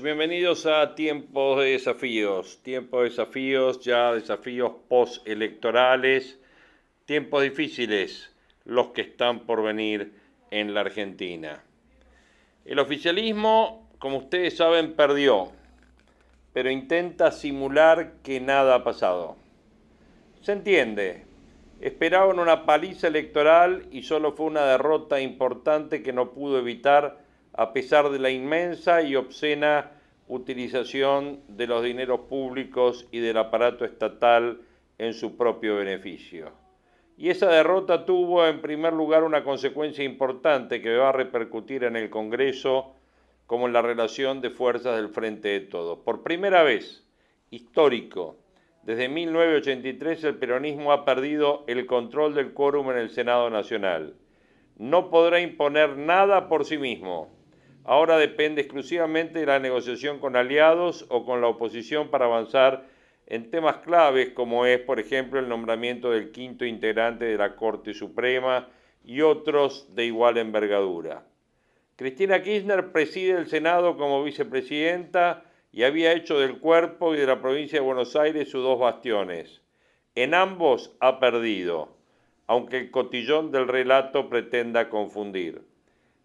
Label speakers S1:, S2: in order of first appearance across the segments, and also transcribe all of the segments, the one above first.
S1: Bienvenidos a Tiempos de Desafíos. Tiempos de desafíos, ya desafíos postelectorales, tiempos difíciles, los que están por venir en la Argentina. El oficialismo, como ustedes saben, perdió, pero intenta simular que nada ha pasado. Se entiende, esperaban una paliza electoral y solo fue una derrota importante que no pudo evitar a pesar de la inmensa y obscena utilización de los dineros públicos y del aparato estatal en su propio beneficio. Y esa derrota tuvo en primer lugar una consecuencia importante que va a repercutir en el Congreso como en la relación de fuerzas del Frente de Todos. Por primera vez, histórico, desde 1983 el peronismo ha perdido el control del quórum en el Senado Nacional. No podrá imponer nada por sí mismo ahora depende exclusivamente de la negociación con aliados o con la oposición para avanzar en temas claves como es, por ejemplo, el nombramiento del quinto integrante de la Corte Suprema y otros de igual envergadura. Cristina Kirchner preside el Senado como vicepresidenta y había hecho del cuerpo y de la provincia de Buenos Aires sus dos bastiones. En ambos ha perdido, aunque el cotillón del relato pretenda confundir.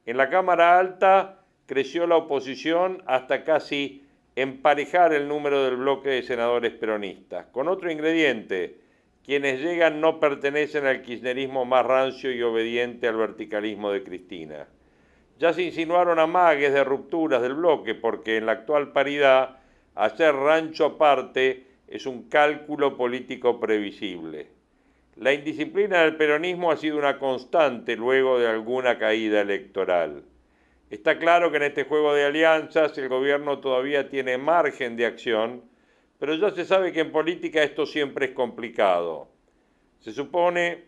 S1: En la Cámara Alta creció la oposición hasta casi emparejar el número del bloque de senadores peronistas. Con otro ingrediente, quienes llegan no pertenecen al kirchnerismo más rancio y obediente al verticalismo de Cristina. Ya se insinuaron amagues de rupturas del bloque porque en la actual paridad hacer rancho aparte es un cálculo político previsible. La indisciplina del peronismo ha sido una constante luego de alguna caída electoral. Está claro que en este juego de alianzas el gobierno todavía tiene margen de acción, pero ya se sabe que en política esto siempre es complicado. Se supone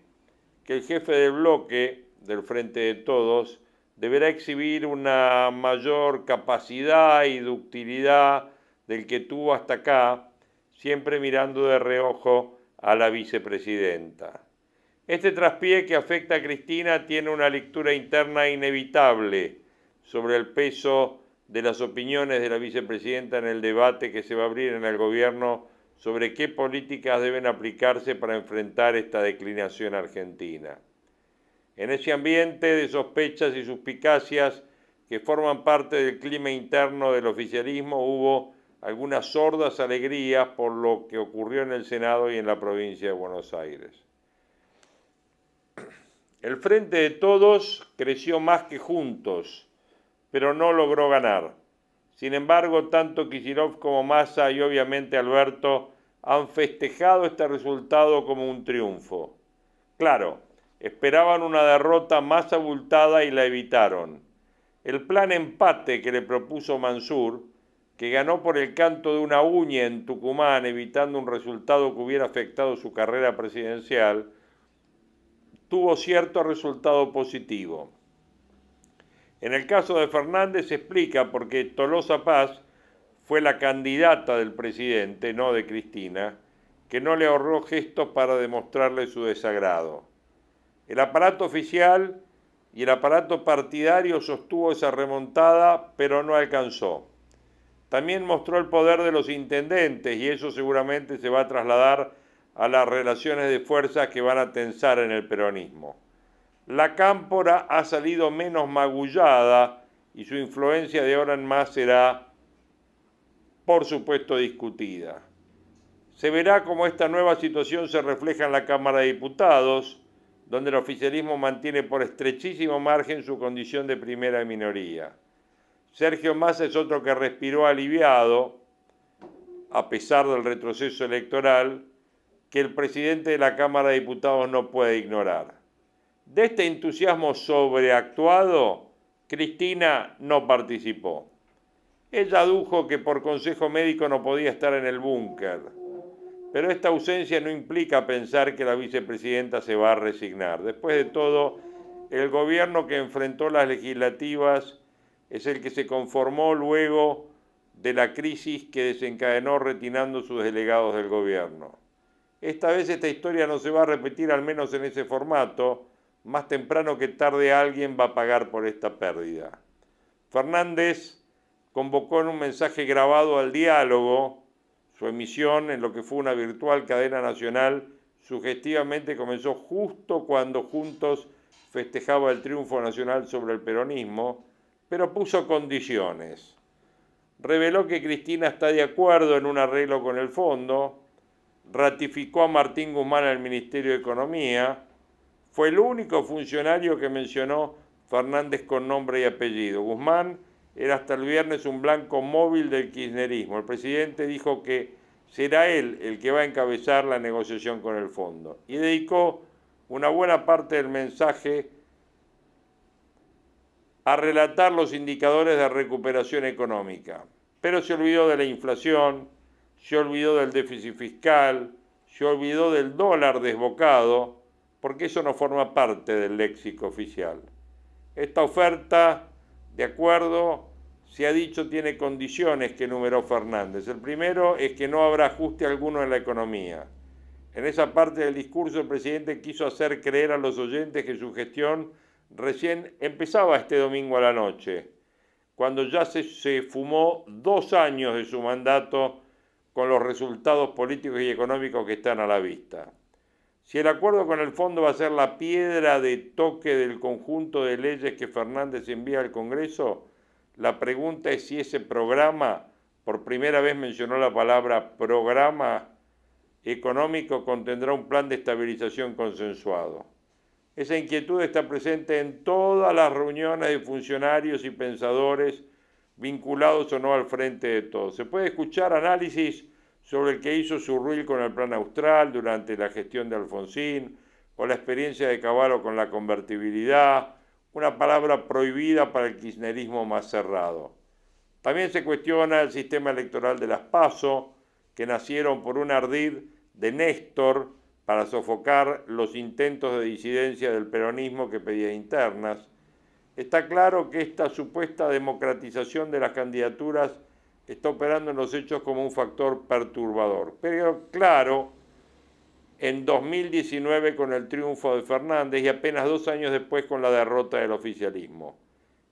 S1: que el jefe del bloque, del Frente de Todos, deberá exhibir una mayor capacidad y ductilidad del que tuvo hasta acá, siempre mirando de reojo a la vicepresidenta. Este traspié que afecta a Cristina tiene una lectura interna inevitable sobre el peso de las opiniones de la vicepresidenta en el debate que se va a abrir en el gobierno sobre qué políticas deben aplicarse para enfrentar esta declinación argentina. En ese ambiente de sospechas y suspicacias que forman parte del clima interno del oficialismo hubo algunas sordas alegrías por lo que ocurrió en el Senado y en la provincia de Buenos Aires. El Frente de Todos creció más que juntos pero no logró ganar. Sin embargo, tanto Kicillof como Massa y obviamente Alberto han festejado este resultado como un triunfo. Claro, esperaban una derrota más abultada y la evitaron. El plan empate que le propuso Mansur, que ganó por el canto de una uña en Tucumán, evitando un resultado que hubiera afectado su carrera presidencial, tuvo cierto resultado positivo. En el caso de Fernández se explica porque Tolosa Paz fue la candidata del presidente, no de Cristina, que no le ahorró gestos para demostrarle su desagrado. El aparato oficial y el aparato partidario sostuvo esa remontada, pero no alcanzó. También mostró el poder de los intendentes y eso seguramente se va a trasladar a las relaciones de fuerza que van a tensar en el peronismo la cámpora ha salido menos magullada y su influencia de ahora en más será, por supuesto, discutida. Se verá cómo esta nueva situación se refleja en la Cámara de Diputados, donde el oficialismo mantiene por estrechísimo margen su condición de primera minoría. Sergio Massa es otro que respiró aliviado, a pesar del retroceso electoral, que el presidente de la Cámara de Diputados no puede ignorar. De este entusiasmo sobreactuado, Cristina no participó. Ella dijo que por consejo médico no podía estar en el búnker, pero esta ausencia no implica pensar que la vicepresidenta se va a resignar. Después de todo, el gobierno que enfrentó las legislativas es el que se conformó luego de la crisis que desencadenó retinando sus delegados del gobierno. Esta vez esta historia no se va a repetir al menos en ese formato, más temprano que tarde alguien va a pagar por esta pérdida. Fernández convocó en un mensaje grabado al diálogo su emisión en lo que fue una virtual cadena nacional sugestivamente comenzó justo cuando Juntos festejaba el triunfo nacional sobre el peronismo, pero puso condiciones. Reveló que Cristina está de acuerdo en un arreglo con el fondo, ratificó a Martín Guzmán el Ministerio de Economía, fue el único funcionario que mencionó Fernández con nombre y apellido. Guzmán era hasta el viernes un blanco móvil del kirchnerismo. El presidente dijo que será él el que va a encabezar la negociación con el fondo y dedicó una buena parte del mensaje a relatar los indicadores de recuperación económica, pero se olvidó de la inflación, se olvidó del déficit fiscal, se olvidó del dólar desbocado, porque eso no forma parte del léxico oficial. Esta oferta, de acuerdo, se ha dicho tiene condiciones que enumeró Fernández. El primero es que no habrá ajuste alguno en la economía. En esa parte del discurso el presidente quiso hacer creer a los oyentes que su gestión recién empezaba este domingo a la noche, cuando ya se, se fumó dos años de su mandato con los resultados políticos y económicos que están a la vista. Si el acuerdo con el fondo va a ser la piedra de toque del conjunto de leyes que Fernández envía al Congreso, la pregunta es si ese programa, por primera vez mencionó la palabra programa económico, contendrá un plan de estabilización consensuado. Esa inquietud está presente en todas las reuniones de funcionarios y pensadores vinculados o no al frente de todos. Se puede escuchar análisis sobre el que hizo su ruil con el Plan Austral durante la gestión de Alfonsín, o la experiencia de Caballo con la convertibilidad, una palabra prohibida para el kirchnerismo más cerrado. También se cuestiona el sistema electoral de las PASO, que nacieron por un ardid de Néstor para sofocar los intentos de disidencia del peronismo que pedía internas. Está claro que esta supuesta democratización de las candidaturas está operando en los hechos como un factor perturbador. Pero claro, en 2019 con el triunfo de Fernández y apenas dos años después con la derrota del oficialismo.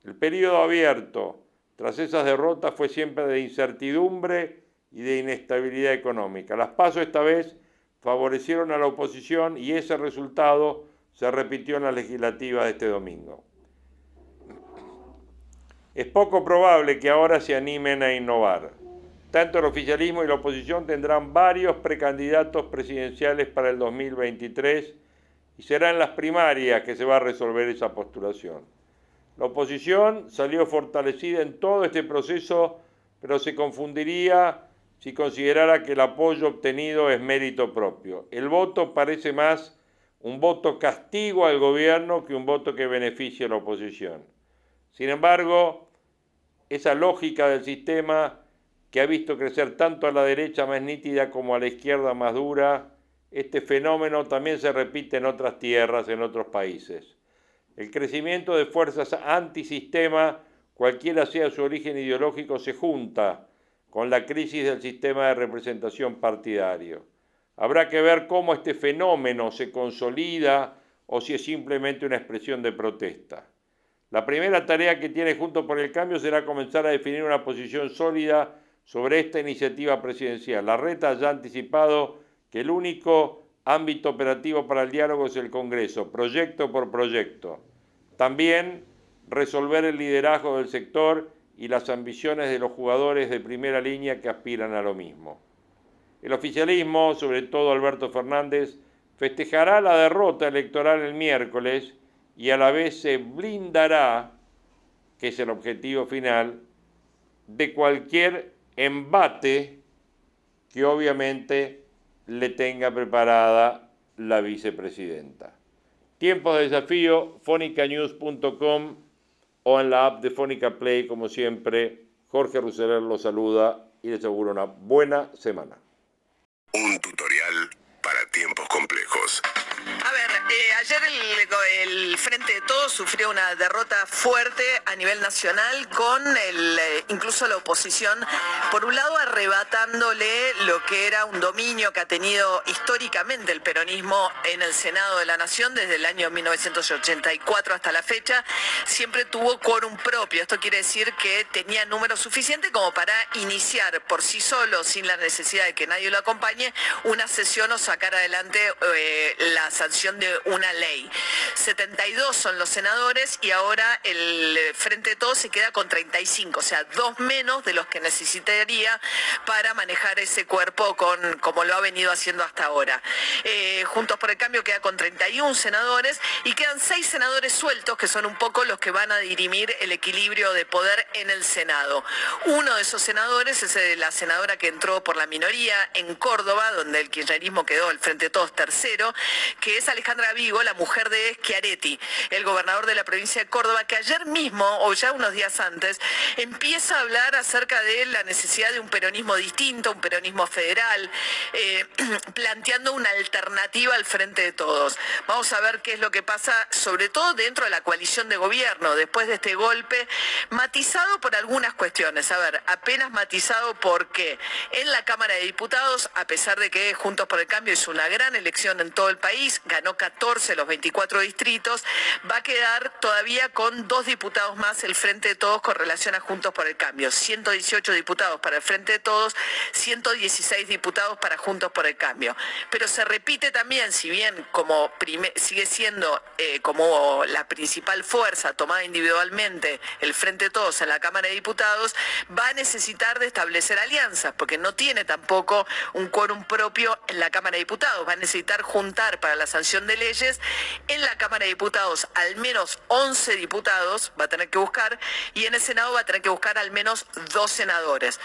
S1: El periodo abierto tras esas derrotas fue siempre de incertidumbre y de inestabilidad económica. Las pasos esta vez favorecieron a la oposición y ese resultado se repitió en la legislativa de este domingo. Es poco probable que ahora se animen a innovar. Tanto el oficialismo y la oposición tendrán varios precandidatos presidenciales para el 2023 y será en las primarias que se va a resolver esa postulación. La oposición salió fortalecida en todo este proceso, pero se confundiría si considerara que el apoyo obtenido es mérito propio. El voto parece más un voto castigo al gobierno que un voto que beneficie a la oposición. Sin embargo, esa lógica del sistema que ha visto crecer tanto a la derecha más nítida como a la izquierda más dura, este fenómeno también se repite en otras tierras, en otros países. El crecimiento de fuerzas antisistema, cualquiera sea su origen ideológico, se junta con la crisis del sistema de representación partidario. Habrá que ver cómo este fenómeno se consolida o si es simplemente una expresión de protesta. La primera tarea que tiene Junto por el Cambio será comenzar a definir una posición sólida sobre esta iniciativa presidencial. La reta ya ha anticipado que el único ámbito operativo para el diálogo es el Congreso, proyecto por proyecto. También resolver el liderazgo del sector y las ambiciones de los jugadores de primera línea que aspiran a lo mismo. El oficialismo, sobre todo Alberto Fernández, festejará la derrota electoral el miércoles y a la vez se blindará, que es el objetivo final, de cualquier embate que obviamente le tenga preparada la vicepresidenta. Tiempos de desafío, fonicanews.com o en la app de Fónica Play, como siempre. Jorge Ruseler los saluda y les auguro una buena semana.
S2: El, Frente de Todos sufrió una derrota fuerte a nivel nacional con el, eh, incluso la oposición, por un lado arrebatándole lo que era un dominio que ha tenido históricamente el peronismo en el Senado de la Nación desde el año 1984 hasta la fecha, siempre tuvo quórum propio. Esto quiere decir que tenía número suficiente como para iniciar por sí solo, sin la necesidad de que nadie lo acompañe, una sesión o sacar adelante eh, la sanción de una ley. 72 son los senadores y ahora el Frente de Todos se queda con 35, o sea, dos menos de los que necesitaría para manejar ese cuerpo con, como lo ha venido haciendo hasta ahora. Eh, Juntos por el Cambio queda con 31 senadores y quedan seis senadores sueltos que son un poco los que van a dirimir el equilibrio de poder en el Senado. Uno de esos senadores es la senadora que entró por la minoría en Córdoba, donde el kirchnerismo quedó el Frente Todos tercero, que es Alejandra Vigo, la mujer de Schiaretti, el gobernador de la provincia de Córdoba, que ayer mismo, o ya unos días antes, empieza a hablar acerca de la necesidad de un peronismo distinto, un peronismo federal, eh, planteando una alternativa al frente de todos. Vamos a ver qué es lo que pasa, sobre todo dentro de la coalición de gobierno, después de este golpe, matizado por algunas cuestiones. A ver, apenas matizado porque en la Cámara de Diputados, a pesar de que Juntos por el Cambio hizo una gran elección en todo el país, ganó 14 de los 24 distritos, va a quedar todavía con dos diputados más el Frente de Todos con relación a Juntos por el Cambio. 118 diputados para el Frente de Todos, 116 diputados para Juntos por el Cambio. Pero se repite también, si bien como sigue siendo eh, como la principal fuerza tomada individualmente el Frente de Todos en la Cámara de Diputados, va a necesitar de establecer alianzas, porque no tiene tampoco un quórum propio en la Cámara de Diputados. Va a necesitar juntar para la sanción de leyes en la Cámara de Diputados al menos 11 diputados, va a tener que buscar, y en el Senado va a tener que buscar al menos dos senadores.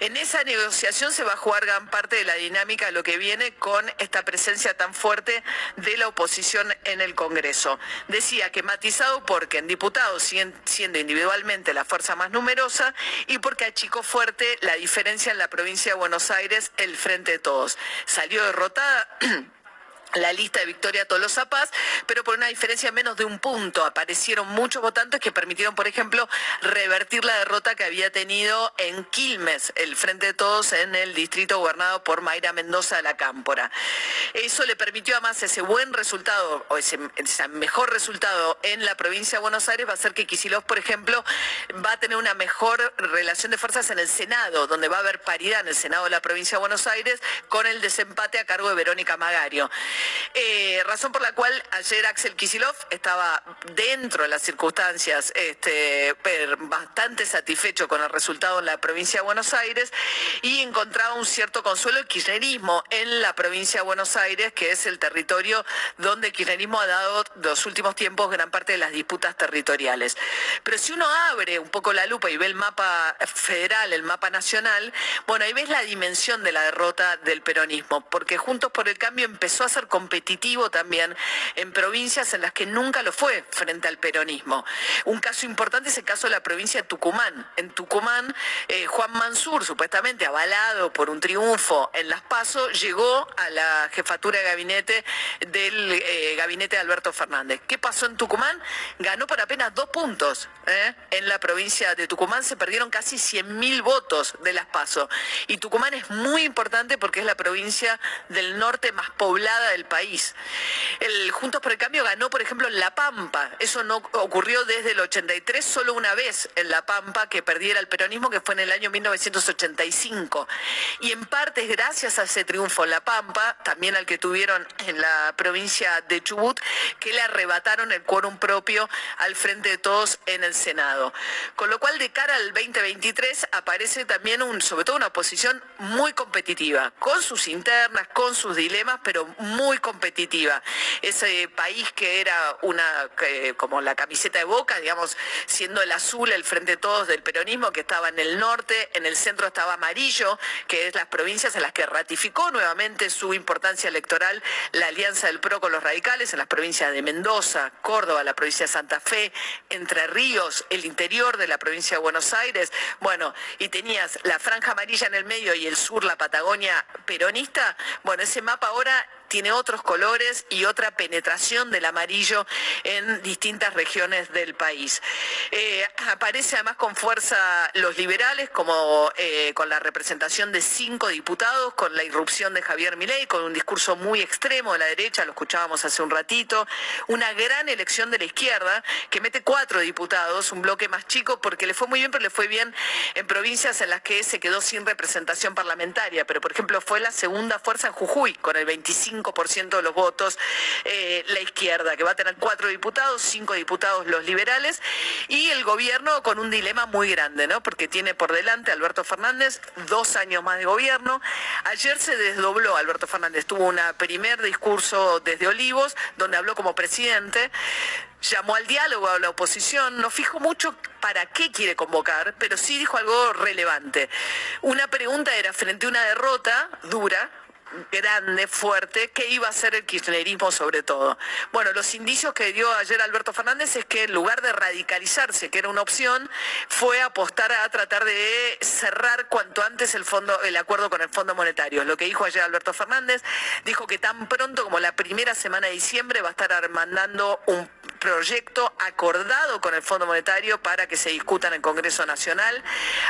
S2: En esa negociación se va a jugar gran parte de la dinámica de lo que viene con esta presencia tan fuerte de la oposición en el Congreso. Decía que matizado porque en diputados siguen siendo individualmente la fuerza más numerosa y porque achicó fuerte la diferencia en la provincia de Buenos Aires, el Frente de Todos. Salió derrotada la lista de Victoria Tolosa Paz, pero por una diferencia menos de un punto. Aparecieron muchos votantes que permitieron, por ejemplo, revertir la derrota que había tenido en Quilmes, el Frente de Todos en el distrito gobernado por Mayra Mendoza de la Cámpora. Eso le permitió además ese buen resultado, o ese, mejor resultado en la provincia de Buenos Aires, va a ser que Kisilov, por ejemplo, va a tener una mejor relación de fuerzas en el Senado, donde va a haber paridad en el Senado de la provincia de Buenos Aires con el desempate a cargo de Verónica Magario. Eh, razón por la cual ayer Axel Kisilov estaba dentro de las circunstancias este, bastante satisfecho con el resultado en la provincia de Buenos Aires y encontraba un cierto consuelo el kirchnerismo en la provincia de Buenos Aires, que es el territorio donde el kirchnerismo ha dado los últimos tiempos gran parte de las disputas territoriales. Pero si uno abre un poco la lupa y ve el mapa federal, el mapa nacional, bueno, ahí ves la dimensión de la derrota del peronismo, porque Juntos por el Cambio empezó a ser competitivo también en provincias en las que nunca lo fue frente al peronismo. Un caso importante es el caso de la provincia de Tucumán. En Tucumán, eh, Juan Mansur, supuestamente avalado por un triunfo en Las Paso, llegó a la jefatura de gabinete del eh, gabinete de Alberto Fernández. ¿Qué pasó en Tucumán? Ganó por apenas dos puntos. ¿eh? En la provincia de Tucumán se perdieron casi 100.000 votos de Las Paso. Y Tucumán es muy importante porque es la provincia del norte más poblada del país. El Juntos por el Cambio ganó, por ejemplo, en La Pampa. Eso no ocurrió desde el 83, solo una vez en La Pampa que perdiera el peronismo, que fue en el año 1985. Y en parte gracias a ese triunfo en La Pampa, también al que tuvieron en la provincia de Chubut, que le arrebataron el quórum propio al frente de todos en el Senado. Con lo cual, de cara al 2023, aparece también un, sobre todo una oposición muy competitiva, con sus internas, con sus dilemas, pero muy muy competitiva. Ese país que era una como la camiseta de boca, digamos, siendo el azul el frente de todos del peronismo que estaba en el norte, en el centro estaba amarillo, que es las provincias en las que ratificó nuevamente su importancia electoral la alianza del PRO con los radicales, en las provincias de Mendoza, Córdoba, la provincia de Santa Fe, Entre Ríos, el interior de la provincia de Buenos Aires. Bueno, y tenías la franja amarilla en el medio y el sur, la Patagonia peronista. Bueno, ese mapa ahora tiene otros colores y otra penetración del amarillo en distintas regiones del país. Eh, aparece además con fuerza los liberales, como eh, con la representación de cinco diputados, con la irrupción de Javier Milei, con un discurso muy extremo de la derecha, lo escuchábamos hace un ratito, una gran elección de la izquierda que mete cuatro diputados, un bloque más chico, porque le fue muy bien, pero le fue bien en provincias en las que se quedó sin representación parlamentaria, pero por ejemplo fue la segunda fuerza en Jujuy, con el 25 de los votos eh, la izquierda, que va a tener cuatro diputados, cinco diputados los liberales, y el gobierno con un dilema muy grande, ¿no? Porque tiene por delante Alberto Fernández dos años más de gobierno. Ayer se desdobló Alberto Fernández, tuvo un primer discurso desde Olivos, donde habló como presidente llamó al diálogo a la oposición, no fijo mucho para qué quiere convocar, pero sí dijo algo relevante. Una pregunta era frente a una derrota dura, grande, fuerte, que iba a ser el kirchnerismo sobre todo. Bueno, los indicios que dio ayer Alberto Fernández es que en lugar de radicalizarse, que era una opción, fue apostar a tratar de cerrar cuanto antes el fondo, el acuerdo con el Fondo Monetario. Lo que dijo ayer Alberto Fernández, dijo que tan pronto como la primera semana de diciembre va a estar mandando un proyecto acordado con el Fondo Monetario para que se discuta en Congreso Nacional.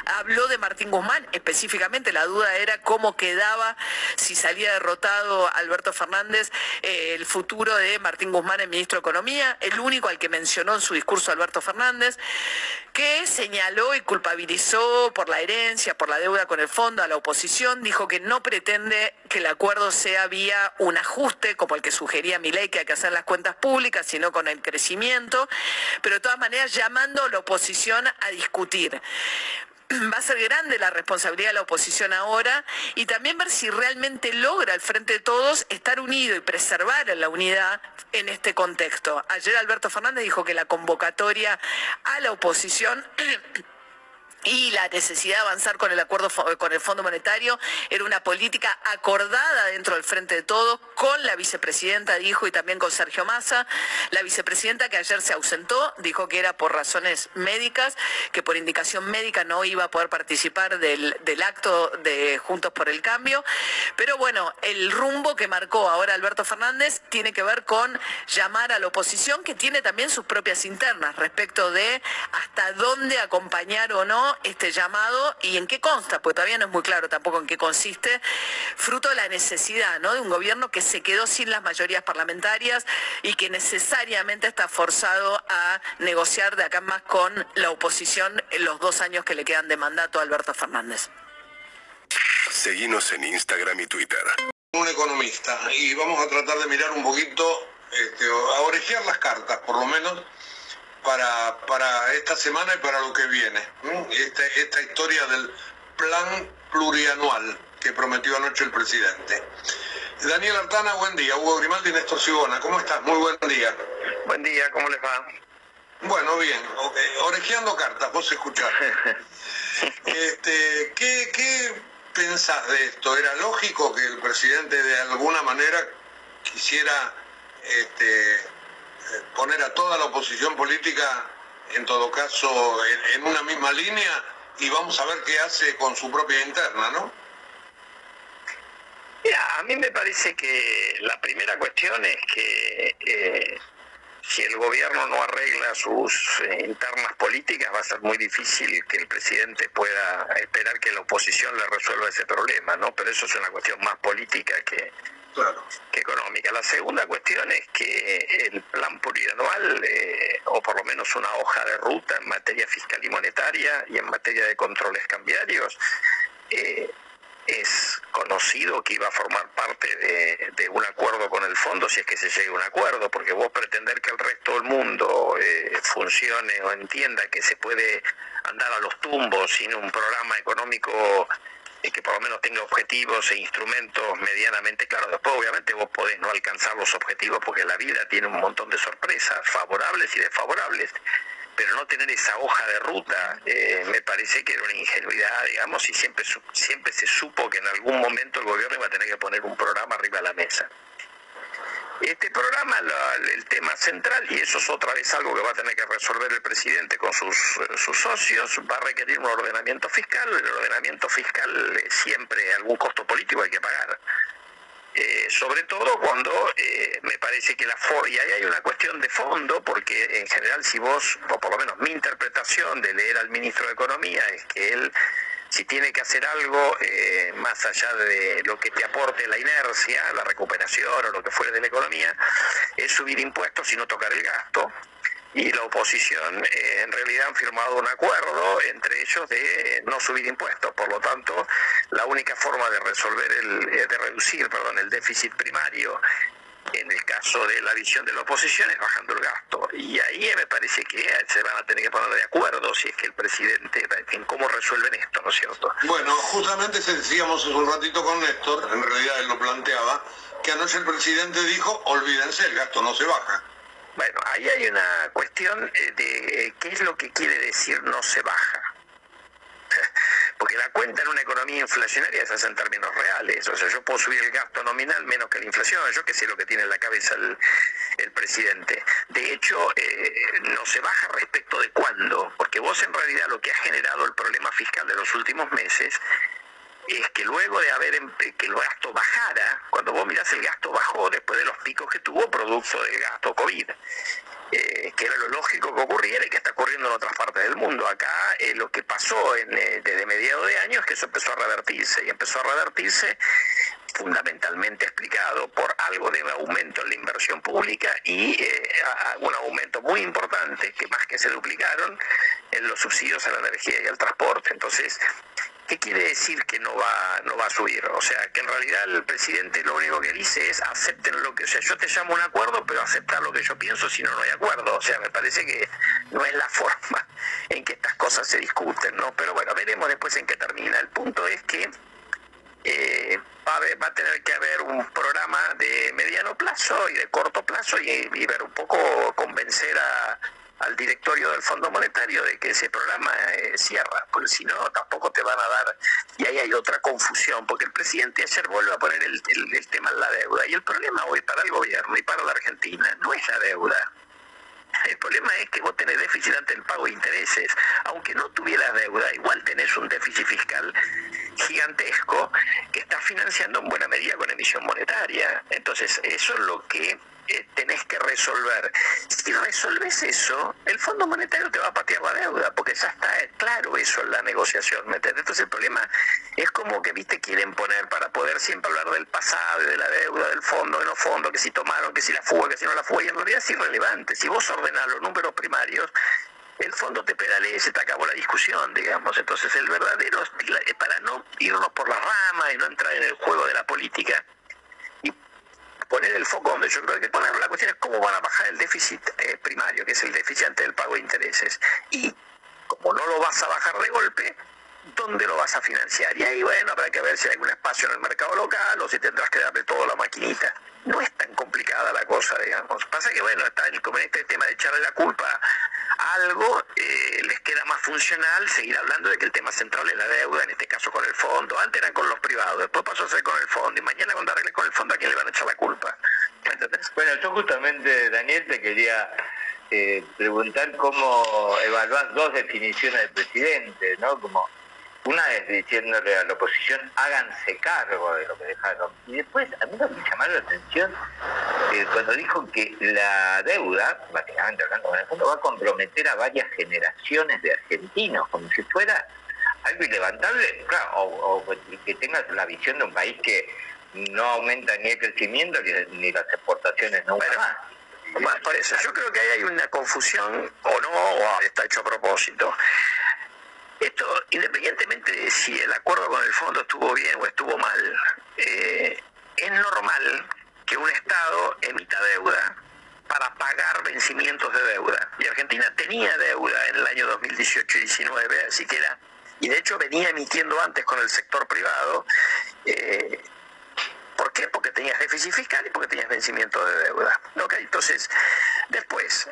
S2: Habló de Martín Guzmán, específicamente la duda era cómo quedaba si salía derrotado Alberto Fernández eh, el futuro de Martín Guzmán, el ministro de Economía, el único al que mencionó en su discurso Alberto Fernández, que señaló y culpabilizó por la herencia, por la deuda con el fondo a la oposición, dijo que no pretende que el acuerdo sea vía un ajuste como el que sugería mi ley que hay que hacer las cuentas públicas, sino con el crecimiento pero de todas maneras llamando a la oposición a discutir va a ser grande la responsabilidad de la oposición ahora y también ver si realmente logra al frente de todos estar unido y preservar la unidad en este contexto. Ayer Alberto Fernández dijo que la convocatoria a la oposición y la necesidad de avanzar con el acuerdo con el Fondo Monetario era una política acordada dentro del Frente de Todos con la vicepresidenta, dijo, y también con Sergio Massa. La vicepresidenta que ayer se ausentó, dijo que era por razones médicas, que por indicación médica no iba a poder participar del, del acto de Juntos por el Cambio. Pero bueno, el rumbo que marcó ahora Alberto Fernández tiene que ver con llamar a la oposición, que tiene también sus propias internas respecto de hasta dónde acompañar o no este llamado y en qué consta, porque todavía no es muy claro tampoco en qué consiste, fruto de la necesidad ¿no? de un gobierno que se quedó sin las mayorías parlamentarias y que necesariamente está forzado a negociar de acá más con la oposición en los dos años que le quedan de mandato a Alberto Fernández.
S3: Seguimos en Instagram y Twitter.
S4: Un economista y vamos a tratar de mirar un poquito, este, a orejear las cartas por lo menos para, para esta semana y para lo que viene. Esta, esta historia del plan plurianual que prometió anoche el presidente. Daniel Artana, buen día. Hugo Grimaldi Néstor Sigona, ¿cómo estás? Muy buen día.
S5: Buen día, ¿cómo les va?
S4: Bueno, bien. Orejeando cartas, vos escuchás. este, ¿qué, ¿Qué pensás de esto? ¿Era lógico que el presidente de alguna manera quisiera este, poner a toda la oposición política, en todo caso, en, una misma línea y vamos a ver qué hace con su propia interna, ¿no?
S5: Mira, a mí me parece que la primera cuestión es que eh, si el gobierno no arregla sus eh, internas políticas va a ser muy difícil que el presidente pueda esperar que la oposición le resuelva ese problema, ¿no? Pero eso es una cuestión más política que, económica. La segunda cuestión es que el plan plurianual, eh, o por lo menos una hoja de ruta en materia fiscal y monetaria y en materia de controles cambiarios, eh, es conocido que iba a formar parte de, un acuerdo con el fondo si es que se llegue a un acuerdo, porque vos pretender que el resto del mundo eh, funcione o entienda que se puede andar a los tumbos sin un programa económico que por lo menos tenga objetivos e instrumentos medianamente claros. Después, obviamente, vos podés no alcanzar los objetivos porque la vida tiene un montón de sorpresas, favorables y desfavorables, pero no tener esa hoja de ruta eh, me parece que era una ingenuidad, digamos, y siempre, siempre se supo que en algún momento el gobierno iba a tener que poner un programa arriba de la mesa. Este programa, el tema central, y eso es otra vez algo que va a tener que resolver el presidente con sus, sus socios, va a requerir un ordenamiento fiscal. El ordenamiento fiscal siempre algún costo político hay que pagar. Eh, sobre todo cuando eh, me parece que la y ahí hay una cuestión de fondo porque en general si vos o por lo menos mi interpretación de leer al ministro de economía es que él si tiene que hacer algo eh, más allá de lo que te aporte la inercia, la recuperación o lo que fuere de la economía, es subir impuestos y no tocar el gasto. Y la oposición eh, en realidad han firmado un acuerdo entre ellos de no subir impuestos. Por lo tanto, la única forma de resolver el, eh, de reducir, perdón, el déficit primario en el caso de la visión de la oposición es bajando el gasto. Y ahí me parece que se van a tener que poner de acuerdo si es que el presidente, en cómo resuelven esto, ¿no es cierto?
S4: Bueno, justamente decíamos hace un ratito con Néstor, en realidad él lo planteaba, que anoche el presidente dijo, olvídense, el gasto no se baja.
S5: Bueno, ahí hay una cuestión eh, de eh, qué es lo que quiere decir no se baja porque la cuenta en una economía inflacionaria se hace en términos reales. O sea, yo puedo subir el gasto nominal menos que la inflación. Yo qué sé lo que tiene en la cabeza el, presidente. De hecho, eh, no se baja respecto de cuándo, porque vos en realidad lo que ha generado el problema fiscal de los últimos meses es que luego de haber que el gasto bajara, cuando vos mirás el gasto bajó después de los picos que tuvo producto del gasto COVID. Eh, que era lo lógico que ocurriera y que está ocurriendo en otras partes del mundo. Acá eh, lo que pasó en, eh, desde mediados de año es que eso empezó a revertirse y empezó a revertirse fundamentalmente explicado por algo de aumento en la inversión pública y un aumento muy importante, que más que se duplicaron, en los subsidios a la energía y al transporte. Entonces, ¿Qué quiere decir que no va, no va a subir? O sea, que en realidad el presidente lo único que dice es acepten lo que, o sea, yo te llamo un acuerdo, pero aceptar lo que yo pienso si no, no hay acuerdo. O sea, me parece que no es la forma en que estas cosas se discuten, ¿no? Pero bueno, veremos después en qué termina. El punto es que eh, va, a va, a tener que haber un programa de mediano plazo y de corto plazo y, y ver un poco convencer a al directorio del Fondo Monetario de que ese programa eh, cierra, porque si no tampoco te van a dar. Y ahí hay otra confusión, porque el presidente ayer vuelve a poner el, el tema en la deuda. Y el problema hoy para el gobierno y para la Argentina no es la deuda. El problema es que vos tenés déficit ante el pago de intereses. Aunque no tuvieras deuda, igual tenés un déficit fiscal gigantesco que está financiando en buena medida con emisión monetaria. Entonces, eso es lo que eh, tenés que resolver. Si resolves eso, el Fondo Monetario te va a patear la deuda, porque ya está claro eso en la negociación. Entonces el problema es como que, viste, quieren poner para poder siempre hablar del pasado, de la deuda, del fondo, de no fondo, que si tomaron, que si la fuga, que si no la fuga, y en realidad es irrelevante. Si vos ordenás los números primarios, el fondo te pedalea y se te acabó la discusión, digamos. Entonces el verdadero, para no irnos por la rama y no entrar en el juego de la política, poner el foco donde yo creo que poner la cuestión es cómo van a bajar el déficit eh, primario, que es el déficit ante el pago de intereses. Y como no lo vas a bajar de golpe, ¿dónde lo vas a financiar? Y ahí, bueno, habrá que ver si hay algún espacio en el mercado local o si tendrás que darle todo la maquinita. No es tan complicada la cosa, digamos. Pasa que, bueno, está el este tema de echarle la culpa algo, eh, les queda más funcional seguir hablando de que el tema central es la deuda, en este caso con el fondo. Antes eran con los privados, después pasó a ser con el fondo, y mañana cuando arregle con el fondo, ¿a quién le van a echar la culpa?
S6: Bueno, yo justamente, Daniel, te quería eh, preguntar cómo evaluás dos definiciones del presidente, ¿no? Como una es diciéndole a la oposición, háganse cargo de lo que dejaron. Y después, a mí me llamaron la atención eh, cuando dijo que la deuda, básicamente hablando con el fondo, va a comprometer a varias generaciones de argentinos, como si fuera algo ilevantable, claro, o, que tengas la visión de un país que no aumenta ni el crecimiento ni, las exportaciones nunca más.
S5: por eso, yo creo que ahí hay una confusión, o no, o está hecho a propósito. Esto, independientemente de si el acuerdo con el fondo estuvo bien o estuvo mal, eh, es normal que un Estado emita deuda para pagar vencimientos de deuda. Y Argentina tenía deuda en el año 2018 y 19, así que era y de hecho venía emitiendo antes con el sector privado. Eh, ¿Por qué? Porque tenías déficit fiscal y porque tenías vencimiento de deuda. Entonces, después,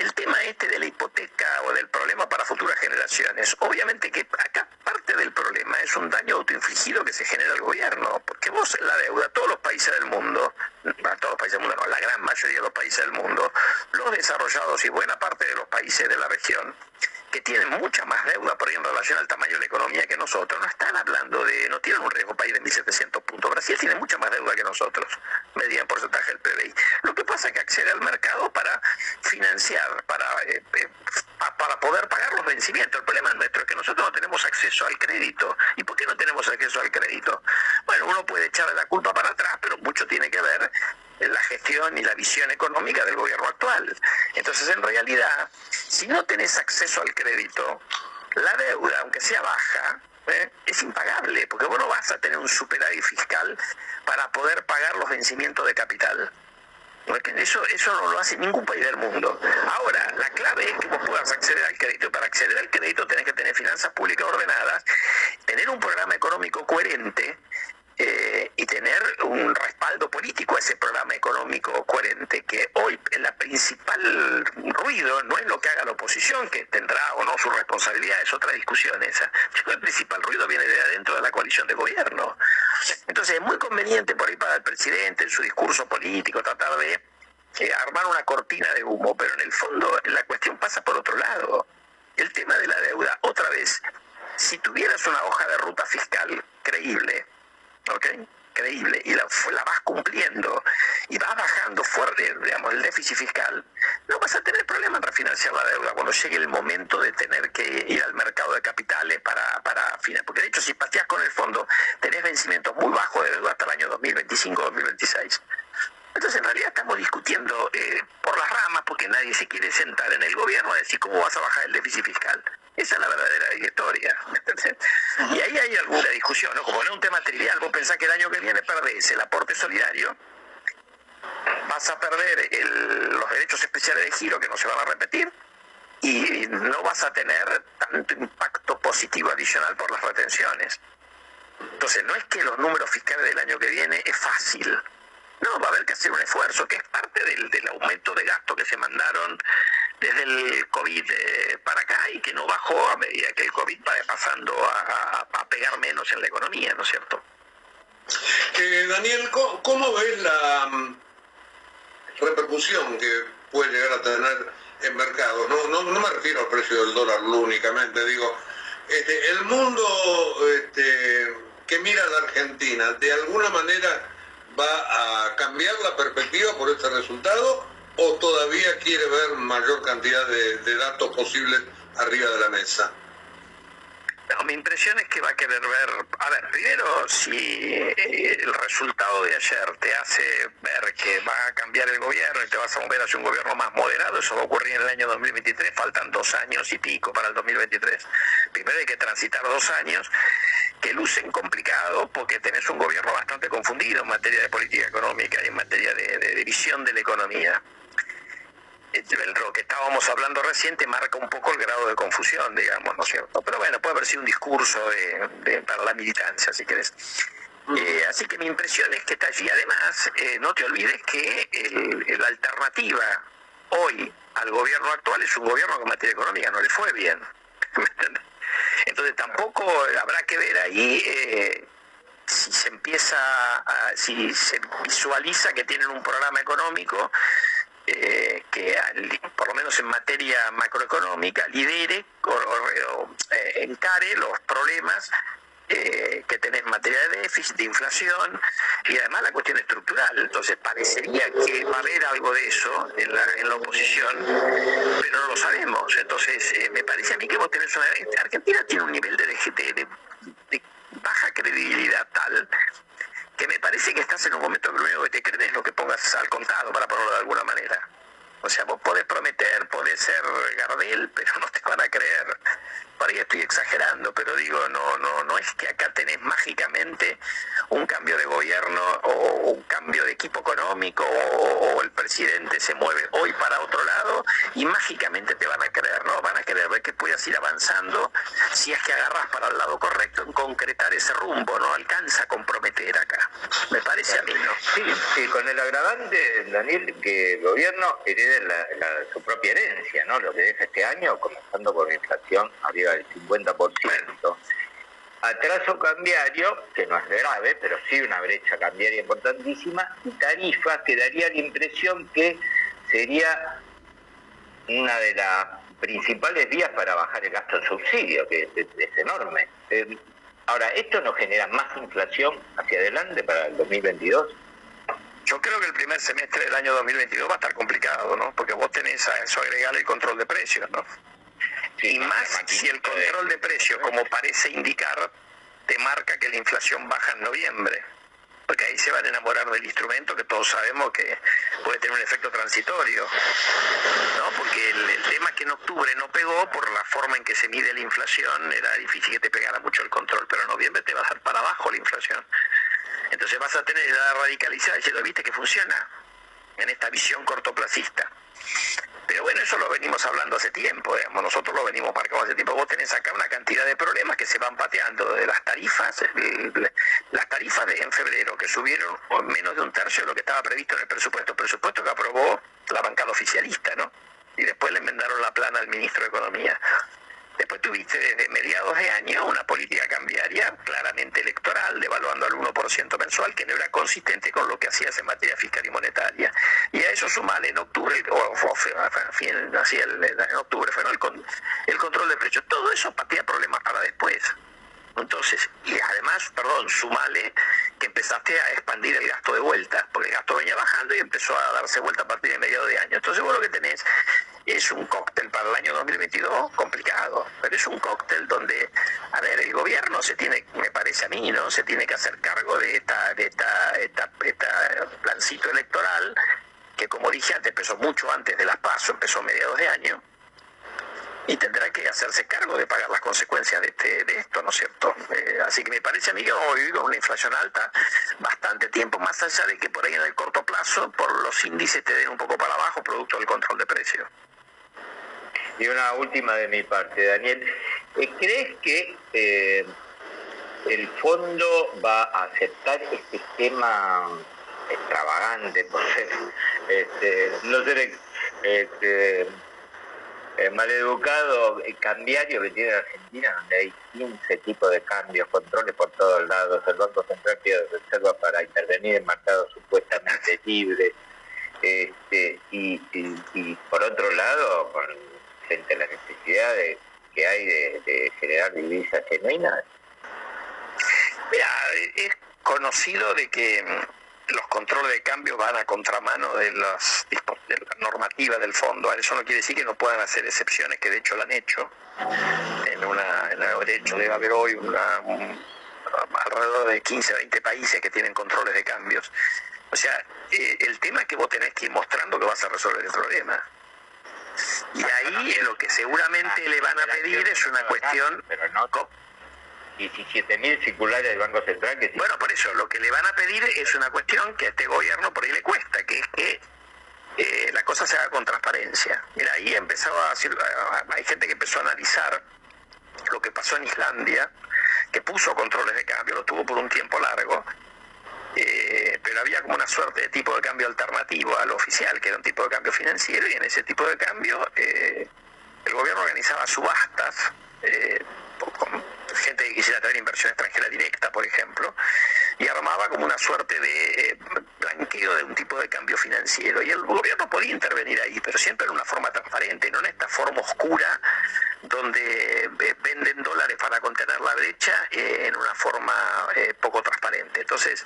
S5: el tema este de la hipoteca o del problema para futuras generaciones, obviamente que acá parte del problema es un daño autoinfligido que se genera el gobierno, porque vos la deuda, todos los países del mundo, todos los países del mundo, no, la gran mayoría de los países del mundo, los desarrollados y buena parte de los países de la región, que tienen mucha más deuda por ahí en relación al tamaño de la economía que nosotros, no están hablando de, no tienen un riesgo país de 1.700 puntos. Brasil tiene mucha más deuda que nosotros, medida en porcentaje del PBI. Lo que pasa es que accede al mercado para financiar, para, eh, eh, para poder pagar los vencimientos. El problema nuestro es que nosotros no tenemos acceso al crédito. ¿Y por qué no tenemos acceso al crédito? Bueno, uno puede echarle la culpa para atrás, pero mucho tiene que ver la gestión y la visión económica del gobierno actual. Entonces, en realidad, si no tenés acceso al crédito, la deuda, aunque sea baja, ¿eh? es impagable, porque vos no vas a tener un superávit fiscal para poder pagar los vencimientos de capital. Eso, eso no lo hace ningún país del mundo. Ahora, la clave es que vos puedas acceder al crédito. Para acceder al crédito tenés que tener finanzas públicas ordenadas, tener un programa económico coherente eh, y tener un respaldo político a ese programa económico coherente, que hoy el principal ruido no es lo que haga la oposición, que tendrá o no su responsabilidad, es otra discusión esa. El principal ruido viene de adentro de la coalición de gobierno. Entonces es muy conveniente por ahí para el presidente en su discurso político tratar de eh, armar una cortina de humo, pero en el fondo la cuestión pasa por otro lado. El tema de la deuda, otra vez, si tuvieras una hoja de ruta fiscal creíble, ¿ok? Creíble, y la, la vas cumpliendo y vas bajando fuerte, digamos, el déficit fiscal, no vas a tener problema en refinanciar la deuda cuando llegue el momento de tener que ir al mercado de capitales para, para financiar. Porque de hecho, si pateas con el fondo, tenés vencimientos muy bajos de deuda hasta el año 2025-2026. Entonces, en realidad estamos discutiendo eh, por las ramas porque nadie se quiere sentar en el gobierno a decir cómo vas a bajar el déficit fiscal. Esa es la verdadera historia. Y ahí hay alguna discusión, ¿no? Como no es un tema trivial, vos pensás que el año que viene perdés el aporte solidario, vas a perder los derechos especiales de giro que no se van a repetir y no vas a tener tanto impacto positivo adicional por las retenciones. Entonces, no es que los números fiscales del año que viene es fácil. No, va a haber que hacer un esfuerzo, que es parte del, del aumento de gasto que se mandaron desde el COVID eh, para acá y que no bajó a medida que el COVID va pasando a, pegar menos en la economía, ¿no es cierto?
S4: Daniel, ¿cómo, ves la mm, repercusión que puede llegar a tener en mercado? No, no, no me refiero al precio del dólar únicamente, digo, este, el mundo este, que mira a la Argentina, ¿de alguna manera va a cambiar la perspectiva por este resultado? O todavía quiere ver mayor cantidad de, datos posibles arriba de la mesa?
S5: No, mi impresión es que va a querer ver, a ver, primero si el resultado de ayer te hace ver que va a cambiar el gobierno y te vas a mover hacia un gobierno más moderado, eso va a ocurrir en el año 2023, faltan dos años y pico para el 2023. Primero hay que transitar dos años que lucen complicados porque tenés un gobierno bastante confundido en materia de política económica y en materia de, de división de la economía lo que estábamos hablando reciente marca un poco el grado de confusión, digamos, ¿no es cierto? Pero bueno, puede haber sido un discurso de, para la militancia, si querés. Eh, así que mi impresión es que está allí. Además, eh, no te olvides que la alternativa hoy al gobierno actual es un gobierno que en materia económica no le fue bien. Entonces tampoco habrá que ver ahí eh, si se empieza, a, si se visualiza que tienen un programa económico eh, que por lo menos en materia macroeconómica lidere o, eh, encare los problemas eh, que tenés en materia de déficit, de inflación y además la cuestión estructural. Entonces parecería que va a haber algo de eso en la, en la oposición, pero no lo sabemos. Entonces me parece a mí que vos tenés una... Argentina tiene un nivel de, de, de baja credibilidad tal que me parece que estás en un momento que único que te crees es lo que pongas al contado, para ponerlo de alguna manera. O sea, vos podés prometer, podés ser Gardel, pero no te van a creer. Por ahí estoy exagerando, pero digo, no, no, no es que acá tenés mágicamente un cambio de gobierno o un cambio de equipo económico o, el presidente se mueve hoy para otro lado y mágicamente te van a creer, ¿no? Van a querer ver que puedas ir avanzando si es que agarras para el lado correcto en concretar ese rumbo, no alcanza a comprometer acá. Me parece a mí, ¿no?
S6: Sí, sí con el agravante, Daniel, que el gobierno herede su propia herencia, ¿no? Lo que deja este año, comenzando con inflación arriba del 50% atraso cambiario, que no es grave, pero sí una brecha cambiaria importantísima, y tarifas que daría la impresión que sería una de las principales vías para bajar el gasto en subsidio, que es, enorme. Eh, ahora, ¿esto no genera más inflación hacia adelante para el 2022?
S5: Yo creo que el primer semestre del año 2022 va a estar complicado, ¿no? Porque vos tenés a eso agregar el control de precios, ¿no? Y más si el control de precios, como parece indicar, te marca que la inflación baja en noviembre. Porque ahí se van a enamorar del instrumento que todos sabemos que puede tener un efecto transitorio. ¿no? Porque el, tema es que en octubre no pegó por la forma en que se mide la inflación, era difícil que te pegara mucho el control, pero en noviembre te va a dar para abajo la inflación. Entonces vas a tener la radicalizada diciendo, viste que funciona en esta visión cortoplacista. Pero bueno, eso lo venimos hablando hace tiempo, digamos, nosotros lo venimos marcando hace tiempo. Vos tenés acá una cantidad de problemas que se van pateando de las tarifas, las tarifas de en febrero que subieron menos de un tercio de lo que estaba previsto en el presupuesto, presupuesto que aprobó la bancada oficialista, ¿no? Y después le enmendaron la plana al ministro de Economía. Después tuviste desde mediados de año una política cambiaria claramente electoral, devaluando al 1% mensual, que no era consistente con lo que hacías en materia fiscal y monetaria. Y a eso sumale en octubre, o, así en octubre fue el, el control de precios. Todo eso patea problemas para después. Entonces, y además, perdón, sumale que empezaste a expandir el gasto de vuelta, porque el gasto venía bajando y empezó a darse vuelta a partir de mediados de año. Entonces, vos lo que tenés es un cóctel para el año 2022 complicado, pero es un cóctel donde, a ver, el gobierno se tiene, me parece a mí, ¿no? Se tiene que hacer cargo de esta, de esta, esta, esta plancito electoral, que como dije antes, empezó mucho antes de las PASO, empezó a mediados de año y tendrá que hacerse cargo de pagar las consecuencias de, este, de esto, ¿no es cierto? Eh, así que me parece a mí que hoy con una inflación alta, bastante tiempo más allá de que por ahí en el corto plazo, por los índices te den un poco para abajo producto del control de precios.
S6: Y una última de mi parte, Daniel. Eh, ¿Crees que eh, el fondo va a aceptar este esquema extravagante, este, no ser este, eh, maleducado cambiario que tiene Argentina, donde hay 15 tipos de cambios, controles por todos lados, el Banco Central pide reserva para intervenir en mercados supuestamente libres, este, y, por otro lado, frente a la necesidad que hay de, generar divisas genuinas.
S5: Mira, es conocido de que los controles de cambio van a contramano de, las, de la normativa del fondo. Eso no quiere decir que no puedan hacer excepciones, que de hecho lo han hecho. En una, de hecho debe haber hoy una, alrededor de 15, 20 países que tienen controles de cambios. O sea, eh, el tema es que vos tenés que ir mostrando que vas a resolver el problema. Y ahí lo que seguramente le van a pedir es una cuestión...
S6: 17.000 circulares del Banco Central que...
S5: Bueno, por eso, lo que le van a pedir es una cuestión que a este gobierno por ahí le cuesta, que es que eh, la cosa se haga con transparencia. Mira, ahí empezaba a decir, hay gente que empezó a analizar lo que pasó en Islandia, que puso controles de cambio, lo tuvo por un tiempo largo, eh, pero había como una suerte de tipo de cambio alternativo al oficial, que era un tipo de cambio financiero, y en ese tipo de cambio eh, el gobierno organizaba subastas con gente que quisiera traer inversión extranjera directa, por ejemplo, y armaba como una suerte de eh, blanqueo de un tipo de cambio financiero. Y el gobierno podía intervenir ahí, pero siempre en una forma transparente, no en esta forma oscura donde eh, venden dólares para contener la brecha eh, en una forma poco transparente. Entonces,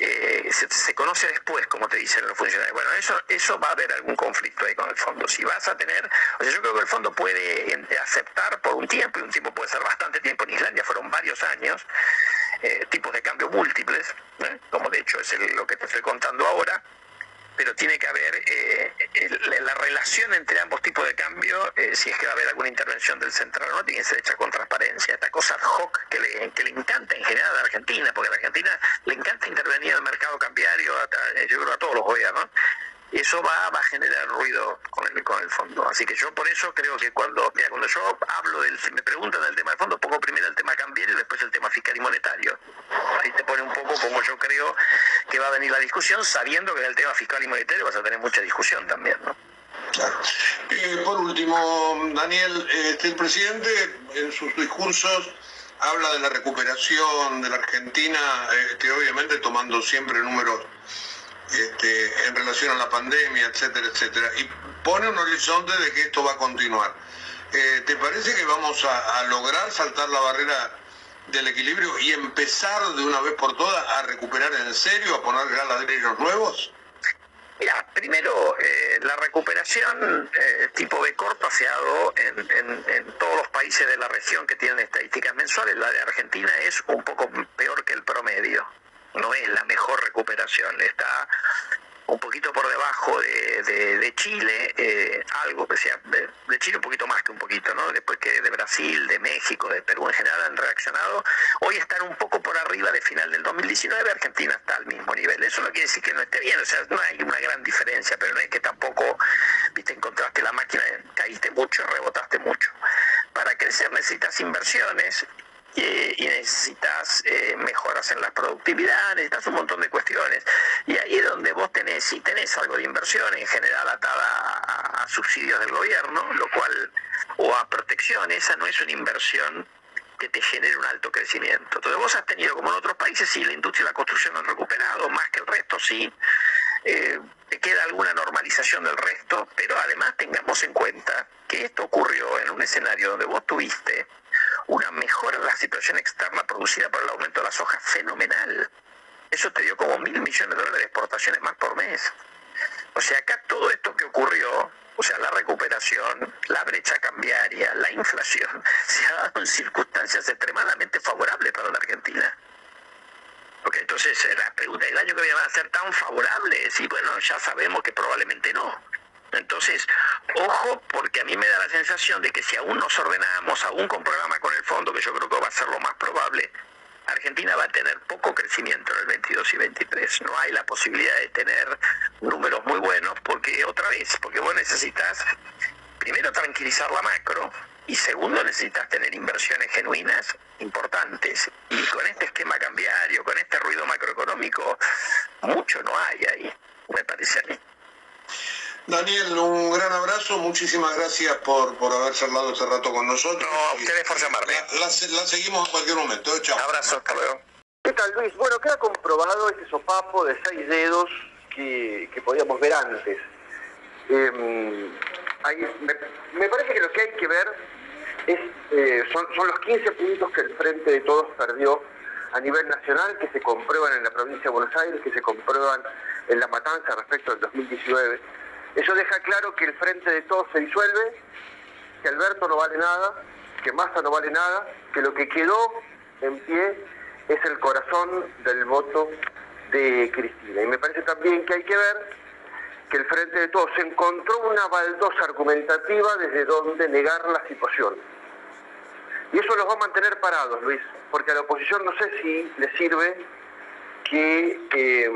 S5: eh, se, conoce después, como te dicen los funcionarios. Bueno, eso, eso va a haber algún conflicto ahí con el fondo. Si vas a tener, o sea, yo creo que el fondo puede aceptar por un tiempo, y un tiempo puede ser bastante tiempo, en Islandia fueron varios años, eh, tipos de cambio múltiples, ¿eh? como de hecho es lo que te estoy contando ahora, pero tiene que haber eh, la relación entre ambos tipos de cambio, eh, si es que va a haber alguna intervención del central o no, tiene que ser hecha con transparencia. Esta cosa ad hoc que le, encanta en general a Argentina, porque a la Argentina le encanta intervenir en el mercado cambiario, yo creo a todos los gobiernos, eso va, va a generar ruido con el, con el fondo. Así que yo por eso creo que cuando, mira, cuando yo hablo del, me preguntan del tema de fondo, pongo primero el tema cambiario y después el tema fiscal y monetario. Ahí te pone un poco como yo creo que va a venir la discusión, sabiendo que en el tema fiscal y monetario vas a tener mucha discusión también, ¿no?
S4: Eh, por último, Daniel, este, el presidente en sus discursos habla de la recuperación de la Argentina, este, obviamente tomando siempre números este, en relación a la pandemia, etcétera, etcétera, y pone un horizonte de que esto va a continuar. Eh, ¿Te parece que vamos a, lograr saltar la barrera del equilibrio y empezar de una vez por todas a recuperar en serio, a poner ladrillos nuevos?
S5: Mira, primero, eh, la recuperación eh, tipo B corto se ha dado en, en, todos los países de la región que tienen estadísticas mensuales. La de Argentina es un poco peor que el promedio no es la mejor recuperación, está un poquito por debajo de, Chile, eh, algo que sea, de, Chile un poquito más que un poquito, ¿no? Después que de Brasil, de México, de Perú en general han reaccionado, hoy están un poco por arriba de final del 2019, Argentina está al mismo nivel, eso no quiere decir que no esté bien, o sea, no hay una gran diferencia, pero no es que tampoco, viste, encontraste la máquina, caíste mucho, rebotaste mucho. Para crecer necesitas inversiones y necesitas eh, mejoras en la productividad, necesitas un montón de cuestiones. Y ahí es donde vos tenés, si tenés algo de inversión, en general atada a, subsidios del gobierno, lo cual, o a protección, esa no es una inversión que te genere un alto crecimiento. Entonces vos has tenido, como en otros países, sí, la industria y la construcción han recuperado, más que el resto, sí. Eh, te queda alguna normalización del resto, pero además tengamos en cuenta que esto ocurrió en un escenario donde vos tuviste una mejora en la situación externa producida por el aumento de la soja fenomenal. Eso te dio como mil millones de dólares de exportaciones más por mes. O sea, acá todo esto que ocurrió, o sea, la recuperación, la brecha cambiaria, la inflación, se ha dado en circunstancias extremadamente favorables para la Argentina. Porque entonces eh, la pregunta, ¿el año que viene va a ser tan favorable? Y bueno, ya sabemos que probablemente no. Entonces, ojo, porque a mí me da la sensación de que si aún nos ordenamos, aún con programa con el fondo, que yo creo que va a ser lo más probable, Argentina va a tener poco crecimiento en el 22 y 23. No hay la posibilidad de tener números muy buenos, porque otra vez, porque vos necesitas primero tranquilizar la macro y segundo necesitas tener inversiones genuinas importantes. Y con este esquema cambiario, con este ruido macroeconómico, mucho no hay ahí, me parece a mí.
S4: Daniel, un gran abrazo, muchísimas gracias por, por haber charlado este rato con nosotros.
S5: No, ustedes por llamarme.
S4: La, seguimos en cualquier momento, chao.
S5: Abrazo, hasta luego.
S7: ¿Qué tal Luis? Bueno, queda comprobado ese sopapo de seis dedos que, podíamos ver antes. Em, me, parece que lo que hay que ver es, eh, son, son los 15 puntos que el Frente de Todos perdió a nivel nacional, que se comprueban en la provincia de Buenos Aires, que se comprueban en La Matanza respecto al 2019 eso deja claro que el frente de todos se disuelve, que Alberto no vale nada, que Massa no vale nada, que lo que quedó en pie es el corazón del voto de Cristina. Y me parece también que hay que ver que el Frente de Todos encontró una baldosa argumentativa desde donde negar la situación. Y eso los va a mantener parados, Luis, porque a la oposición no sé si le sirve que, eh,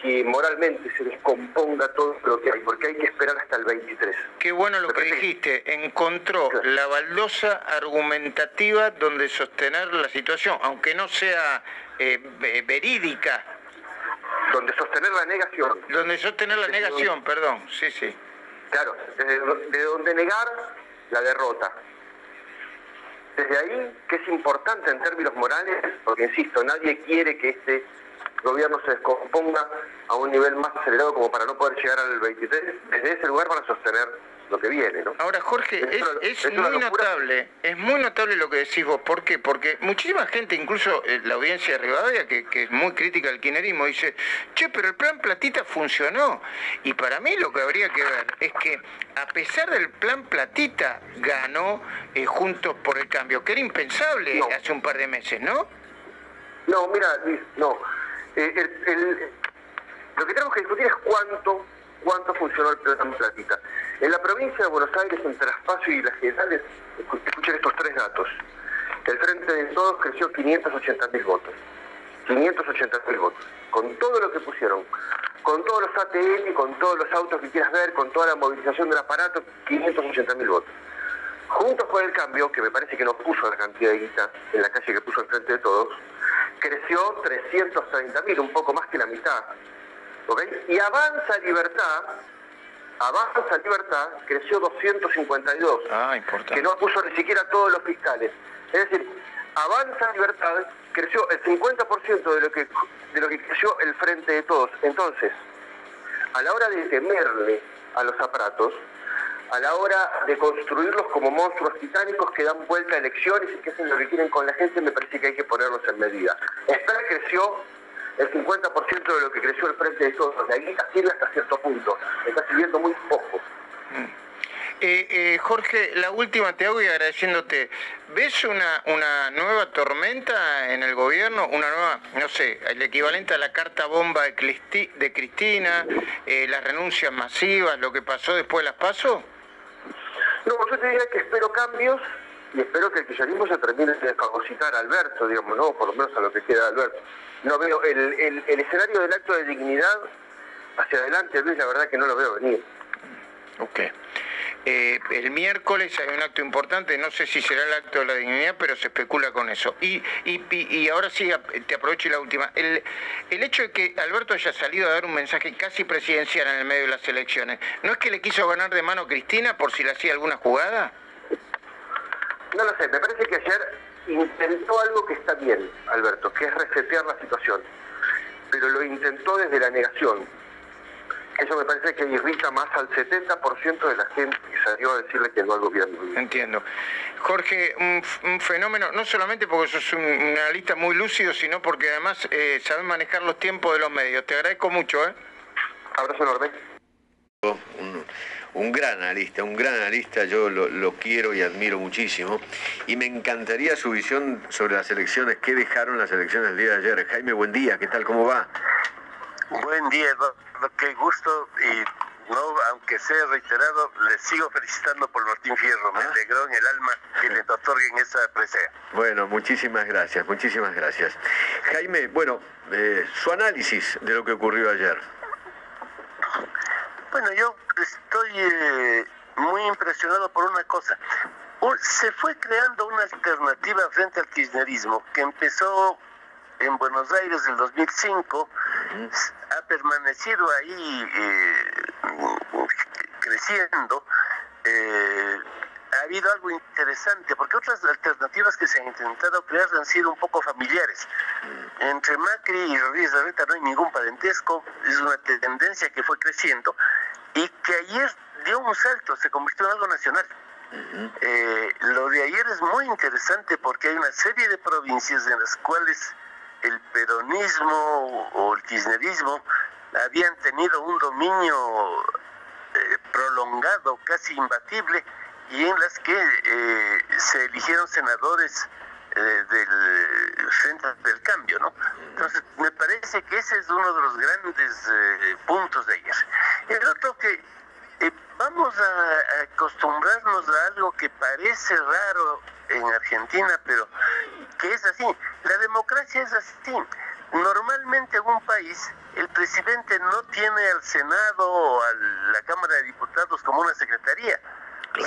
S7: que moralmente se descomponga todo lo que hay, porque hay que esperar hasta el 23.
S8: Qué bueno lo que dijiste, encontró la baldosa argumentativa donde sostener la situación, aunque no sea eh, verídica.
S7: Donde sostener la negación.
S8: Donde sostener la negación, perdón, sí, sí.
S7: Claro, de donde negar la derrota. Desde ahí, que es importante en términos morales, porque insisto, nadie quiere que este gobierno se descomponga a un nivel más acelerado como para no poder llegar al 23, desde ese lugar para sostener lo que viene, ¿no?
S8: Ahora, Jorge, es, muy notable, es muy notable lo que decís vos. ¿Por qué? Porque muchísima gente, incluso eh, la audiencia de Rivadavia, que, es muy crítica al kirchnerismo, dice, che, pero el plan Platita funcionó. Y para mí lo que habría que ver es que, a pesar del plan Platita, ganó eh, Juntos por el Cambio, que era impensable hace un par de meses, ¿no?
S7: No, mira, Luis, no. Eh, lo que tenemos que discutir es cuánto cuánto funcionó el plan Platita. En la provincia de Buenos Aires, en Traspaso y las Generales, escuchen estos tres datos. El Frente de Todos creció 580 mil votos. 580 mil votos. Con todo lo que pusieron, con todos los ATM, con todos los autos que quieras ver, con toda la movilización del aparato, 580 mil votos. Juntos por el cambio, que me parece que no puso la cantidad de guita en la calle que puso el frente de todos, creció 330 mil, un poco más que la mitad. Y Avanza Libertad, Avanza Libertad creció 252,
S8: ah,
S7: que no puso ni siquiera todos los fiscales. Es decir, Avanza Libertad creció el 50% de lo que de lo que creció el frente de todos. Entonces, a la hora de temerle a los aparatos, a la hora de construirlos como monstruos titánicos que dan vuelta a elecciones y que hacen lo que quieren con la gente, me parece que hay que ponerlos en medida. Esta creció el 50% de lo que creció el frente de todos. De ahí sirve hasta cierto punto. Está sirviendo muy poco.
S8: Mm. Eh, eh, Jorge, la última te hago y agradeciéndote. ¿Ves una, una nueva tormenta en el gobierno? Una nueva, no sé, el equivalente a la carta bomba de, Cristina, eh, las renuncias masivas, lo que pasó después de las pasos?
S7: No, yo te diría que espero cambios y espero que el kirchnerismo se termine de fagocitar a Alberto, digamos, ¿no? Por lo menos a lo que queda de Alberto. No veo el, el, el escenario del acto de dignidad hacia adelante, Luis, la verdad que no lo veo venir.
S8: Ok. Eh, el miércoles hay un acto importante, no sé si será el acto de la dignidad, pero se especula con eso. Y, y, ahora sí, te aprovecho la última. El, el hecho de que Alberto haya salido a dar un mensaje casi presidencial en el medio de las elecciones, ¿no es que le quiso ganar de mano a Cristina por si le hacía alguna jugada?
S7: No lo sé, me parece que ayer intentó algo que está bien, Alberto, que es resetear la situación, pero lo intentó desde la negación eso me parece que irrita más al 70% de la gente que salió a decirle que no al gobierno.
S8: Entiendo. Jorge, un, fenómeno, no solamente porque sos un, analista muy lúcido, sino porque además eh, sabes manejar los tiempos de los medios. Te agradezco mucho. ¿eh?
S7: Abrazo enorme.
S9: Un, gran analista, un gran analista, yo lo, lo, quiero y admiro muchísimo. Y me encantaría su visión sobre las elecciones, qué dejaron las elecciones el día de ayer. Jaime, buen día, ¿qué tal? ¿Cómo va?
S10: Buen día, qué gusto y no, aunque sea reiterado, le sigo felicitando por Martín Fierro. Me ah. alegró en el alma que le otorguen esa presea.
S9: Bueno, muchísimas gracias, muchísimas gracias. Jaime, bueno, eh, su análisis de lo que ocurrió ayer.
S10: Bueno, yo estoy eh, muy impresionado por una cosa. Se fue creando una alternativa frente al kirchnerismo que empezó en Buenos Aires del 2005, ha permanecido ahí eh, creciendo. Eh, ha habido algo interesante, porque otras alternativas que se han intentado crear han sido un poco familiares. Entre Macri y Rodríguez Larreta no hay ningún parentesco, es una tendencia que fue creciendo y que ayer dio un salto, se convirtió en algo nacional. Eh, lo de ayer es muy interesante porque hay una serie de provincias en las cuales el peronismo o el kirchnerismo habían tenido un dominio eh, prolongado, casi imbatible, y en las que eh, se eligieron senadores eh, del Centro del Cambio, ¿no? Entonces, me parece que ese es uno de los grandes puntos de ayer. El otro que vamos a acostumbrarnos a algo que parece raro en Argentina, pero que es así. La democracia es así. Normalmente en un país el presidente no tiene al Senado o a la Cámara de Diputados como una secretaría.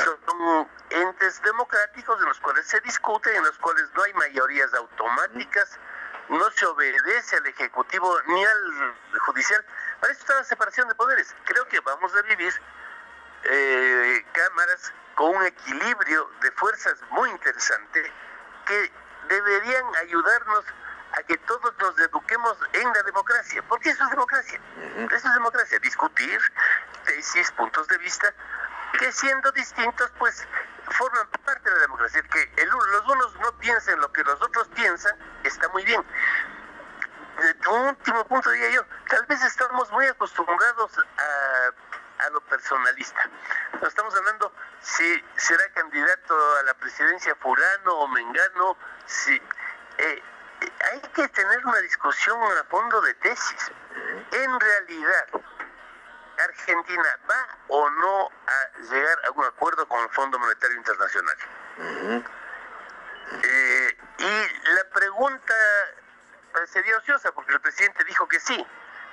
S10: Son entes democráticos en los cuales se discute, en los cuales no hay mayorías automáticas, no se obedece al Ejecutivo ni al Judicial. Para eso está la separación de poderes. Creo que vamos a vivir eh, cámaras con un equilibrio de fuerzas muy interesante que deberían ayudarnos a que todos nos eduquemos en la democracia, porque eso es democracia, eso es democracia, discutir tesis, puntos de vista, que siendo distintos, pues forman parte de la democracia. Que el, los unos no piensen lo que los otros piensan, está muy bien. Un último punto diría yo, tal vez estamos muy acostumbrados a a lo personalista. No estamos hablando si será candidato a la presidencia fulano o mengano, si eh, hay que tener una discusión a fondo de tesis. En realidad, Argentina va o no a llegar a un acuerdo con el Fondo Monetario Internacional. Eh, y la pregunta sería ociosa porque el presidente dijo que sí,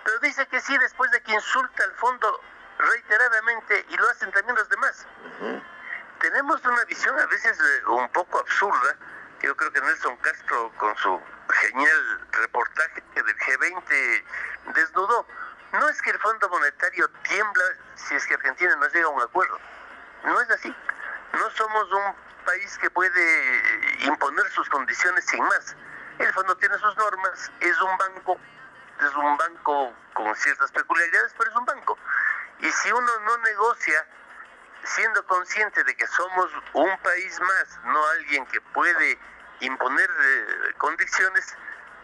S10: pero dice que sí después de que insulta al fondo reiteradamente y lo hacen también los demás. Tenemos una visión a veces eh, un poco absurda, yo creo que Nelson Castro con su genial reportaje del G20 desnudó. No es que el Fondo Monetario tiembla si es que Argentina no llega a un acuerdo. No es así. No somos un país que puede imponer sus condiciones sin más. El fondo tiene sus normas, es un banco, es un banco con ciertas peculiaridades, pero es un banco. Y si uno no negocia siendo consciente de que somos un país más, no alguien que puede imponer eh, condiciones,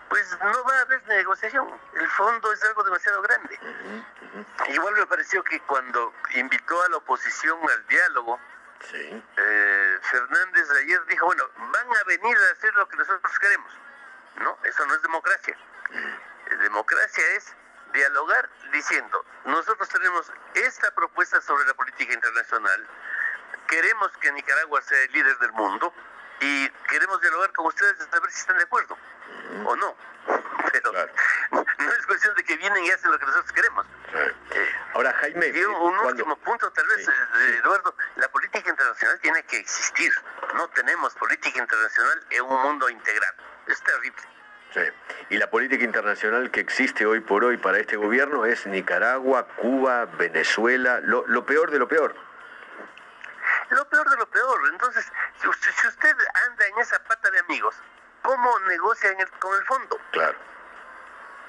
S10: pues no va a haber negociación. El fondo es algo demasiado grande. Igual me pareció que cuando invitó a la oposición al diálogo, eh, Fernández ayer dijo, bueno, van a venir a hacer lo que nosotros queremos. No, eso no es democracia. Democracia es dialogar diciendo, nosotros tenemos esta propuesta sobre la política internacional, queremos que Nicaragua sea el líder del mundo y queremos dialogar con ustedes hasta ver si están de acuerdo o no. Pero no es cuestión de que vienen y hacen lo que nosotros queremos.
S9: Ahora, Jaime...
S10: Y un, último punto, tal vez, eh, Eduardo, la política internacional tiene que existir. No tenemos política internacional en un mundo integral. Es terrible.
S9: Sí. Y la política internacional que existe hoy por hoy para este gobierno es Nicaragua, Cuba, Venezuela, lo, lo peor de lo peor.
S10: Lo peor de lo peor. Entonces, si usted, si usted anda en esa pata de amigos, ¿cómo negocia en el- con el fondo?
S9: Claro.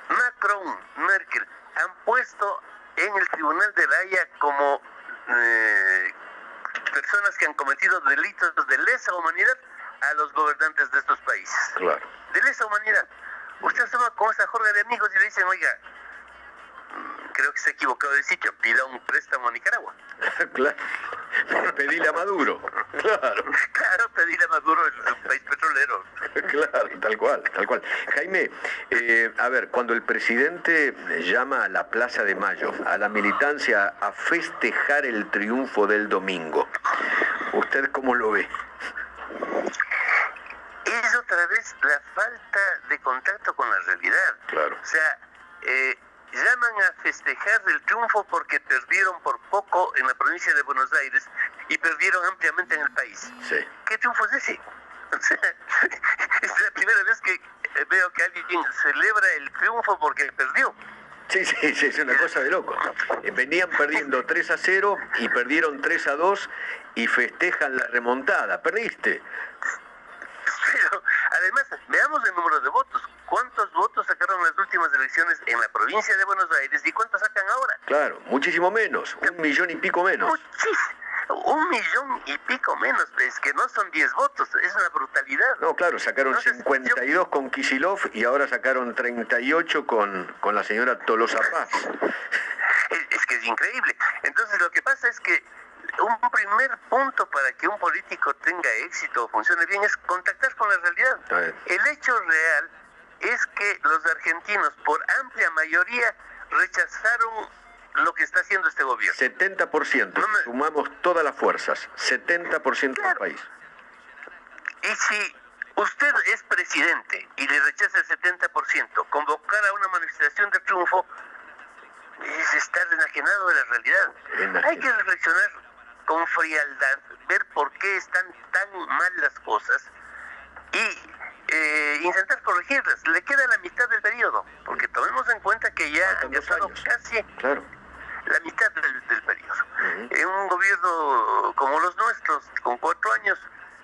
S10: Macron, Merkel han puesto en el Tribunal de la Haya como eh, personas que han cometido delitos de lesa humanidad a los gobernantes de estos países.
S9: Claro.
S10: De lesa humanidad. Usted se va con esa jorga de amigos y le dicen, oiga, mm, creo que se ha equivocado de sitio, pida un préstamo a Nicaragua.
S9: claro. Pedile a Maduro. Claro.
S10: Claro, pedirle a Maduro el, el país petrolero.
S9: Claro, tal cual, tal cual. Jaime, eh, a ver, cuando el presidente llama a la Plaza de Mayo, a la militancia, a festejar el triunfo del domingo, ¿usted cómo lo ve?
S10: Es otra vez la falta de contacto con la realidad.
S9: Claro.
S10: O sea, eh, llaman a festejar el triunfo porque perdieron por poco en la provincia de Buenos Aires y perdieron ampliamente en el país.
S9: Sí.
S10: ¿Qué triunfo es ese? O sea, es la primera vez que eh, veo que alguien celebra el triunfo porque perdió.
S9: Sí, sí, sí, es una cosa de loco. Eh, Venían perdiendo 3 a 0 y perdieron 3 a 2 y festejan la remontada. Perdiste.
S10: Pero además, veamos el número de votos. ¿Cuántos votos sacaron las últimas elecciones en la provincia de Buenos Aires y cuántos sacan ahora?
S9: Claro, muchísimo menos, un millón y pico menos.
S10: Un millón y pico menos, es que no son 10 votos, es una brutalidad.
S9: No, claro, sacaron 52 con Kisilov y ahora sacaron 38 con, con la señora Tolosa Paz.
S10: Es, es que es increíble. Entonces lo que pasa es que un primer punto para que un político tenga éxito o funcione bien es contactar con la realidad. El hecho real es que los argentinos por amplia mayoría rechazaron lo que está haciendo este gobierno.
S9: 70%, si sumamos todas las fuerzas, 70% del país.
S10: Y si usted es presidente y le rechaza el 70%, convocar a una manifestación de triunfo es estar enajenado de la realidad. Hay que reflexionar con frialdad, ver por qué están tan mal las cosas y eh, intentar corregirlas. Le queda la mitad del periodo, porque tomemos en cuenta que ya han pasado casi
S9: Claro.
S10: la mitad del, del periodo. En un gobierno como los nuestros, con cuatro años,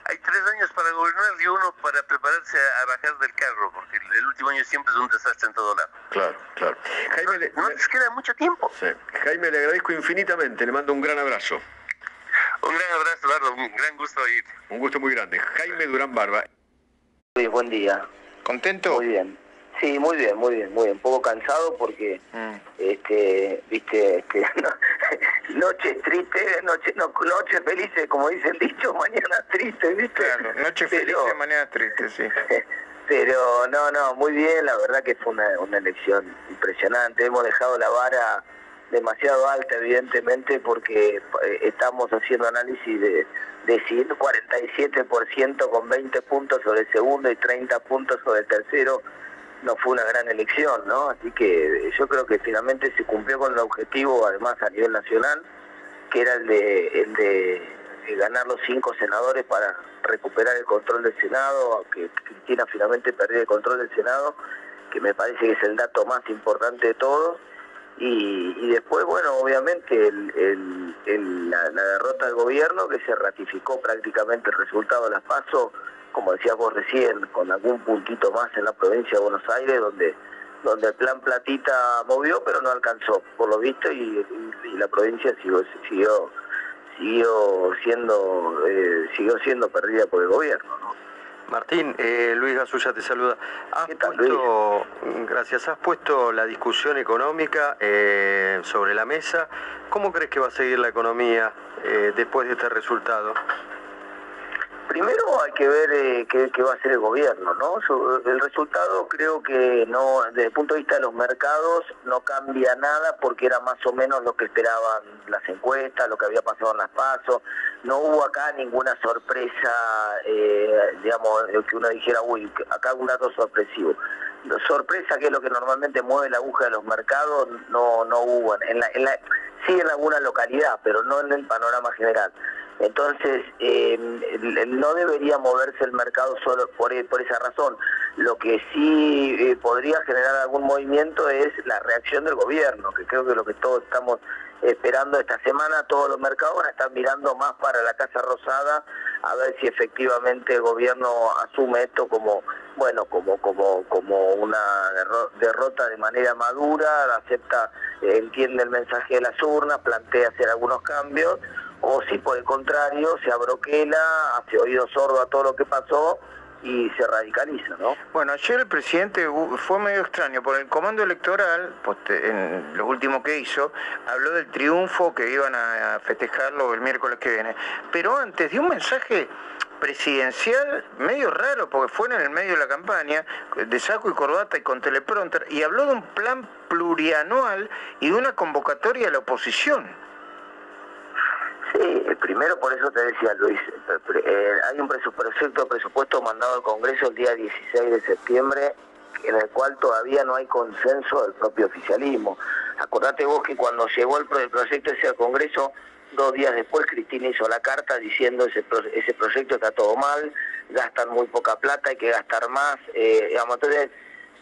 S10: hay tres años para gobernar y uno para prepararse a, bajar del carro, porque el, último año siempre es un desastre en todo lado.
S9: Claro, claro. Jaime, le,
S10: No les queda mucho tiempo.
S9: sí. Jaime, le agradezco infinitamente, le mando un gran abrazo.
S10: Un gran abrazo, Eduardo, un gran gusto oír.
S9: Un gusto muy grande. Jaime Durán Barba.
S11: Sí, buen día.
S8: ¿Contento?
S11: Muy bien. Sí, muy bien, muy bien, muy bien. Un poco cansado porque,
S8: Mm.
S11: este, viste, este, no- noches tristes, noche, no, noches felices, como dice el dicho, mañana tristes, viste.
S8: Claro, noche
S11: Pero-
S8: feliz, mañana triste, sí.
S11: Pero no, no, muy bien, la verdad que fue una, una elección impresionante. Hemos dejado la vara demasiado alta evidentemente porque eh, estamos haciendo análisis de, de si 47% con 20 puntos sobre el segundo y 30 puntos sobre el tercero no fue una gran elección, ¿no? Así que yo creo que finalmente se cumplió con el objetivo, además a nivel nacional, que era el de, el de ganar los cinco senadores para recuperar el control del Senado, que Cristina finalmente perdió el control del Senado, que me parece que es el dato más importante de todos. Y, después, bueno, obviamente el, la, derrota del gobierno que se ratificó prácticamente el resultado de las PASO, como decías vos recién, con algún puntito más en la provincia de Buenos Aires, donde donde el plan Platita movió, pero no alcanzó, por lo visto, y, la provincia siguió, siguió siguió siendo eh, siguió siendo perdida por el gobierno.
S9: Martín, eh, Luis Gasulla te saluda. Has puesto, gracias, has puesto la discusión económica eh, sobre la mesa. ¿Cómo crees que va a seguir la economía después de este resultado?
S11: Primero hay que ver eh, qué, va a hacer el gobierno, ¿no? El resultado creo que no, desde el punto de vista de los mercados, no cambia nada porque era más o menos lo que esperaban las encuestas, lo que había pasado en las pasos. No hubo acá ninguna sorpresa, eh, digamos, que uno dijera, uy, acá un dato sorpresivo. Sorpresa, que es lo que normalmente mueve la aguja de los mercados, no, no hubo. En la, en la, sí en alguna localidad, pero no en el panorama general. Entonces, eh, no debería moverse el mercado solo por, por esa razón. Lo que sí eh, podría generar algún movimiento es la reacción del gobierno, que creo que lo que todos estamos esperando esta semana, todos los mercados están mirando más para la Casa Rosada a ver si efectivamente el gobierno asume esto como bueno como como como una derrota de manera madura, acepta, entiende el mensaje de las urnas, plantea hacer algunos cambios o si por el contrario se abroquela, hace oído sordo a todo lo que pasó y se radicaliza, ¿no?
S8: Bueno, ayer el presidente fue medio extraño, por el comando electoral, en lo último que hizo, habló del triunfo que iban a festejarlo el miércoles que viene, pero antes dio un mensaje presidencial medio raro, porque fue en el medio de la campaña, de saco y corbata y con teleprompter, y habló de un plan plurianual y de una convocatoria a la oposición.
S11: Sí, primero por eso te decía Luis, eh, hay un de presupuesto mandado al Congreso el día 16 de septiembre en el cual todavía no hay consenso del propio oficialismo. Acordate vos que cuando llegó el, proyecto ese al Congreso, dos días después Cristina hizo la carta diciendo ese, ese proyecto está todo mal, gastan muy poca plata, hay que gastar más. Eh, digamos,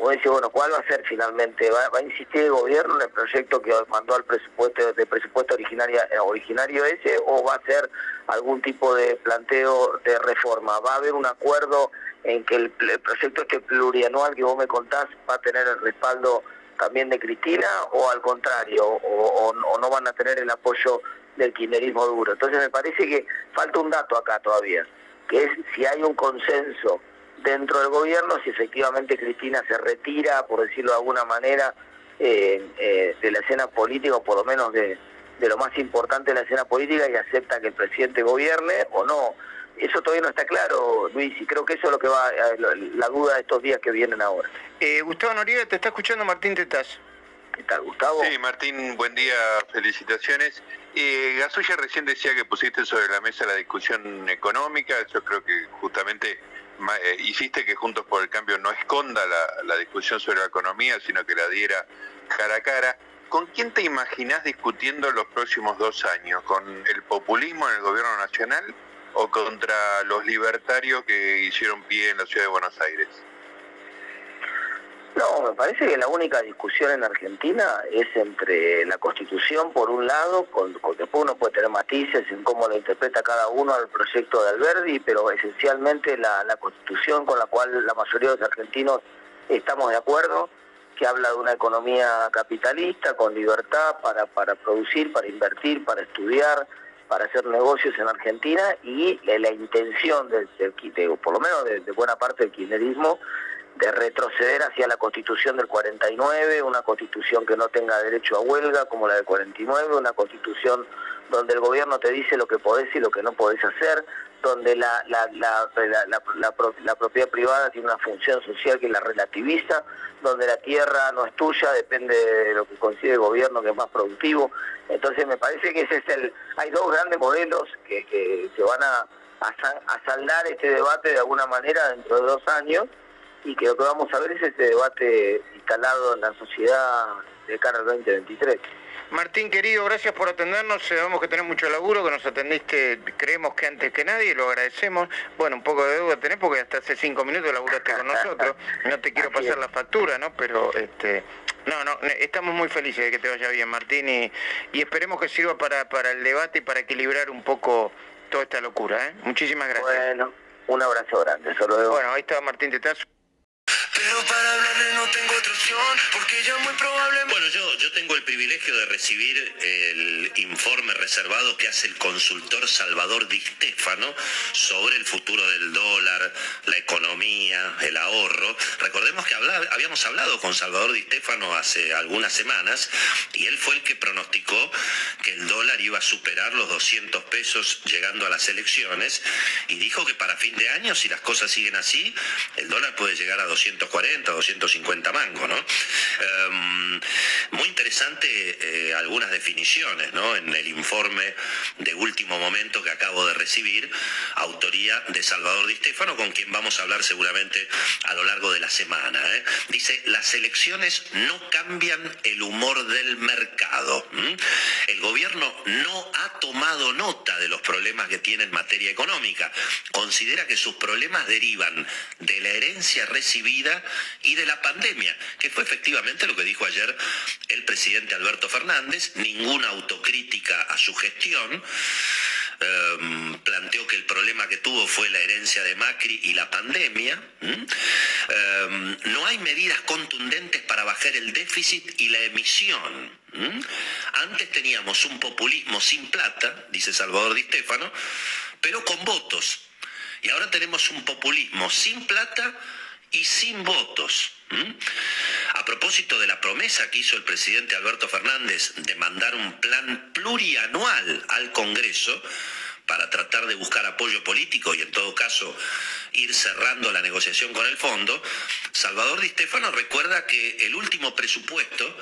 S11: o dice, bueno, ¿cuál va a ser finalmente? ¿Va, a insistir el gobierno en el proyecto que mandó al presupuesto de presupuesto originaria, eh, originario ese o va a ser algún tipo de planteo de reforma? ¿Va a haber un acuerdo en que el, proyecto este plurianual que vos me contás va a tener el respaldo también de Cristina o al contrario, o, no van a tener el apoyo del kirchnerismo duro? Entonces me parece que falta un dato acá todavía, que es si hay un consenso dentro del gobierno si efectivamente Cristina se retira, por decirlo de alguna manera, eh, eh, de la escena política, o por lo menos de, lo más importante de la escena política, y acepta que el presidente gobierne o no. Eso todavía no está claro, Luis, y creo que eso es lo que va, eh, la duda de estos días que vienen ahora.
S8: Gustavo Noriega, te está escuchando Martín Tetaz.
S11: ¿Qué tal, Gustavo?
S1: Sí, Martín, buen día, felicitaciones. Eh, Gasulla recién decía que pusiste sobre la mesa la discusión económica, yo creo que justamente eh, hiciste que Juntos por el Cambio no esconda la, discusión sobre la economía, sino que la diera cara a cara. ¿Con quién te imaginás discutiendo los próximos dos años? ¿Con el populismo en el gobierno nacional o contra los libertarios que hicieron pie en la ciudad de Buenos Aires?
S11: No, me parece que la única discusión en Argentina es entre la Constitución, por un lado, con, con, después uno puede tener matices en cómo lo interpreta cada uno al proyecto de Alberdi, pero esencialmente la, Constitución con la cual la mayoría de los argentinos estamos de acuerdo, que habla de una economía capitalista, con libertad para, para producir, para invertir, para estudiar, para hacer negocios en Argentina y la, intención, de, por lo menos de, buena parte del kirchnerismo, de retroceder hacia la constitución del 49, una constitución que no tenga derecho a huelga como la del 49, una constitución donde el gobierno te dice lo que podés y lo que no podés hacer, donde la, la, la, la, propiedad privada tiene una función social que la relativiza, donde la tierra no es tuya, depende de lo que consigue el gobierno que es más productivo. Entonces me parece que ese es el... Hay dos grandes modelos que, que se van a, a, saldar este debate de alguna manera dentro de dos años y que lo que vamos a ver es ese debate instalado en la sociedad de cara al 2023.
S8: Martín, querido, gracias por atendernos. Sabemos que tenés mucho laburo, que nos atendiste, creemos que antes que nadie, lo agradecemos. Bueno, un poco de deuda tenés porque hasta hace cinco minutos laburaste con nosotros. No te quiero pasar la factura, ¿no? Pero, este, no, no, estamos muy felices de que te vaya bien, Martín, y, y esperemos que sirva para, para el debate y para equilibrar un poco toda esta locura, ¿eh? Muchísimas gracias.
S11: Bueno, un abrazo grande, solo
S8: Bueno, ahí está Martín Tetazo.
S12: Pero para hablarle no tengo otra opción, porque ya muy probablemente...
S13: Bueno, yo, yo tengo el privilegio de recibir el informe reservado que hace el consultor Salvador Di Stefano sobre el futuro del dólar, la economía, el ahorro. Recordemos que habíamos hablado con Salvador Di Stefano hace algunas semanas y él fue el que pronosticó que el dólar iba a superar los 200 pesos llegando a las elecciones y dijo que para fin de año, si las cosas siguen así, el dólar puede llegar a 200 240, 250 mangos, ¿no? Em, muy interesante eh, algunas definiciones, ¿no? En el informe de último momento que acabo de recibir, autoría de Salvador Di Stefano, con quien vamos a hablar seguramente a lo largo de la semana. ¿eh? Dice, las elecciones no cambian el humor del mercado. El gobierno no ha tomado nota de los problemas que tiene en materia económica. Considera que sus problemas derivan de la herencia recibida y de la pandemia, que fue efectivamente lo que dijo ayer el presidente Alberto Fernández, ninguna autocrítica a su gestión. Em, planteó que el problema que tuvo fue la herencia de Macri y la pandemia. Em, no hay medidas contundentes para bajar el déficit y la emisión. Antes teníamos un populismo sin plata, dice Salvador Di Stefano, pero con votos. Y ahora tenemos un populismo sin plata, y sin votos. A propósito de la promesa que hizo el presidente Alberto Fernández de mandar un plan plurianual al Congreso para tratar de buscar apoyo político y en todo caso ir cerrando la negociación con el fondo, Salvador Di Stefano recuerda que el último presupuesto,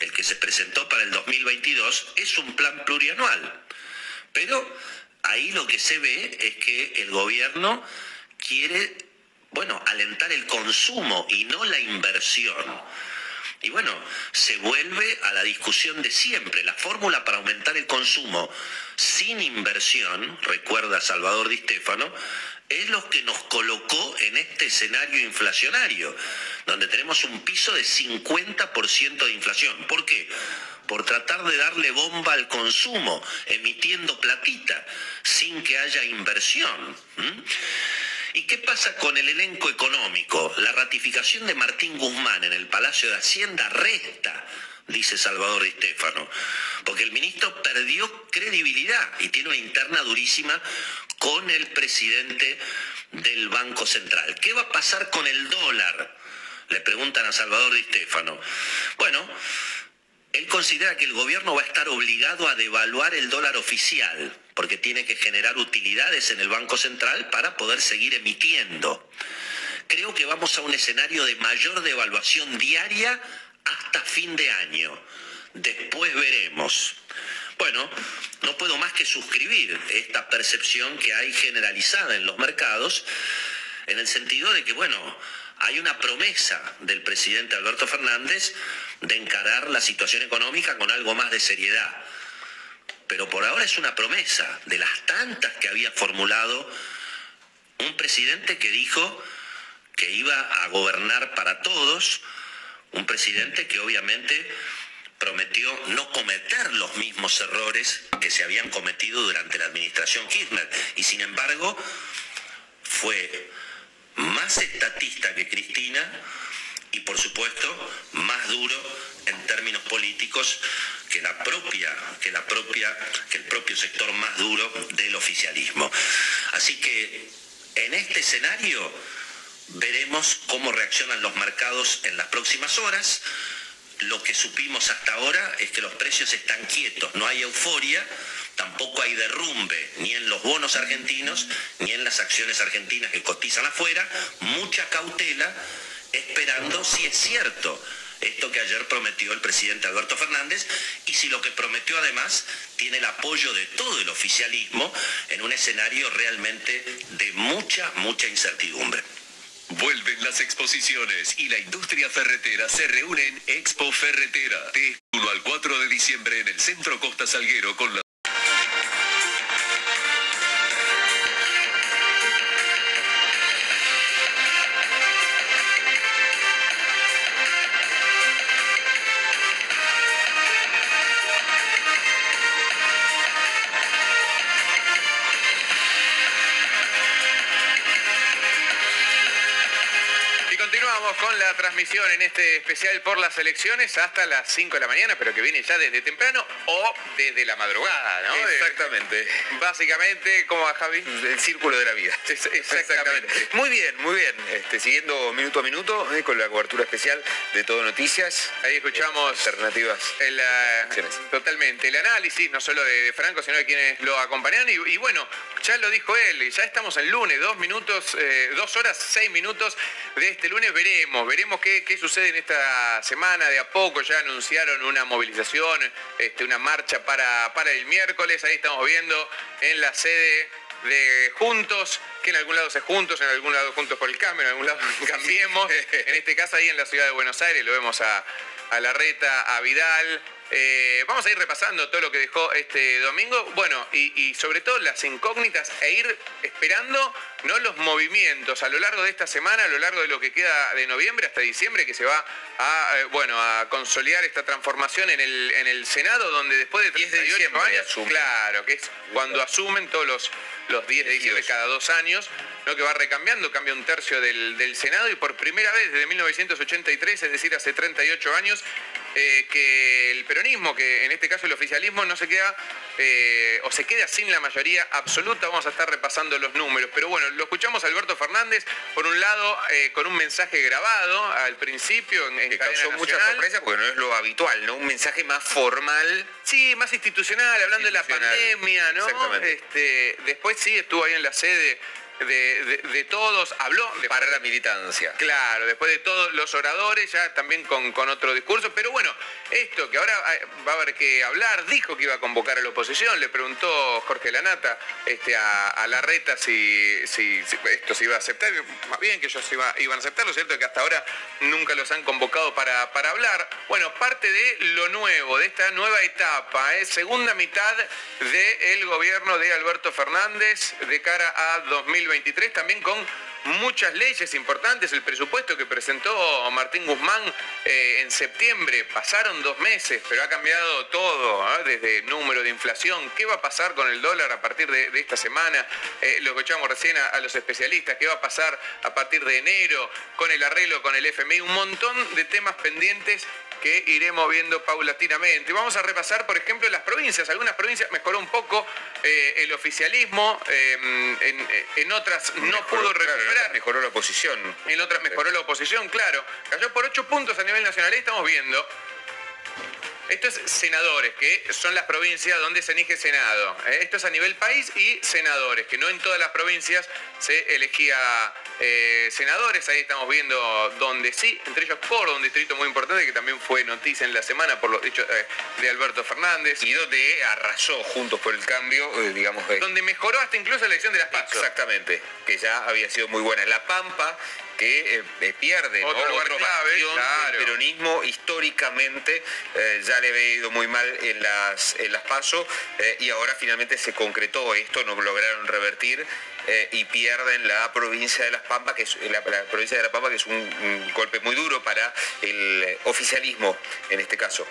S13: el que se presentó para el 2022, es un plan plurianual. Pero ahí lo que se ve es que el gobierno quiere bueno, alentar el consumo y no la inversión. Y bueno, se vuelve a la discusión de siempre. La fórmula para aumentar el consumo sin inversión, recuerda Salvador Di Stefano, es lo que nos colocó en este escenario inflacionario, donde tenemos un piso de 50% de inflación. ¿Por qué? Por tratar de darle bomba al consumo, emitiendo platita, sin que haya inversión. ¿Y qué pasa con el elenco económico? La ratificación de Martín Guzmán en el Palacio de Hacienda resta, dice Salvador Di Stefano, porque el ministro perdió credibilidad y tiene una interna durísima con el presidente del Banco Central. ¿Qué va a pasar con el dólar? Le preguntan a Salvador Di Stefano. Bueno, él considera que el gobierno va a estar obligado a devaluar el dólar oficial, porque tiene que generar utilidades en el Banco Central para poder seguir emitiendo. Creo que vamos a un escenario de mayor devaluación diaria hasta fin de año. Después veremos. Bueno, no puedo más que suscribir esta percepción que hay generalizada en los mercados, en el sentido de que, bueno, hay una promesa del presidente Alberto Fernández de encarar la situación económica con algo más de seriedad. Pero por ahora es una promesa de las tantas que había formulado un presidente que dijo que iba a gobernar para todos, un presidente que obviamente prometió no cometer los mismos errores que se habían cometido durante la administración Kirchner. Y sin embargo, fue más estatista que Cristina y por supuesto más duro en términos políticos que la propia, que la propia, que el propio sector más duro del oficialismo. Así que en este escenario Veremos cómo reaccionan los mercados en las próximas horas. Lo que supimos hasta ahora es que los precios están quietos, no hay euforia, tampoco hay derrumbe ni en los bonos argentinos ni en las acciones argentinas que cotizan afuera, mucha cautela esperando si es cierto esto que ayer prometió el presidente Alberto Fernández y si lo que prometió además tiene el apoyo de todo el oficialismo en un escenario realmente de mucha, mucha incertidumbre.
S14: Vuelven las exposiciones y la industria ferretera se reúne Expo Ferretera. De 1 al 4 de diciembre en el Centro Costa Salguero con la
S15: transmisión en este especial por las elecciones hasta las 5 de la mañana, pero que viene ya desde temprano o desde la madrugada, ¿no?
S16: Exactamente.
S15: básicamente, ¿cómo va Javi?
S16: El círculo de la vida.
S15: exactamente.
S16: Muy bien, muy bien. Este, siguiendo minuto a minuto eh, con la cobertura especial de Todo Noticias.
S15: Ahí escuchamos
S16: alternativas.
S15: El, uh, totalmente. El análisis, no solo de, Franco, sino de quienes lo acompañan. Y, bueno, ya lo dijo él, ya estamos el lunes, dos minutos, eh, dos horas, seis minutos de este lunes. Veremos veremos, qué, sucede en esta semana. De a poco ya anunciaron una movilización, este, una marcha para, para el miércoles. Ahí estamos viendo en la sede de Juntos, que en algún lado se Juntos, en algún lado Juntos por el Cambio, en algún lado Cambiemos. En este caso ahí en la ciudad de Buenos Aires lo vemos a, a Larreta, a Vidal, eh, vamos a ir repasando todo lo que dejó este domingo, bueno, y, sobre todo las incógnitas e ir esperando ¿no? los movimientos a lo largo de esta semana, a lo largo de lo que queda de noviembre hasta diciembre, que se va a, eh, bueno, a consolidar esta transformación en el, en el Senado, donde después de 38 años, claro, que es cuando asumen todos los, los 10 de diciembre cada dos años, ¿no? que va recambiando, cambia un tercio del, del Senado y por primera vez desde 1983, es decir, hace 38 años, eh, que el peronismo, que en este caso el oficialismo, no se queda eh, o se queda sin la mayoría absoluta. Vamos a estar repasando los números. Pero bueno, lo escuchamos a Alberto Fernández, por un lado, eh, con un mensaje grabado al principio en,
S16: que causó mucha sorpresa porque no es lo habitual, ¿no? Un mensaje más formal.
S15: Sí, más institucional, hablando de la pandemia, ¿no? Este, después sí estuvo ahí en la sede de, todos, habló
S16: para la militancia.
S15: Claro, después de todos los oradores, ya también con, otro discurso. Pero bueno, esto que ahora va a haber que hablar, dijo que iba a convocar a la oposición, le preguntó Jorge Lanata este, a, a Larreta si, si, esto se iba a aceptar, más bien que ellos iban a aceptarlo, ¿cierto? Que hasta ahora nunca los han convocado para, para hablar. Bueno, parte de lo nuevo, de esta nueva etapa, ¿eh? segunda mitad del gobierno de Alberto Fernández de cara a 2020 también con muchas leyes importantes. El presupuesto que presentó Martín Guzmán eh, en septiembre, pasaron dos meses, pero ha cambiado todo, ¿ah? desde número de inflación, qué va a pasar con el dólar a partir de, esta semana, eh, lo escuchamos recién a, a, los especialistas, qué va a pasar a partir de enero con el arreglo con el FMI, un montón de temas pendientes que iremos viendo paulatinamente. Vamos a repasar, por ejemplo, las provincias. Algunas provincias mejoró un poco eh, el oficialismo, em, en, otras no pudo recuperar.
S16: Mejoró la oposición.
S15: En otras mejoró la oposición, claro. Cayó por ocho puntos a nivel nacional. Ahí estamos viendo esto es senadores, que son las provincias donde se elige Senado. ¿eh? Esto es a nivel país y senadores, que no en todas las provincias se elegía eh, senadores. Ahí estamos viendo donde sí, entre ellos por un distrito muy importante que también fue noticia en la semana por los dichos eh, de Alberto Fernández.
S16: Y donde arrasó Juntos por el Cambio, digamos.
S15: donde mejoró hasta incluso la elección de las PAC.
S16: Exactamente, que ya había sido muy buena. La Pampa que eh, eh, pierde
S15: otro,
S16: ¿no?
S15: lugar clave,
S16: el peronismo históricamente eh, ya le había ido muy mal en las, en las PASO y ahora finalmente se concretó esto, no lograron revertir y pierden la provincia de Las Pampas, que es la, provincia de La Pampa, que es un, golpe muy duro para el oficialismo en este caso.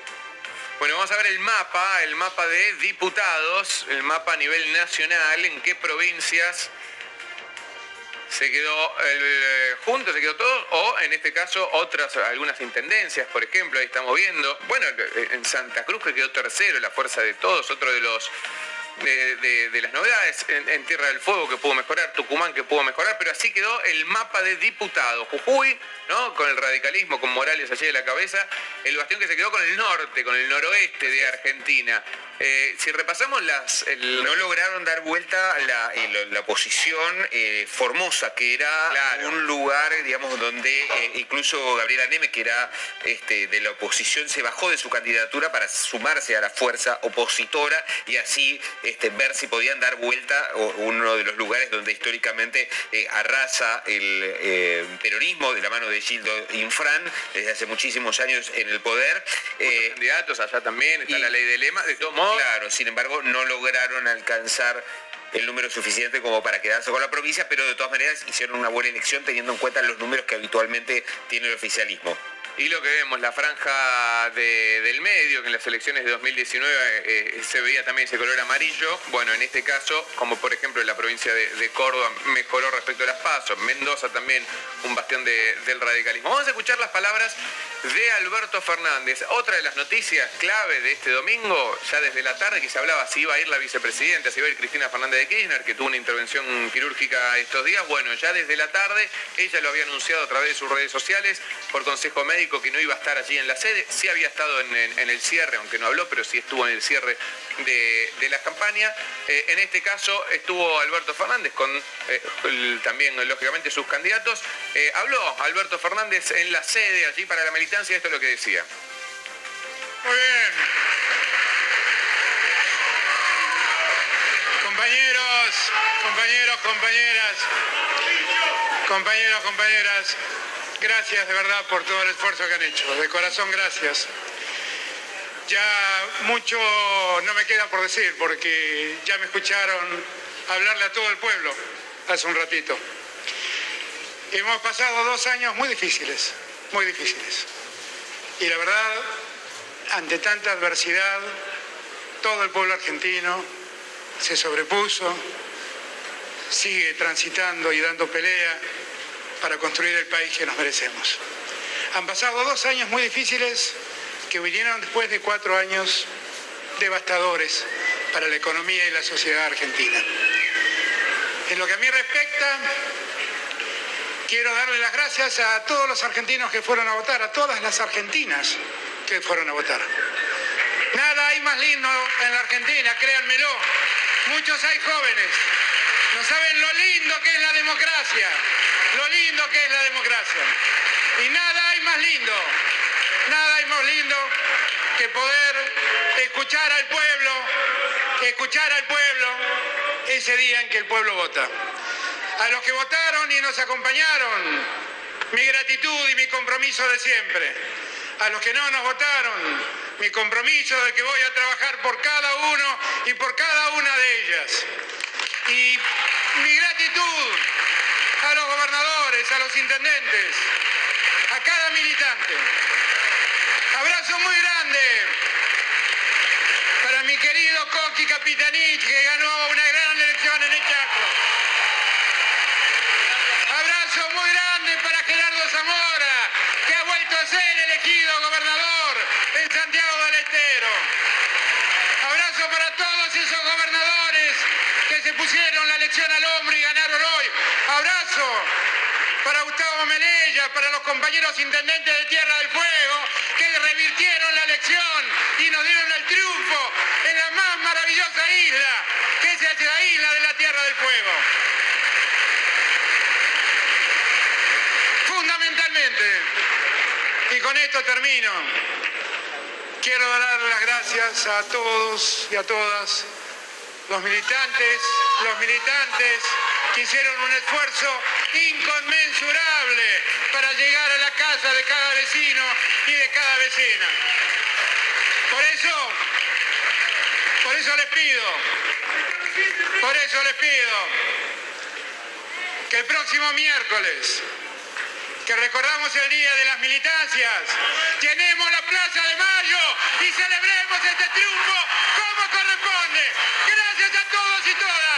S15: Bueno, vamos a ver el mapa, el mapa de diputados, el mapa a nivel nacional, en qué provincias se quedó el, eh, junto, se quedó todo, o en este caso otras, algunas intendencias, por ejemplo, ahí estamos viendo, bueno, en Santa Cruz que quedó tercero, la fuerza de todos, otro de los de, de las novedades. En, en Tierra del Fuego que pudo mejorar, Tucumán que pudo mejorar, pero así quedó el mapa de diputados. Jujuy, ¿no? Con el radicalismo, con Morales allí de la cabeza, el bastión que se quedó con el norte, con el noroeste de Argentina. Eh, si repasamos las... el-
S16: No lograron dar vuelta la, eh, la- la posición eh, Formosa, que era un lugar, digamos, donde eh, incluso Gabriela Neme, que era este, de la oposición, se bajó de su candidatura para sumarse a la fuerza opositora y así este, ver si podían dar vuelta uno de los lugares donde históricamente arrasa el peronismo de la mano de Gildo Infran desde hace muchísimos años en el poder.
S15: Candidatos allá también, está la ley de lema, de todos modos.
S16: Claro, sin embargo, no lograron alcanzar el número suficiente como para quedarse con la provincia, pero de todas maneras hicieron una buena elección teniendo en cuenta los números que habitualmente tiene el oficialismo.
S15: Y lo que vemos, la franja de- del medio, que en las elecciones de 2019 eh, se veía también ese color amarillo. Bueno, en este caso, como por ejemplo en la provincia de, Córdoba, mejoró respecto a las pasos. Mendoza también, un bastión de- del radicalismo. Vamos a escuchar las palabras de Alberto Fernández. Otra de las noticias clave de este domingo, ya desde la tarde, que se hablaba si iba a ir la vicepresidenta, si iba a ir Cristina Fernández de Kirchner, que tuvo una intervención quirúrgica estos días. Bueno, ya desde la tarde, ella lo había anunciado a través de sus redes sociales por consejo médico que no iba a estar allí en la sede. Sí había estado en, en- el cierre, aunque no habló, pero sí estuvo en el cierre de, de la campaña. Eh, en este caso estuvo Alberto Fernández con eh, también, lógicamente, sus candidatos. Eh, habló Alberto Fernández en la sede allí para la militancia, esto es lo que decía.
S17: Muy bien. Compañeros, compañeros, compañeras, compañeros, compañeras, gracias de verdad por todo el esfuerzo que han hecho. De corazón, gracias. Ya mucho no me queda por decir porque ya me escucharon hablarle a todo el pueblo hace un ratito. Hemos pasado dos años muy difíciles, muy difíciles. Y la verdad, ante tanta adversidad, todo el pueblo argentino se sobrepuso, sigue transitando y dando pelea para construir el país que nos merecemos. Han pasado dos años muy difíciles que vinieron después de cuatro años devastadores para la economía y la sociedad argentina. En lo que a mí respecta, quiero darle las gracias a todos los argentinos que fueron a votar, a todas las argentinas que fueron a votar. Nada hay más lindo en la Argentina, créanmelo. Muchos hay jóvenes. No saben lo lindo que es la democracia. Lo lindo que es la democracia. Y nada hay más lindo. Nada hay más lindo que poder escuchar al pueblo, escuchar al pueblo ese día en que el pueblo vota. A los que votaron y nos acompañaron, mi gratitud y mi compromiso de siempre. A los que no nos votaron, mi compromiso de que voy a trabajar por cada uno y por cada una de ellas. Y mi gratitud a los gobernadores, a los intendentes, a cada militante. Abrazo muy grande para mi querido Coqui Capitanich, que ganó una gran elección en el Chaco. Abrazo muy grande para Gerardo Zamora, que ha vuelto a ser elegido gobernador en Santiago del Estero. Abrazo para todos esos gobernadores que se pusieron la elección al hombro y ganaron hoy. Abrazo para Gustavo Melella, para los compañeros intendentes de Tierra del Fuego, y nos dieron el triunfo en la más maravillosa isla, que es la isla de la Tierra del Fuego. Fundamentalmente, y con esto termino, quiero dar las gracias a todos y a todas los militantes, los militantes que hicieron un esfuerzo inconmensurable para llegar a la casa de cada vecino y de cada vecina. Por eso, por eso les pido, por eso les pido que el próximo miércoles, que recordamos el Día de las Militancias, llenemos la Plaza de Mayo y celebremos este triunfo como corresponde. Gracias a todos y todas.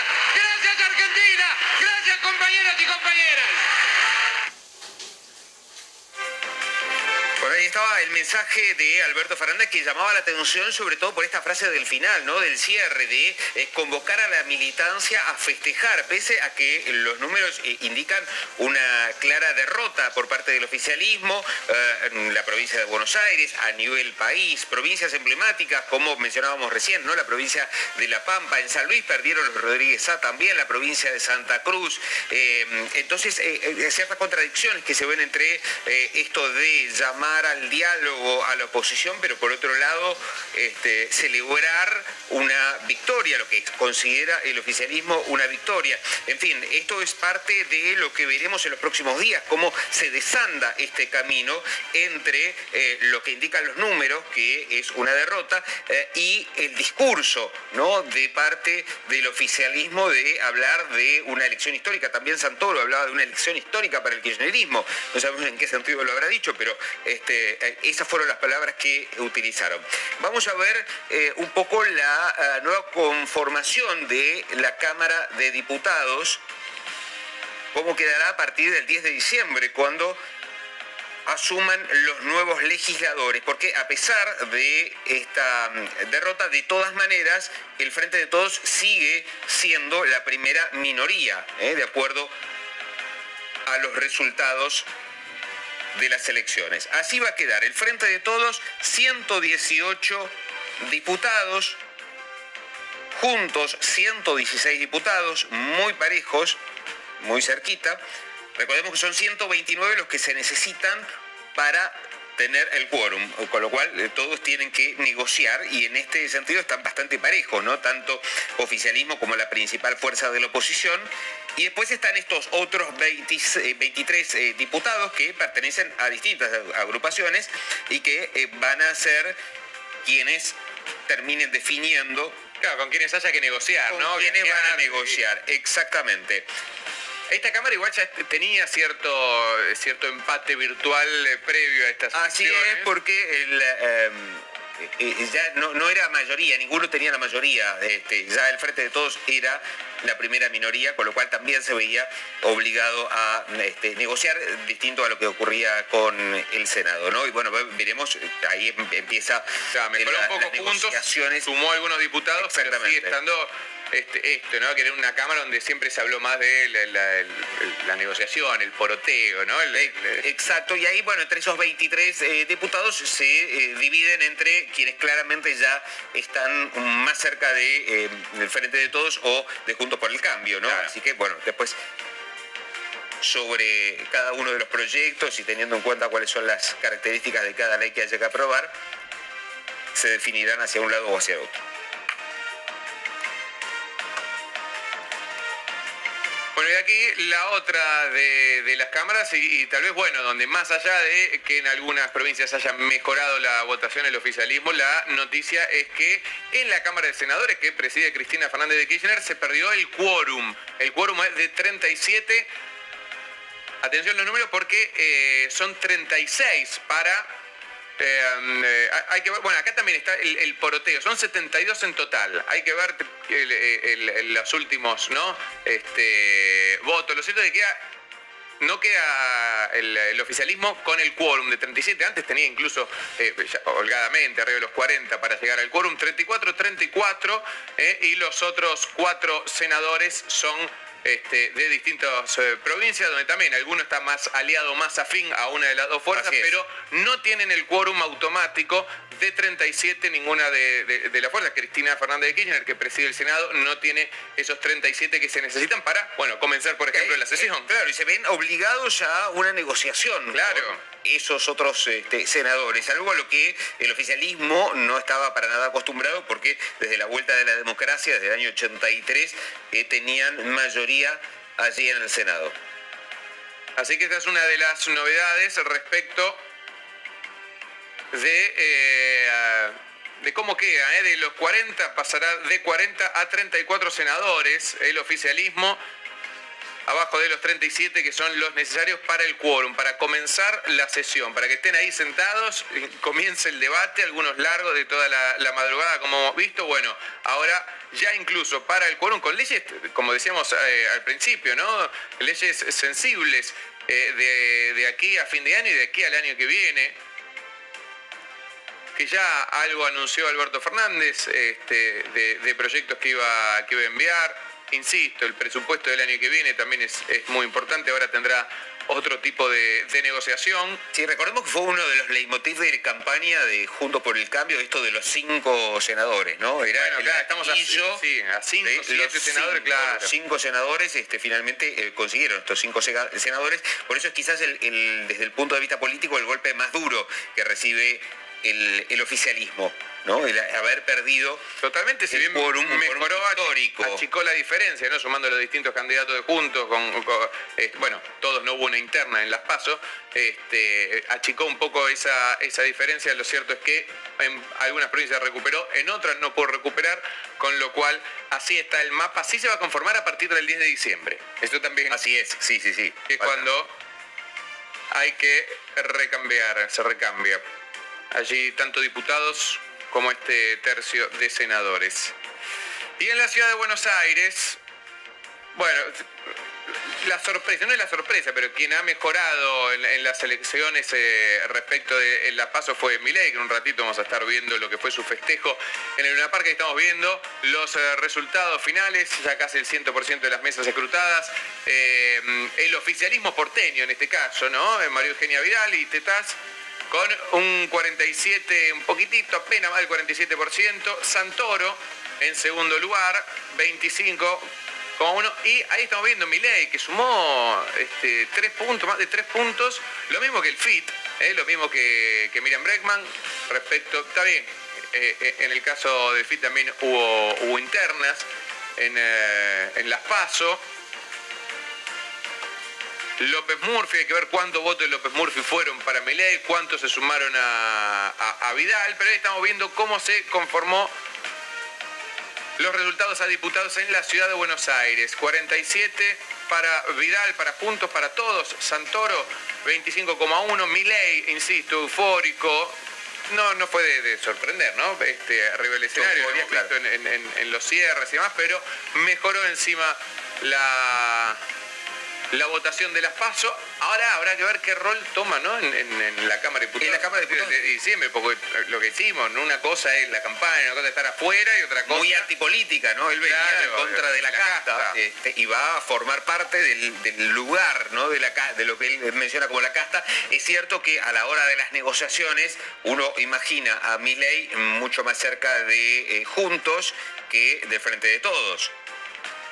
S16: Estaba el mensaje de Alberto Fernández que llamaba la atención sobre todo por esta frase del final, ¿no? Del cierre, de eh, convocar a la militancia a festejar, pese a que los números eh, indican una clara derrota por parte del oficialismo, eh, la provincia de Buenos Aires, a nivel país, provincias emblemáticas, como mencionábamos recién, ¿no? La provincia de La Pampa, en San Luis perdieron los Rodríguez A también, la provincia de Santa Cruz. entonces, ciertas contradicciones que se ven entre esto de llamar al diálogo a la oposición, pero por otro lado este, celebrar una victoria, lo que considera el oficialismo una victoria. En fin, esto es parte de lo que veremos en los próximos días, cómo se desanda este camino entre eh, lo que indican los números, que es una derrota, eh, y el discurso ¿no? de parte del oficialismo de hablar de una elección histórica. También Santoro hablaba de una elección histórica para el kirchnerismo. No sabemos en qué sentido lo habrá dicho, pero este, eh, esas fueron las palabras que utilizaron. Vamos a ver eh, un poco la eh, nueva conformación de la Cámara de Diputados, cómo quedará a partir del 10 de diciembre, cuando asuman los nuevos legisladores, porque a pesar de esta mm, derrota, de todas maneras, el Frente de Todos sigue siendo la primera minoría, de acuerdo a los resultados de las elecciones. Así va a quedar el Frente de Todos, 118 diputados, juntos 116 diputados, muy parejos, muy cerquita. Recordemos que son 129 los que se necesitan para tener el quórum, con lo cual eh, todos tienen que negociar y en este sentido están bastante parejos, ¿no? Tanto oficialismo como la principal fuerza de la oposición. Y después están estos otros 23 eh, diputados que pertenecen a distintas agrupaciones y que eh, van a ser quienes terminen definiendo
S15: Claro, con quienes haya que negociar, ¿no?
S16: Quienes van a negociar, exactamente.
S15: Esta Cámara igual ya tenía cierto, cierto empate virtual eh, previo a estas
S16: Así es, porque el, em, eh, ya no, era mayoría, ninguno tenía la mayoría. Este, ya el Frente de Todos era la primera minoría, con lo cual también se veía obligado a este, negociar distinto a lo que ocurría con el Senado, ¿no? Y bueno, veremos, ahí em, empieza
S15: o mejoró un poco puntos, sumó algunos diputados, pero sigue estando este, esto, ¿no? Que era una cámara donde siempre se habló más de la, negociación, el poroteo, ¿no?
S16: Exacto, y ahí, bueno, entre esos 23 eh, diputados se eh, dividen entre quienes claramente ya están más cerca de, eh, del Frente de Todos o de Juntos por el Cambio, ¿no? Así que, bueno, después sobre cada uno de los proyectos y teniendo en cuenta cuáles son las características de cada ley que haya que aprobar, se definirán hacia un lado o hacia otro.
S15: Bueno, y aquí la otra de, las cámaras y, tal vez, bueno, donde más allá de que en algunas provincias haya mejorado la votación, el oficialismo, la noticia es que en la Cámara de Senadores que preside Cristina Fernández de Kirchner se perdió el quórum. El quórum es de 37. Atención los números porque eh, son 36 para eh, eh, hay que bueno, acá también está el, poroteo, son 72 en total. Hay que ver los últimos, ¿no? Este, votos. Lo cierto es que no queda el, oficialismo con el quórum de 37. Antes tenía incluso eh, holgadamente arriba de los 40 para llegar al quórum. 34-34 y los otros cuatro senadores son este, de distintas eh, provincias, donde también alguno está más aliado, más afín a una de las dos fuerzas, pero no tienen el quórum automático de 37 ninguna de, las fuerzas. Cristina Fernández de Kirchner, que preside el Senado, no tiene esos 37 que se necesitan para, bueno, comenzar, por ejemplo, la sesión.
S16: Eh, claro, y se ven obligados a una negociación.
S15: Claro.
S16: esos otros este, senadores, algo a lo que el oficialismo no estaba para nada acostumbrado porque desde la vuelta de la democracia, desde el año 83, eh, tenían mayoría allí en el Senado.
S15: Así que esta es una de las novedades respecto de, eh, cómo queda. Eh, de los 40 pasará de 40 a 34 senadores el oficialismo abajo de los 37 que son los necesarios para el quórum, para comenzar la sesión, para que estén ahí sentados, comience el debate, algunos largos de toda la, madrugada como hemos visto. Bueno, ahora ya incluso para el quórum con leyes, como decíamos eh, al principio, ¿no? Leyes sensibles de, de aquí a fin de año y de aquí al año que viene que ya algo anunció Alberto Fernández este, de, proyectos que iba, que iba a enviar. Insisto, el presupuesto del año que viene también es, es muy importante, ahora tendrá otro tipo de, negociación.
S16: Sí, recordemos que fue uno de los leitmotiv de campaña de Juntos por el Cambio, esto de los cinco senadores, ¿no?
S15: Era bueno, claro, estamos a, sí, a cinco, senadores, claro.
S16: Los cinco senadores este, finalmente eh, consiguieron estos cinco senadores, por eso es quizás el, desde el punto de vista político el golpe más duro que recibe el, oficialismo, ¿no? El haber perdido
S15: totalmente, si bien por un, mejoró histórico. achicó la diferencia, ¿no? Sumando los distintos candidatos de juntos, con, eh, bueno, todos no hubo una interna en las pasos, este, achicó un poco esa, esa diferencia. Lo cierto es que en algunas provincias recuperó, en otras no pudo recuperar, con lo cual así está el mapa. Así se va a conformar a partir del 10 de diciembre. Esto también.
S16: Así es, sí, sí, sí.
S15: Es cuando hay que recambiar, se recambia allí tanto diputados como este tercio de senadores. Y en la ciudad de Buenos Aires, bueno, la sorpresa, no es la sorpresa, pero quien ha mejorado en, las elecciones eh, respecto de la paso fue Milei, que en un ratito vamos a estar viendo lo que fue su festejo en el Luna Park. estamos viendo los eh, resultados finales, ya casi el 100% de las mesas escrutadas. Eh, el oficialismo porteño en este caso, ¿no? María Eugenia Vidal y Tetaz con un 47, un poquitito, apenas más del 47%. Santoro en segundo lugar, 25,1. Y ahí estamos viendo Milei, que sumó este, tres puntos, más de tres puntos. Lo mismo que el FIT, ¿eh? lo mismo que, Miriam Breckman. Respecto, está bien, eh, eh, en el caso del FIT también hubo, internas en, en las PASO. López Murphy, hay que ver cuántos votos de López Murphy fueron para Milei, cuántos se sumaron a, Vidal, pero ahí estamos viendo cómo se conformó los resultados a diputados en la ciudad de Buenos Aires. 47 para Vidal, para Juntos, para todos. Santoro, 25,1. Milei, insisto, eufórico. No, no fue de, sorprender, ¿no? Este, arriba del escenario, claro. en los cierres y demás, pero mejoró encima la, la votación de las PASO. Ahora habrá que ver qué rol toma ¿no? en, la Cámara de Diputados. En la Cámara de Diputados de diciembre, porque lo que hicimos, una cosa es la campaña, una cosa es estar afuera y otra cosa...
S16: Muy antipolítica, ¿no? Él venía en contra de la, casta, este, y va a formar parte del, lugar, ¿no? De, la, de lo que él menciona como la casta. Es cierto que a la hora de las negociaciones uno imagina a Milei mucho más cerca de eh, Juntos que de Frente de Todos.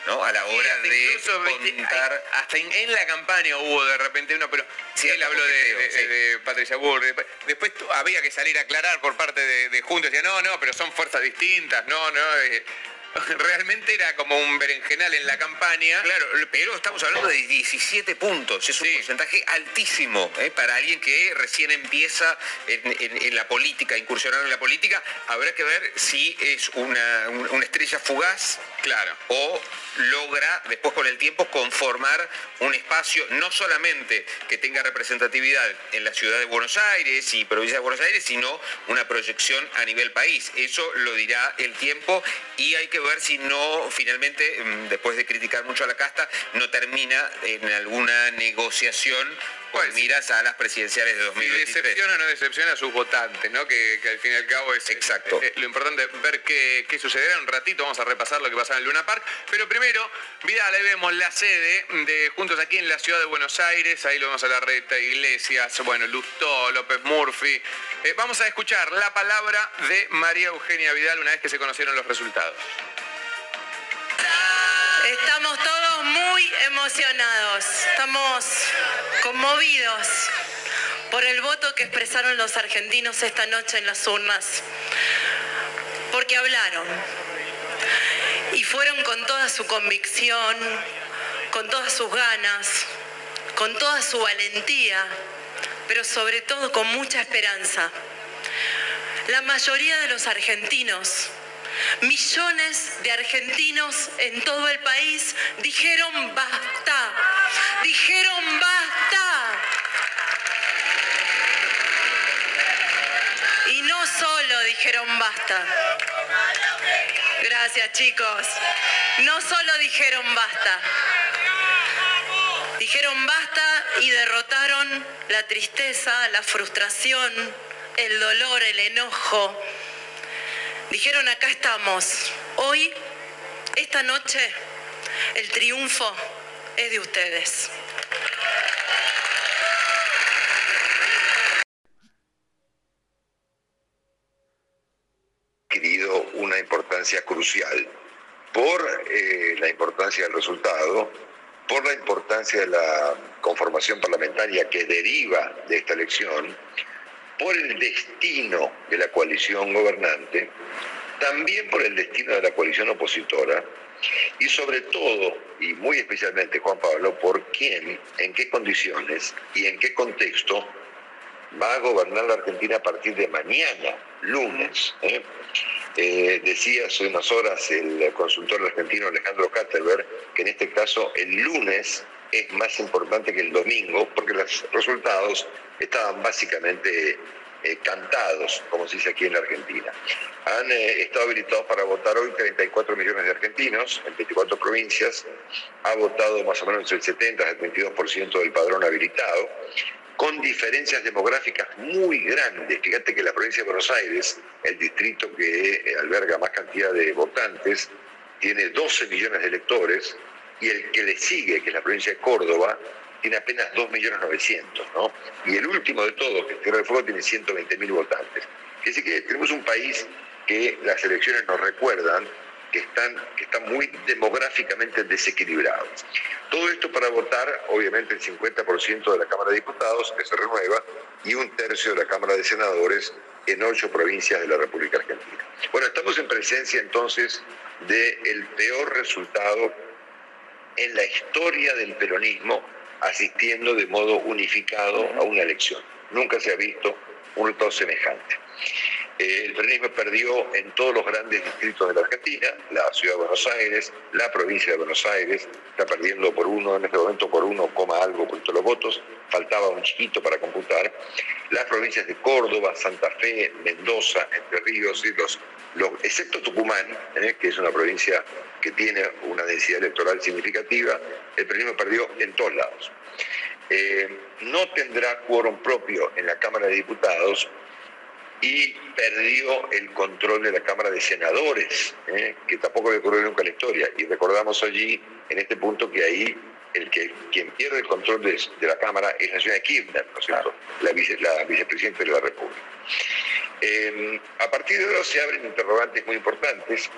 S16: A la hora de contar...
S15: hasta en, la campaña hubo de repente uno, pero sí, él habló de, Patricia Bull. Después, había que salir a aclarar por parte de, de Juntos, decía, no, no, pero son fuerzas distintas, no, no... Eh, realmente era como un berenjenal en la campaña.
S16: Claro, pero estamos hablando de 17 puntos, es un porcentaje altísimo ¿eh? para alguien que recién empieza en, la política, incursionar en la política. Habrá que ver si es una, una estrella fugaz, claro, o logra después con el tiempo conformar un espacio no solamente que tenga representatividad en la ciudad de Buenos Aires y provincia de Buenos Aires, sino una proyección a nivel país. Eso lo dirá el tiempo y hay que ver si no, finalmente, mm, después de criticar mucho a la casta, no termina en alguna negociación pues miras a las presidenciales de 2023.
S15: Si decepciona o no decepciona a sus votantes, ¿no? Que, al fin y al cabo es
S16: Exacto.
S15: lo importante es ver qué, qué, sucederá. En un ratito vamos a repasar lo que pasa en el Luna Park. Pero primero, Vidal, ahí vemos la sede de Juntos aquí en la ciudad de Buenos Aires. Ahí lo vemos a la reta, Iglesias, bueno, Lustó, López Murphy. Eh, vamos a escuchar la palabra de María Eugenia Vidal una vez que se conocieron los resultados.
S18: Estamos todos muy emocionados, estamos conmovidos por el voto que expresaron los argentinos esta noche en las urnas, porque hablaron. Y fueron con toda su convicción, con todas sus ganas, con toda su valentía, pero sobre todo con mucha esperanza. La mayoría de los argentinos Millones de argentinos en todo el país dijeron basta, dijeron basta. Y no solo dijeron basta. Gracias chicos. No solo dijeron basta. Dijeron basta y derrotaron la tristeza, la frustración, el dolor, el enojo. Dijeron, acá estamos. Hoy, esta noche, el triunfo es de ustedes.
S19: adquirido una importancia crucial por eh, la importancia del resultado, por la importancia de la conformación parlamentaria que deriva de esta elección, por el destino de la coalición gobernante, también por el destino de la coalición opositora y sobre todo, y muy especialmente Juan Pablo, por quién, en qué condiciones y en qué contexto va a gobernar la Argentina a partir de mañana, lunes. ¿eh? Eh, decía hace unas horas el consultor argentino Alejandro Katterberg que en este caso el lunes es más importante que el domingo porque los resultados estaban básicamente eh, cantados, como se dice aquí en la Argentina. Han estado habilitados para votar hoy 34 millones de argentinos en 24 provincias. Ha votado más o menos el 70 el 22% del padrón habilitado con diferencias demográficas muy grandes. Fíjate que la provincia de Buenos Aires, el distrito que eh, alberga más cantidad de votantes, tiene 12 millones de electores y el que le sigue, que es la provincia de Córdoba, tiene apenas 2 millones 900, ¿no? Y el último de todos, que es Tierra del Fuego, tiene 120 mil votantes. Es decir, que tenemos un país que las elecciones nos recuerdan que están, que están muy demográficamente desequilibrados. Todo esto para votar, obviamente, el 50% de la Cámara de Diputados, que se renueva, y un tercio de la Cámara de Senadores en ocho provincias de la República Argentina. Bueno, estamos en presencia entonces del peor resultado en la historia del peronismo asistiendo de modo unificado a una elección. Nunca se ha visto un resultado semejante. Eh, el peronismo perdió en todos los grandes distritos de la Argentina, la ciudad de Buenos Aires, la provincia de Buenos Aires, está perdiendo por uno, en este momento por uno, coma algo por todos los votos, faltaba un chiquito para computar, las provincias de Córdoba, Santa Fe, Mendoza, Entre Ríos, y los, excepto Tucumán, eh, que es una provincia que tiene una densidad electoral significativa, el peronismo perdió en todos lados. Eh, no tendrá quórum propio en la Cámara de Diputados y perdió el control de la Cámara de Senadores, ¿eh? que tampoco había ocurrido nunca en la historia. Y recordamos allí, en este punto, que ahí el que quien pierde el control de, la Cámara es la señora Kirchner, ¿no es cierto? La, la vicepresidenta de la República. Em, a partir de ahora se abren interrogantes muy importantes.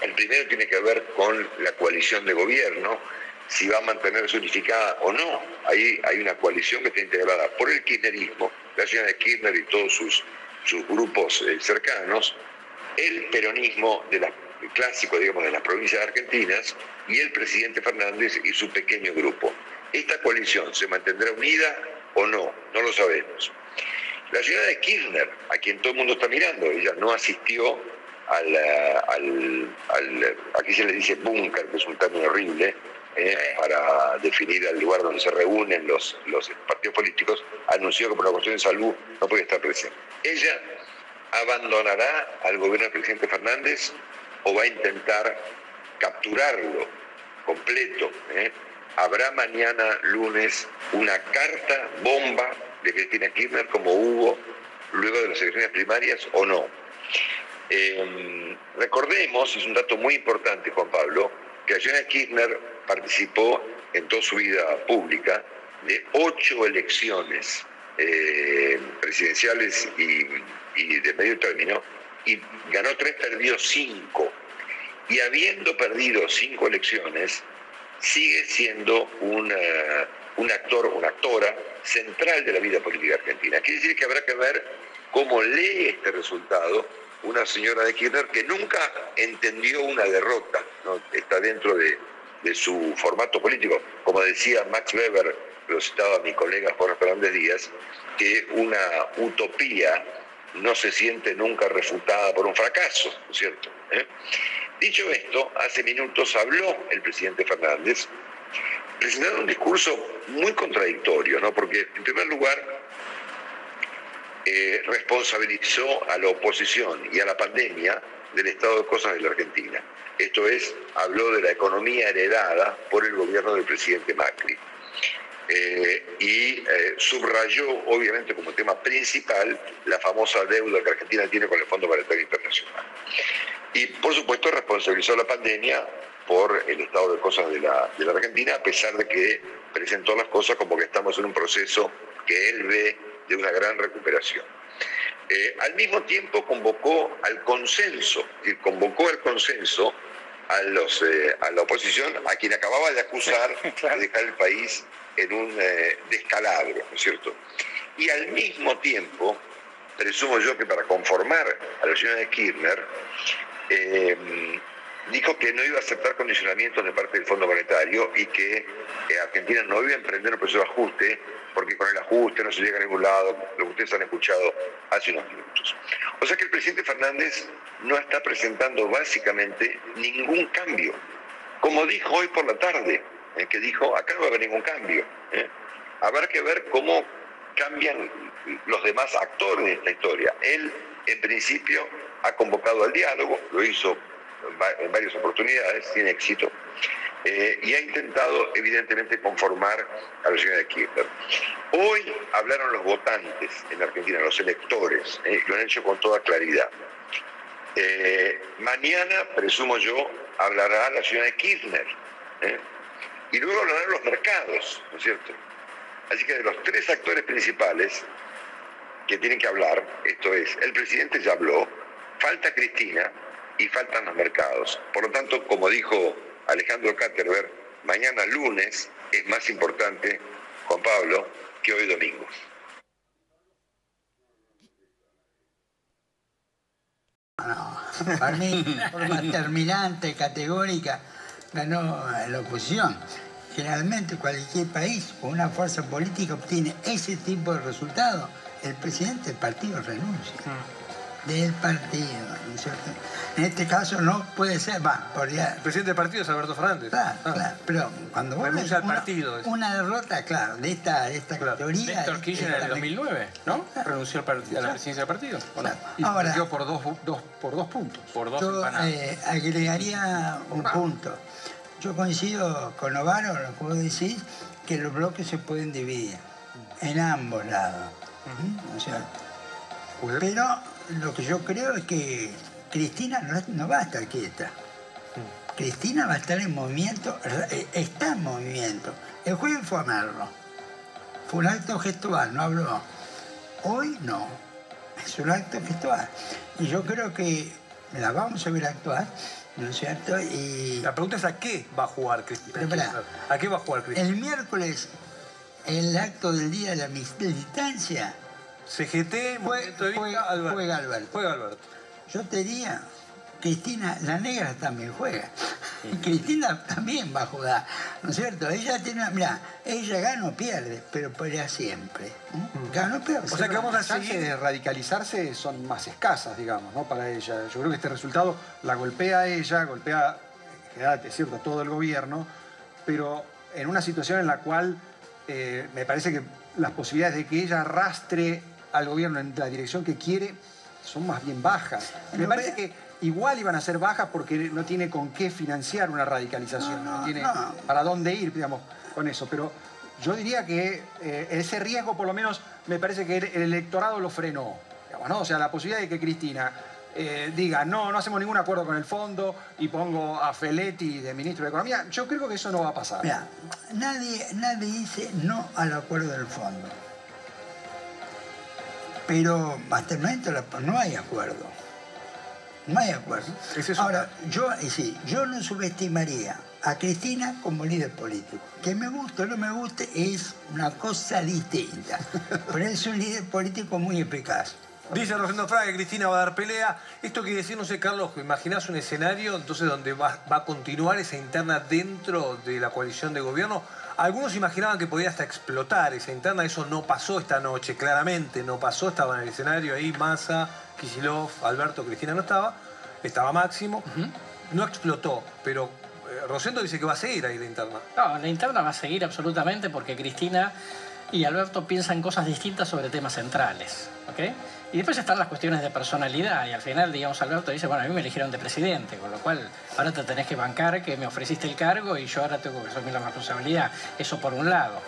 S19: El primero tiene que ver con la coalición de gobierno, si va a mantenerse unificada o no. Ahí hay una coalición que está integrada por el kirchnerismo, la señora Kirchner y todos sus sus grupos eh, cercanos, el peronismo de la, clásico, digamos, de las provincias argentinas y el presidente Fernández y su pequeño grupo. ¿Esta coalición se mantendrá unida o no? No lo sabemos. La ciudad de Kirchner, a quien todo el mundo está mirando, ella no asistió al, al, aquí se le dice búnker, que es un término horrible, eh, para definir el lugar donde se reúnen los, los partidos políticos, anunció que por la cuestión de salud no puede estar presente. ¿Ella abandonará al gobierno del presidente Fernández o va a intentar capturarlo completo? Eh? ¿Habrá mañana lunes una carta bomba de Cristina Kirchner como hubo luego de las elecciones primarias o no? Eh, recordemos, es un dato muy importante, Juan Pablo, que Kirchner participó en toda su vida pública de ocho elecciones eh, presidenciales y, de medio término, y ganó tres, perdió cinco. Y habiendo perdido cinco elecciones, sigue siendo un actor, una actora central de la vida política argentina. Quiere decir que habrá que ver cómo lee este resultado una señora de Kirchner que nunca entendió una derrota, está dentro de, su formato político. Como decía Max Weber, lo citaba mi colega Juan Fernández Díaz, que una utopía no se siente nunca refutada por un fracaso, ¿no es cierto? ¿Eh? Dicho esto, hace minutos habló el presidente Fernández, presentando un discurso muy contradictorio, ¿no? Porque, en primer lugar, eh, responsabilizó a la oposición y a la pandemia del estado de cosas de la Argentina. Esto es, habló de la economía heredada por el gobierno del presidente Macri. eh, y eh, subrayó, obviamente, como tema principal, la famosa deuda que Argentina tiene con el Fondo Monetario Internacional. Y, por supuesto, responsabilizó la pandemia por el estado de cosas de la, de la Argentina, a pesar de que presentó las cosas como que estamos en un proceso que él ve de una gran recuperación. Eh, al mismo tiempo convocó al consenso, y convocó al consenso a, los, eh, a la oposición, a quien acababa de acusar de dejar el país en un eh, descalabro, ¿no es cierto? Y al mismo tiempo, presumo yo que para conformar a la señora Kirchner, eh, dijo que no iba a aceptar condicionamientos de parte del Fondo Monetario y que eh, Argentina no iba a emprender un proceso de ajuste porque con el ajuste no se llega a ningún lado, lo que ustedes han escuchado hace unos minutos. O sea que el presidente Fernández no está presentando básicamente ningún cambio, como dijo hoy por la tarde, eh, que dijo, acá no va a haber ningún cambio. ¿eh? Habrá que ver cómo cambian los demás actores de esta historia. Él, en principio, ha convocado al diálogo, lo hizo en varias oportunidades, sin éxito, eh, y ha intentado evidentemente conformar a la señora Kirchner. Hoy hablaron los votantes en Argentina, los electores, eh, lo han hecho con toda claridad. Eh, mañana, presumo yo, hablará la señora Kirchner, y luego hablarán los mercados, ¿no es cierto? Así que de los tres actores principales que tienen que hablar, esto es, el presidente ya habló, falta Cristina, y faltan los mercados. Por lo tanto, como dijo Alejandro Caterberg, mañana lunes es más importante, Juan Pablo, que hoy domingo.
S20: No, para mí, forma terminante, categórica, ganó la oposición. Generalmente cualquier país con una fuerza política obtiene ese tipo de resultado. El presidente del partido renuncia. Del partido, ¿no es cierto? En este caso no puede ser, va, podría...
S21: El presidente del partido es Alberto Fernández.
S20: Claro, claro, pero cuando vos
S21: Renuncia
S20: ves
S21: al partido.
S20: Una, una derrota, claro, de esta, de esta teoría...
S21: Néstor Kirchner en el
S20: esta-
S21: 2009, ¿no? Renunció al partido, a la presidencia del partido. ¿o no? Y
S20: Ahora-
S21: perdió por dos, dos- por dos puntos. Por dos
S20: Yo eh, agregaría un punto. Yo coincido con Novaro, lo que vos decís, que los bloques se pueden dividir en ambos lados. ¿Mm? O sea, pero lo que yo creo es que Cristina no, no va a estar quieta. Cristina va a estar en movimiento, eh, está en movimiento. El jueves fue a. Fue un acto gestual, no habló. Hoy no. Es un acto gestual. Y yo creo que la vamos a ver actuar, ¿no es cierto? Y
S21: La pregunta es a qué va a jugar Cristina.
S20: Pero.
S21: ¿A qué va a jugar Cristina?
S20: el miércoles, el acto del día de la militancia,
S21: CGT, Vista, Alberto.
S20: juega Alberto.
S21: Juega Alberto.
S20: Yo te diría, Cristina, la negra también juega. Y Cristina también va a jugar, ¿no es cierto? Ella tiene, una- mira, ella gana o pierde, pero pelea siempre. ¿eh? Gana o pierde.
S21: O sea que vamos a seguir.
S22: de radicalizarse son más escasas, digamos, ¿no? Para ella. Yo creo que este resultado la golpea a ella, golpea, es cierto, a todo el gobierno, pero en una situación en la cual eh, me parece que las posibilidades de que ella arrastre al gobierno en la dirección que quiere son más bien bajas. Me parece que igual iban a ser bajas porque no tiene con qué financiar una radicalización, no, tiene
S20: no.
S22: para dónde ir, digamos, con eso. Pero yo diría que eh, ese riesgo, por lo menos, me parece que el, el electorado lo frenó. digamos, ¿no? O sea, la posibilidad de que Cristina eh, diga, no, no hacemos ningún acuerdo con el fondo y pongo a Feletti de ministro de Economía, yo creo que eso no va a pasar.
S20: Mira, nadie, nadie dice no al acuerdo del fondo. Pero hasta el momento la- no hay acuerdo. No hay acuerdo. Ahora, yo, sí, yo no subestimaría a Cristina como líder político. Que me guste o no me guste es una cosa distinta. Pero es un líder político muy eficaz.
S21: Dice Rosendo Fraga que Cristina va a dar pelea. Esto quiere decir, no sé, Carlos, imaginás un escenario entonces donde va, va a continuar esa interna dentro de la coalición de gobierno. Algunos imaginaban que podía hasta explotar esa interna, eso no pasó esta noche, claramente no pasó, estaba en el escenario ahí Massa, Kisilov, Alberto, Cristina no estaba, estaba Máximo, no explotó, pero eh, Rosendo dice que va a seguir ahí la interna.
S23: No, la interna va a seguir absolutamente porque Cristina y Alberto piensan cosas distintas sobre temas centrales. ¿ok? Y después están las cuestiones de personalidad. Y al final, digamos, Alberto dice, bueno, a mí me eligieron de presidente, con lo cual ahora te tenés que bancar que me ofreciste el cargo y yo ahora tengo que asumir la responsabilidad. Eso por un lado.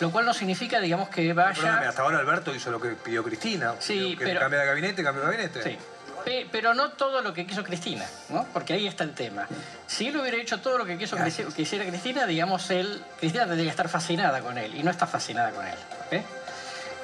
S23: Lo cual no significa, digamos, que vaya...
S21: Hasta ahora Alberto hizo lo que pidió Cristina.
S23: Sí,
S21: que
S23: pero-
S21: cambia de gabinete, cambia de gabinete.
S23: Sí. Pe- Pero no todo lo que quiso Cristina, ¿no? Porque ahí está el tema. Si él hubiera hecho todo lo que quiso que hiciera Cristina, digamos, él, Cristina tendría que estar fascinada con él, y no está fascinada con él. ¿ok?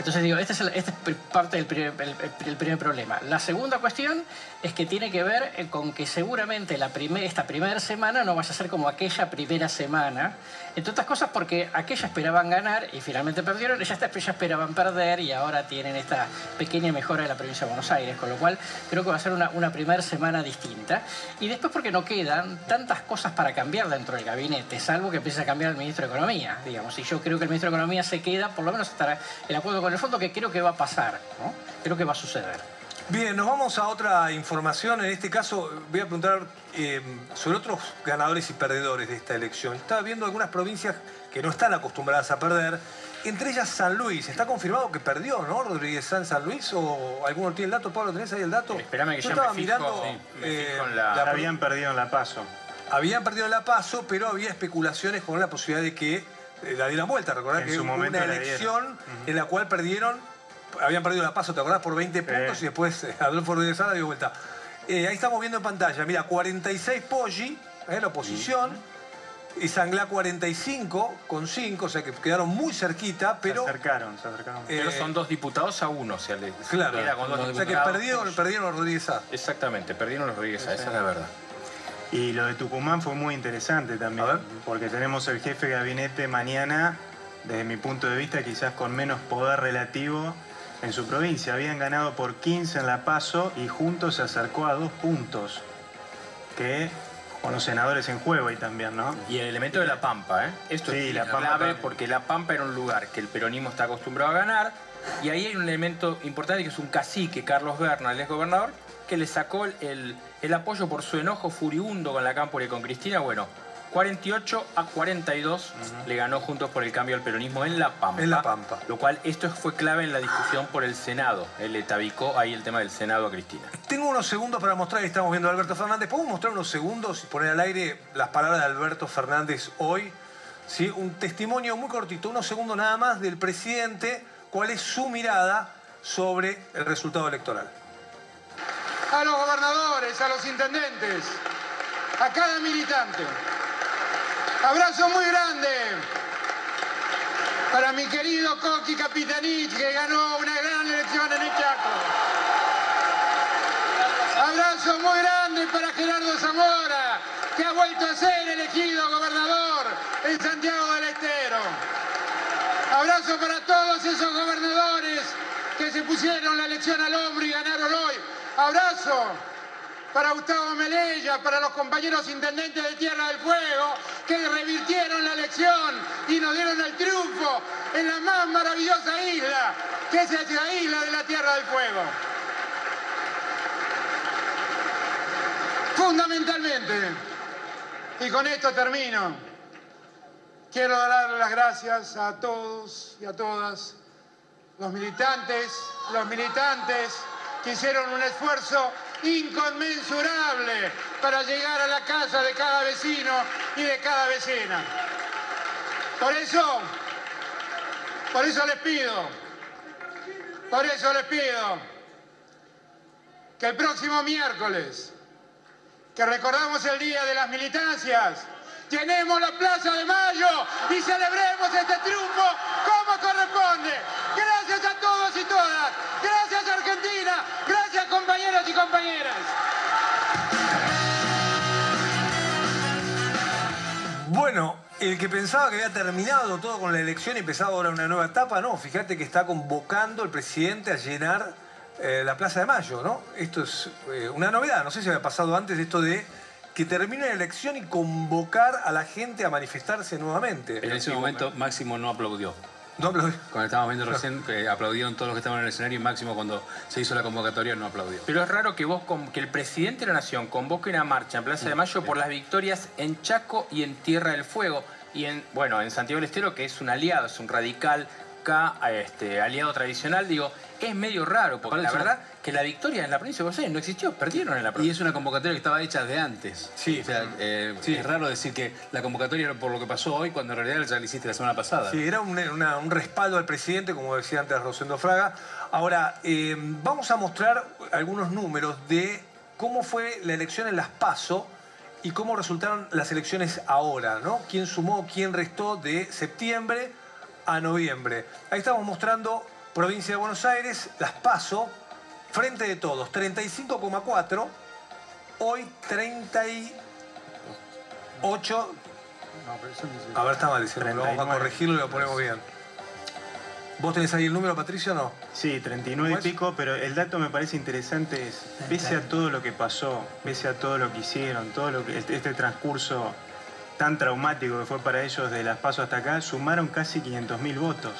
S23: Entonces digo, este es, este es pr- parte del primer, el- el- primer problema. La segunda cuestión es que tiene que ver eh, con que seguramente la primer- esta primera semana no vaya a ser como aquella primera semana, entre otras cosas porque aquella esperaban ganar y finalmente perdieron, ellas esta- ya esperaban perder y ahora tienen esta pequeña mejora de la provincia de Buenos Aires, con lo cual creo que va a ser una, una primera semana distinta. Y después porque no quedan tantas cosas para cambiar dentro del gabinete, salvo que empiece a cambiar el ministro de Economía, digamos. Y yo creo que el ministro de Economía se queda, por lo menos estará el acuerdo con el fondo, que creo que va a pasar, ¿no? Creo que va a suceder.
S21: Bien, nos vamos a otra información. En este caso, voy a preguntar eh, sobre otros ganadores y perdedores de esta elección. Estaba viendo algunas provincias que no están acostumbradas a perder, entre ellas San Luis. Está confirmado que perdió, ¿no? Rodríguez San San Luis, o alguno tiene el dato, Pablo, ¿tenés ahí el dato?
S24: Espérame que
S21: Yo
S24: ya
S21: estaba
S24: me fijo,
S21: mirando.
S24: sí, me
S21: eh,
S24: fijo en la-
S21: Habían
S22: perdido en la paso.
S21: Habían perdido en la paso, pero había especulaciones con la posibilidad de que la dieran vuelta. Recordad
S22: En
S21: que
S22: su
S21: hubo
S22: momento
S21: una
S22: dieron.
S21: elección en la cual perdieron, habían perdido la paso, ¿te acordás? Por 20 puntos y después eh, Adolfo Rodríguez Sala dio vuelta. Eh, ahí estamos viendo en pantalla, mira, 46 Poggi, eh, la oposición, y Sanglá 45 con 5, o sea que quedaron muy cerquita, pero...
S22: Se acercaron, se acercaron.
S24: Pero
S21: Eh,
S24: son dos diputados a uno, o sea, le
S21: Claro,
S24: con dos
S21: o sea que perdieron, perdieron los Rodríguez Sá.
S24: Exactamente, perdieron los Rodríguez Sá, esa es la verdad.
S22: Y lo de Tucumán fue muy interesante también, porque tenemos el jefe de gabinete mañana, desde mi punto de vista, quizás con menos poder relativo en su provincia. Habían ganado por 15 en La Paso y juntos se acercó a dos puntos, que con los senadores en juego ahí también, ¿no?
S24: Y el elemento de La Pampa, ¿eh? Esto
S22: Sí,
S24: es
S22: La
S24: clave porque La Pampa era un lugar que el peronismo está acostumbrado a ganar y ahí hay un elemento importante que es un cacique, Carlos Berna, el ex gobernador, que le sacó el, el- apoyo por su enojo furibundo con la Cámpora y con Cristina. Bueno, 48 a 42 le ganó Juntos por el Cambio al peronismo en La Pampa.
S21: En La Pampa.
S24: Lo cual esto fue clave en la discusión por el Senado. Él le tabicó ahí el tema del Senado a Cristina.
S21: Tengo unos segundos para mostrar, estamos viendo a Alberto Fernández. ¿Podemos mostrar unos segundos y poner al aire las palabras de Alberto Fernández hoy? ¿Sí? Un testimonio muy cortito, unos segundos nada más del presidente, cuál es su mirada sobre el resultado electoral.
S17: A los gobernadores, a los intendentes, a cada militante. Abrazo muy grande para mi querido Coqui Capitanich, que ganó una gran elección en el Chaco. Abrazo muy grande para Gerardo Zamora, que ha vuelto a ser elegido gobernador en Santiago del Estero. Abrazo para todos esos gobernadores que se pusieron la elección al hombro y ganaron hoy. Abrazo para Gustavo Melella, para los compañeros intendentes de Tierra del Fuego, que revirtieron la elección y nos dieron el triunfo en la más maravillosa isla, que es la isla de la Tierra del Fuego. Fundamentalmente, y con esto termino, quiero dar las gracias a todos y a todas los militantes, los militantes que hicieron un esfuerzo inconmensurable para llegar a la casa de cada vecino y de cada vecina. Por eso, por eso les pido, por eso les pido que el próximo miércoles, que recordamos el Día de las Militancias, llenemos la Plaza de Mayo y celebremos este triunfo como corresponde.
S21: El que pensaba que había terminado todo con la elección y empezaba ahora una nueva etapa, no, fíjate que está convocando el presidente a llenar eh, la Plaza de Mayo, ¿no? Esto es eh, una novedad, no sé si había pasado antes esto de que termine la elección y convocar a la gente a manifestarse nuevamente.
S25: En ese momento Máximo no aplaudió.
S21: No aplaudió.
S25: Cuando estábamos viendo recién, que aplaudieron todos los que estaban en el escenario y Máximo cuando se hizo la convocatoria no aplaudió.
S24: Pero es raro que vos, que el presidente de la Nación convoque una marcha en Plaza de Mayo por las victorias en Chaco y en Tierra del Fuego. Y en, bueno, en Santiago del Estero, que es un aliado, es un radical K este, aliado tradicional, digo, es medio raro, porque la verdad que la victoria en la provincia de Buenos Aires no existió, perdieron en la
S25: Y
S24: provincia.
S25: es una convocatoria que estaba hecha de antes.
S24: Sí.
S25: O sea, eh, es raro decir que la convocatoria era por lo que pasó hoy, cuando en realidad ya la hiciste la semana pasada.
S21: Sí, era un, una- un respaldo al presidente, como decía antes Rosendo Fraga. Ahora, eh, vamos a mostrar algunos números de cómo fue la elección en las PASO y cómo resultaron las elecciones ahora, ¿no? Quién sumó, quién restó de septiembre a noviembre. Ahí estamos mostrando provincia de Buenos Aires, las PASO, frente de todos, 35,4, hoy 38 a ver, está mal, dice, vamos a
S26: 39.
S21: corregirlo y lo ponemos bien. ¿Vos tenés ahí el número, Patricio, o no?
S26: Sí, 39 y pico, pero el dato me parece interesante es, pese a todo lo que pasó, pese a todo lo que hicieron, todo lo que este, este transcurso tan traumático que fue para ellos de las pasos hasta acá, sumaron casi 500.000 votos.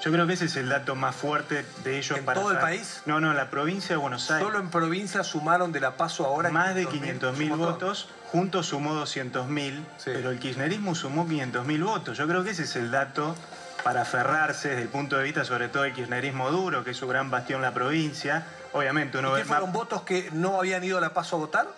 S26: Yo creo que ese es el dato más fuerte de ellos
S21: ¿En
S26: para
S21: todo el país?
S26: No, no, la provincia de Buenos Aires.
S21: Solo en provincia sumaron de la PASO ahora
S26: Más de
S21: 500.000
S26: 500.000 votos, juntos sumó 200.000, pero el kirchnerismo sumó 500.000 votos. Yo creo que ese es el dato para aferrarse desde el punto de vista sobre todo del kirchnerismo duro, que es su gran bastión en la provincia. Obviamente uno
S21: ¿Y
S26: ve
S21: qué fueron votos que no habían ido a la PASO a votar?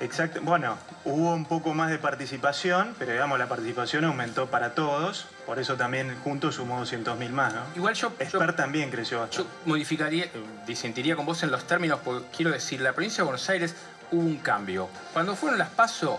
S26: Exacto. Bueno, hubo un poco más de participación, pero digamos la participación aumentó para todos, por eso también juntos sumó 200.000 más, ¿no?
S24: Igual yo...
S26: Esper también creció bastante.
S24: modificaría, eh, disentiría con vos en los términos, porque quiero decir, la provincia de Buenos Aires hubo un cambio. Cuando fueron las PASO,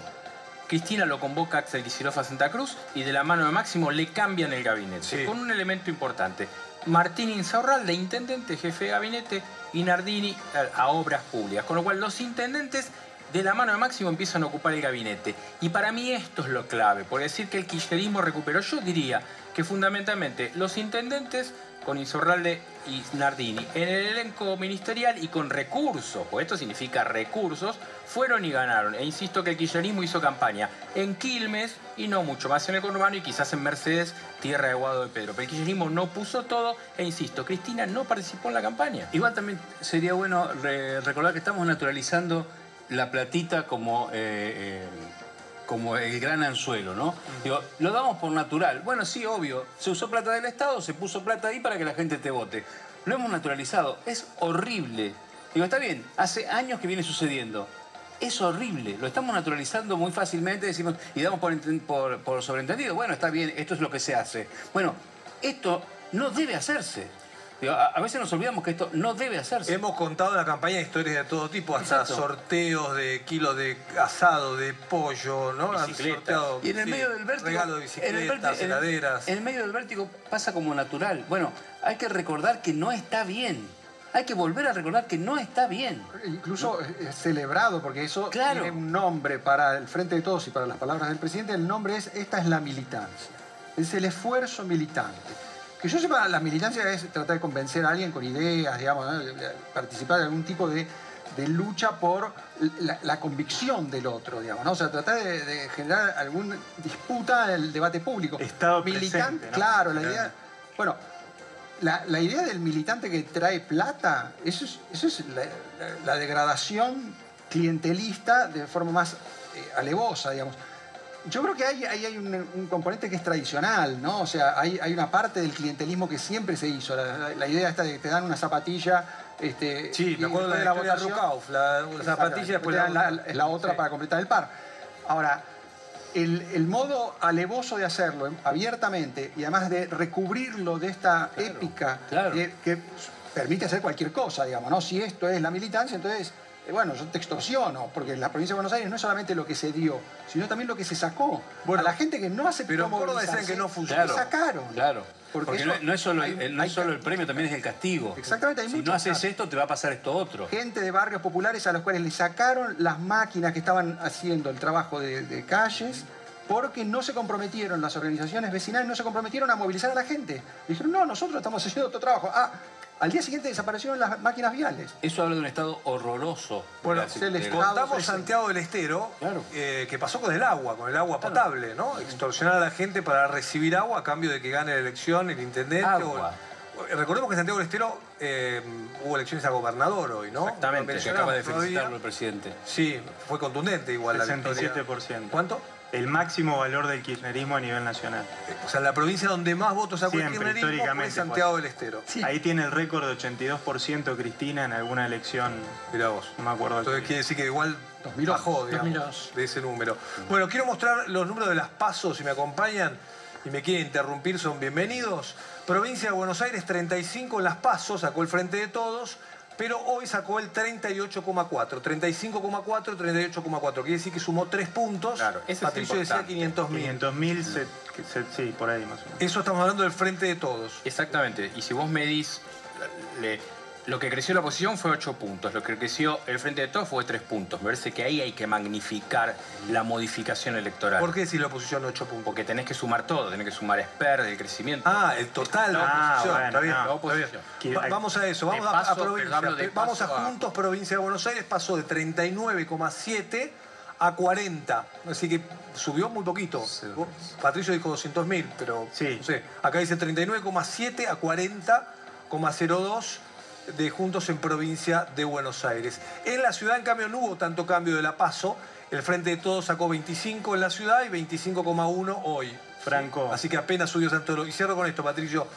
S24: Cristina lo convoca a Axel Kicillof a Santa Cruz y de la mano de Máximo le cambian el gabinete, con un elemento importante. Martín Insaurralde, intendente, jefe de gabinete, y Nardini a, a obras públicas. Con lo cual los intendentes de la mano de Máximo empiezan a ocupar el gabinete. Y para mí esto es lo clave, por decir que el kirchnerismo recuperó. Yo diría que fundamentalmente los intendentes con Insaurralde y Nardini en el elenco ministerial y con recursos, porque esto significa recursos, fueron y ganaron. E insisto que el kirchnerismo hizo campaña en Quilmes y no mucho más en el conurbano y quizás en Mercedes, tierra de Guado de Pedro. Pero el kirchnerismo no puso todo e insisto, Cristina no participó en la campaña.
S25: Igual también sería bueno re- recordar que estamos naturalizando la platita como, eh, eh, como el gran anzuelo, ¿no? Digo, lo damos por natural. Bueno, sí, obvio. Se usó plata del Estado, se puso plata ahí para que la gente te vote. Lo hemos naturalizado. Es horrible. Digo, está bien, hace años que viene sucediendo. Es horrible, lo estamos naturalizando muy fácilmente, decimos, y damos por, por, por sobreentendido, bueno, está bien, esto es lo que se hace. Bueno, esto no debe hacerse. Digo, a, a veces nos olvidamos que esto no debe hacerse.
S21: Hemos contado en la campaña historias de todo tipo, hasta
S25: Exacto.
S21: sorteos de kilos de asado, de pollo, ¿no? Han sorteado,
S25: Y en el
S21: sí,
S25: medio del vértigo.
S21: Regalo de
S25: en el
S21: bicicletas,
S25: vértigo- en-
S21: heladeras.
S25: En el medio del vértigo pasa como natural. Bueno, hay que recordar que no está bien. Hay que volver a recordar que no está bien.
S22: Incluso es- es celebrado, porque eso tiene un nombre para el Frente de Todos y para las palabras del presidente. El nombre es Esta es la militancia. Es el esfuerzo militante. Que yo sepa, la militancia es tratar de convencer a alguien con ideas, digamos, participar de algún tipo de, de lucha por la, la convicción del otro, digamos, ¿no? O sea, tratar de, de generar alguna disputa en el debate público.
S26: Estado
S22: Militante, claro, la idea... Bueno, la, la idea del militante que trae plata, eso es, eso es la degradación clientelista de forma más eh, alevosa, digamos. Yo creo que ahí hay, hay un, un componente que es tradicional, ¿no? O sea, hay, hay una parte del clientelismo que siempre se hizo. La, la- la idea esta de que te dan una zapatilla. Este,
S21: Sí, me acuerdo de la
S22: votación-
S21: Rucauf, la, la zapatilla después
S22: te dan
S21: la,
S22: la, la otra para completar el par. Ahora, el, el modo alevoso de hacerlo eh, abiertamente y además de recubrirlo de esta épica que, que permite hacer cualquier cosa, digamos, ¿no? Si esto es la militancia, entonces, eh, bueno, yo te extorsiono, porque la provincia de Buenos Aires no es solamente lo que se dio, sino también lo que se sacó. a la gente que no aceptó
S21: Córdoba decían que no funcionó.
S22: le sacaron.
S25: Claro.
S22: Porque
S25: Porque,
S22: eso-
S25: no, no es solo,
S22: hay-
S25: el, no es solo el premio, también es el castigo.
S22: Exactamente, hay
S25: Si no haces
S22: casos.
S25: esto, te va a pasar esto otro.
S22: gente de barrios populares a los cuales le sacaron las máquinas que estaban haciendo el trabajo de, de calles porque no se comprometieron, las organizaciones vecinales no se comprometieron a movilizar a la gente. Dijeron, no, nosotros estamos haciendo otro trabajo. Ah, al día siguiente desaparecieron las máquinas viales.
S25: Eso habla de un estado horroroso.
S21: Bueno, se les contamos Santiago del Estero, eh, que pasó con el agua, con el agua potable, ¿no? Extorsionar a la gente para recibir agua a cambio de que gane la elección el intendente.
S25: Agua.
S21: o- Recordemos que en Santiago del Estero eh, hubo elecciones a gobernador hoy, ¿no?
S25: Exactamente, que acaba de felicitarlo el presidente.
S21: Sí, fue contundente igual la victoria.
S26: 67%.
S21: ¿Cuánto?
S26: El máximo valor del kirchnerismo a nivel nacional.
S21: O sea, la provincia donde más votos sacó el
S26: Siempre,
S21: kirchnerismo fue
S26: históricamente.
S21: Santiago
S26: fue.
S21: del Estero.
S26: Ahí tiene el récord de 82% Cristina en alguna elección.
S21: Mirá vos.
S26: No me acuerdo.
S21: Entonces quiere decir que igual bajó, digamos,
S23: 2002.
S21: de ese número. Bueno, quiero mostrar los números de las pasos, si me acompañan y me quieren interrumpir, son bienvenidos. Provincia de Buenos Aires, 35 en las pasos, sacó el frente de todos, pero hoy sacó el 38,4. 35,4, 38,4. Quiere decir que sumó 3 puntos.
S24: Claro, eso es
S21: Patricio decía
S24: importante.
S21: 500 mil.
S26: 500 mil, sí, por ahí más o menos.
S21: Eso estamos hablando del frente de todos.
S24: Exactamente. Y si vos medís, le- lo que creció la oposición fue 8 puntos, lo que creció el Frente de Todos fue 3 puntos. Me parece que ahí hay que magnificar la modificación electoral.
S21: ¿Por qué si la oposición 8 puntos?
S24: Porque tenés que sumar todo, tenés que sumar SPER, el crecimiento.
S21: Ah, el total, la
S24: Ah,
S21: oposición.
S24: bueno,
S21: está bien,
S24: no,
S21: bien.
S24: oposición.
S21: Va- vamos a eso, vamos
S24: De
S21: a-
S24: paso,
S21: provincia. vamos a
S24: paso a-
S21: Juntos, provincia de Buenos Aires, pasó de 39,7 a 40. Así que subió muy poquito. Patricio dijo 200 mil, pero no sé. Acá dice 39,7 a 40,02 de Juntos en provincia de Buenos Aires. En la ciudad, en cambio, no hubo tanto cambio de la paso. El Frente de Todos sacó 25 en la ciudad y 25,1 hoy.
S26: Franco.
S21: Así que apenas subió tanto. Y cierro con esto, Patricio.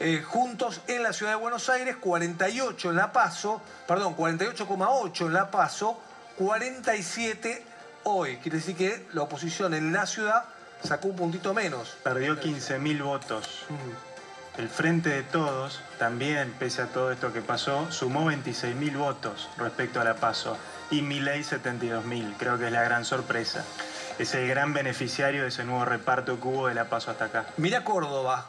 S21: Eh, juntos en la ciudad de Buenos Aires, 48 en La Paso, perdón, 48,8 en La Paso, 47 hoy. Quiere decir que la oposición en la ciudad sacó un puntito menos.
S26: Perdió 15 mil votos. El Frente de Todos, también, pese a todo esto que pasó, sumó 26 mil votos respecto a la PASO. Y Milei 72 mil. Creo que es la gran sorpresa. Es el gran beneficiario de ese nuevo reparto que hubo de la PASO hasta acá.
S21: Mira Córdoba.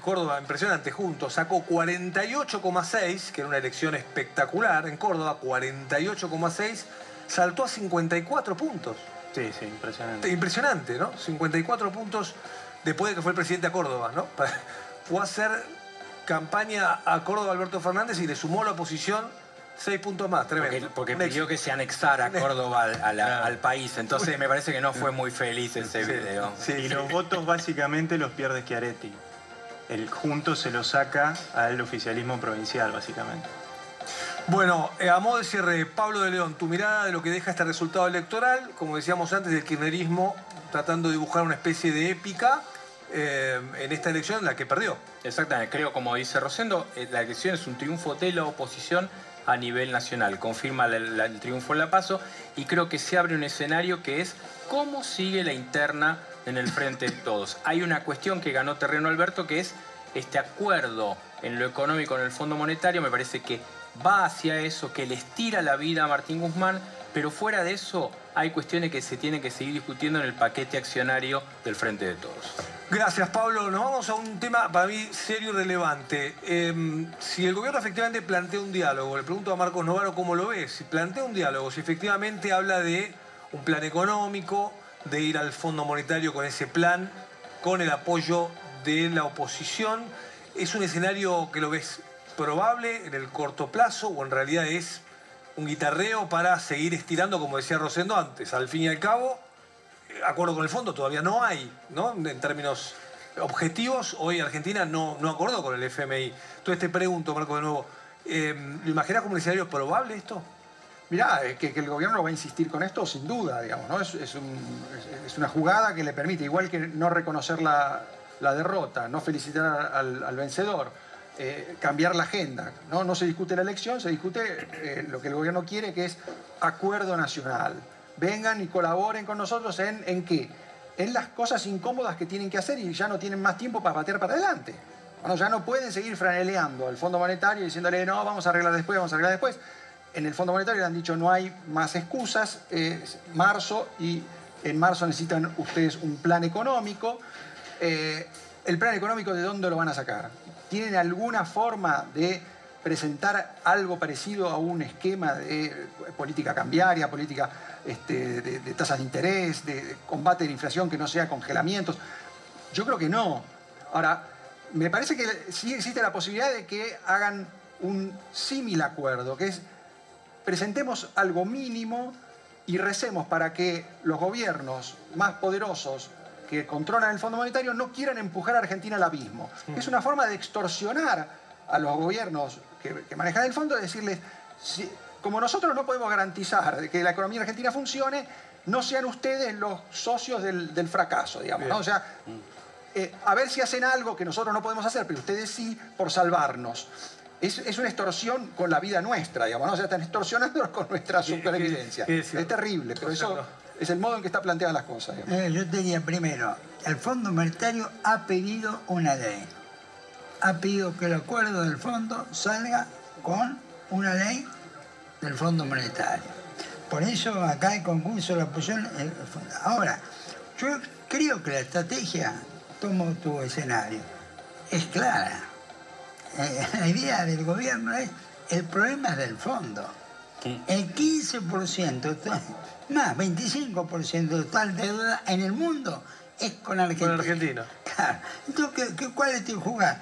S21: Córdoba, impresionante, juntos, sacó 48,6, que era una elección espectacular en Córdoba, 48,6, saltó a 54 puntos.
S26: Sí, sí, impresionante.
S21: Impresionante, ¿no? 54 puntos después de que fue el presidente a Córdoba, ¿no? Fue a hacer campaña a Córdoba Alberto Fernández y le sumó la oposición 6 puntos más, tremendo.
S24: Porque, pidió que se anexara Córdoba al, a la- al país. Entonces me parece que no fue muy feliz ese
S21: Sí,
S24: video.
S26: y los votos básicamente los pierde Schiaretti. El junto se los saca al oficialismo provincial, básicamente.
S21: Bueno, eh, a modo de cierre, Pablo de León, tu mirada de lo que deja este resultado electoral, como decíamos antes, del kirchnerismo tratando de dibujar una especie de épica eh, en esta elección la que perdió.
S24: Exactamente, creo, como dice Rosendo, eh, la elección es un triunfo de la oposición a nivel nacional. Confirma el triunfo en La Paso y creo que se abre un escenario que es cómo sigue la interna en el frente de todos. Hay una cuestión que ganó terreno Alberto que es este acuerdo en lo económico en el Fondo Monetario. Me parece que va hacia eso, que le estira la vida a Martín Guzmán, pero fuera de eso hay cuestiones que se tienen que seguir discutiendo en el paquete accionario del frente de todos.
S21: Gracias, Pablo. Nos vamos a un tema para mí serio y relevante. Eh, si el gobierno efectivamente plantea un diálogo, le pregunto a Marcos Novaro cómo lo ve, si plantea un diálogo, si efectivamente habla de un plan económico, de ir al Fondo Monetario con ese plan, con el apoyo de la oposición, ¿es un escenario que lo ves probable en el corto plazo o en realidad es un guitarreo para seguir estirando, como decía Rosendo antes? Al fin y al cabo, acuerdo con el fondo todavía no hay, ¿no? En términos objetivos, hoy Argentina no, no acordó con el FMI. Entonces te pregunto, Marco, de nuevo, eh, ¿lo imaginas como un escenario probable esto?
S22: Mirá, eh, que, que el gobierno va a insistir con esto, sin duda, digamos, ¿no? Es, es un- es- es una jugada que le permite, igual que no reconocer la, derrota, no felicitar al vencedor, eh, cambiar la agenda. ¿no? no se discute la elección, se discute eh, lo que el gobierno quiere, que es acuerdo nacional. Vengan y colaboren con nosotros en, en qué? En las cosas incómodas que tienen que hacer y ya no tienen más tiempo para patear para adelante. Bueno, ya no pueden seguir franeleando al Fondo Monetario diciéndole, no, vamos a arreglar después, vamos a arreglar después. En el Fondo Monetario le han dicho, no hay más excusas, es marzo y en marzo necesitan ustedes un plan económico. Eh, ¿El plan económico de dónde lo van a sacar? ¿Tienen alguna forma de presentar algo parecido a un esquema de política cambiaria, política este, de, tasas de interés, de, de combate de la inflación que no sea congelamientos? Yo creo que no. Ahora, me parece que sí existe la posibilidad de que hagan un símil acuerdo, que es presentemos algo mínimo y recemos para que los gobiernos más poderosos que controlan el Fondo Monetario no quieran empujar a Argentina al abismo. Es una forma de extorsionar a los gobiernos que, que manejan el fondo, de decirles, si- como nosotros no podemos garantizar que la economía argentina funcione, no sean ustedes los socios del, del fracaso, digamos. ¿no? O sea, eh, a ver si hacen algo que nosotros no podemos hacer, pero ustedes sí, por salvarnos. Es, es una extorsión con la vida nuestra, digamos, ¿no? O sea, están extorsionándonos con nuestra supervivencia. Es terrible, pero eso es el modo en que está planteadas las cosas. digamos.
S20: Eh, yo te diría primero, el Fondo Monetario ha pedido una ley. Ha pedido que el acuerdo del fondo salga con una ley del Fondo Monetario. Por eso acá hay concurso de la oposición. el fondo. Ahora, yo creo que la estrategia, tomo tu escenario, es clara. Eh, la idea del gobierno es, el problema es del fondo. El 15%, to- más 25% de total deuda en el mundo es con Argentina.
S21: Con Argentina.
S20: Claro. Entonces, ¿qué, qué, ¿cuál es tu jugada?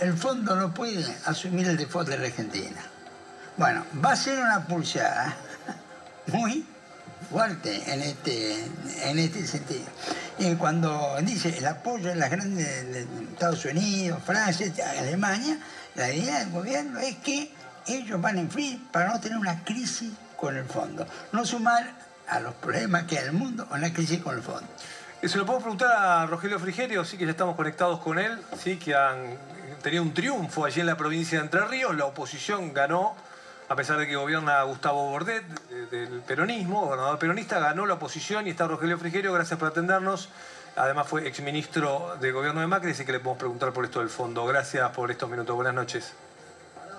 S20: El fondo no puede asumir el default de la Argentina. Bueno, va a ser una pulsada muy fuerte en este, en este sentido. Y cuando dice el apoyo de las grandes de Estados Unidos, Francia, Alemania, la idea del gobierno es que ellos van a influir para no tener una crisis con el fondo, no sumar a los problemas que hay en el mundo una crisis con el fondo.
S21: Eh, Se lo puedo preguntar a Rogelio Frigerio, sí que ya estamos conectados con él, sí que han tenido un triunfo allí en la provincia de Entre Ríos, la oposición ganó, a pesar de que gobierna Gustavo Bordet de- del peronismo, gobernador peronista, ganó la oposición y está Rogelio Frigerio, gracias por atendernos. Además fue exministro de gobierno de Macri, así que le podemos preguntar por esto del fondo. Gracias por estos minutos, buenas noches.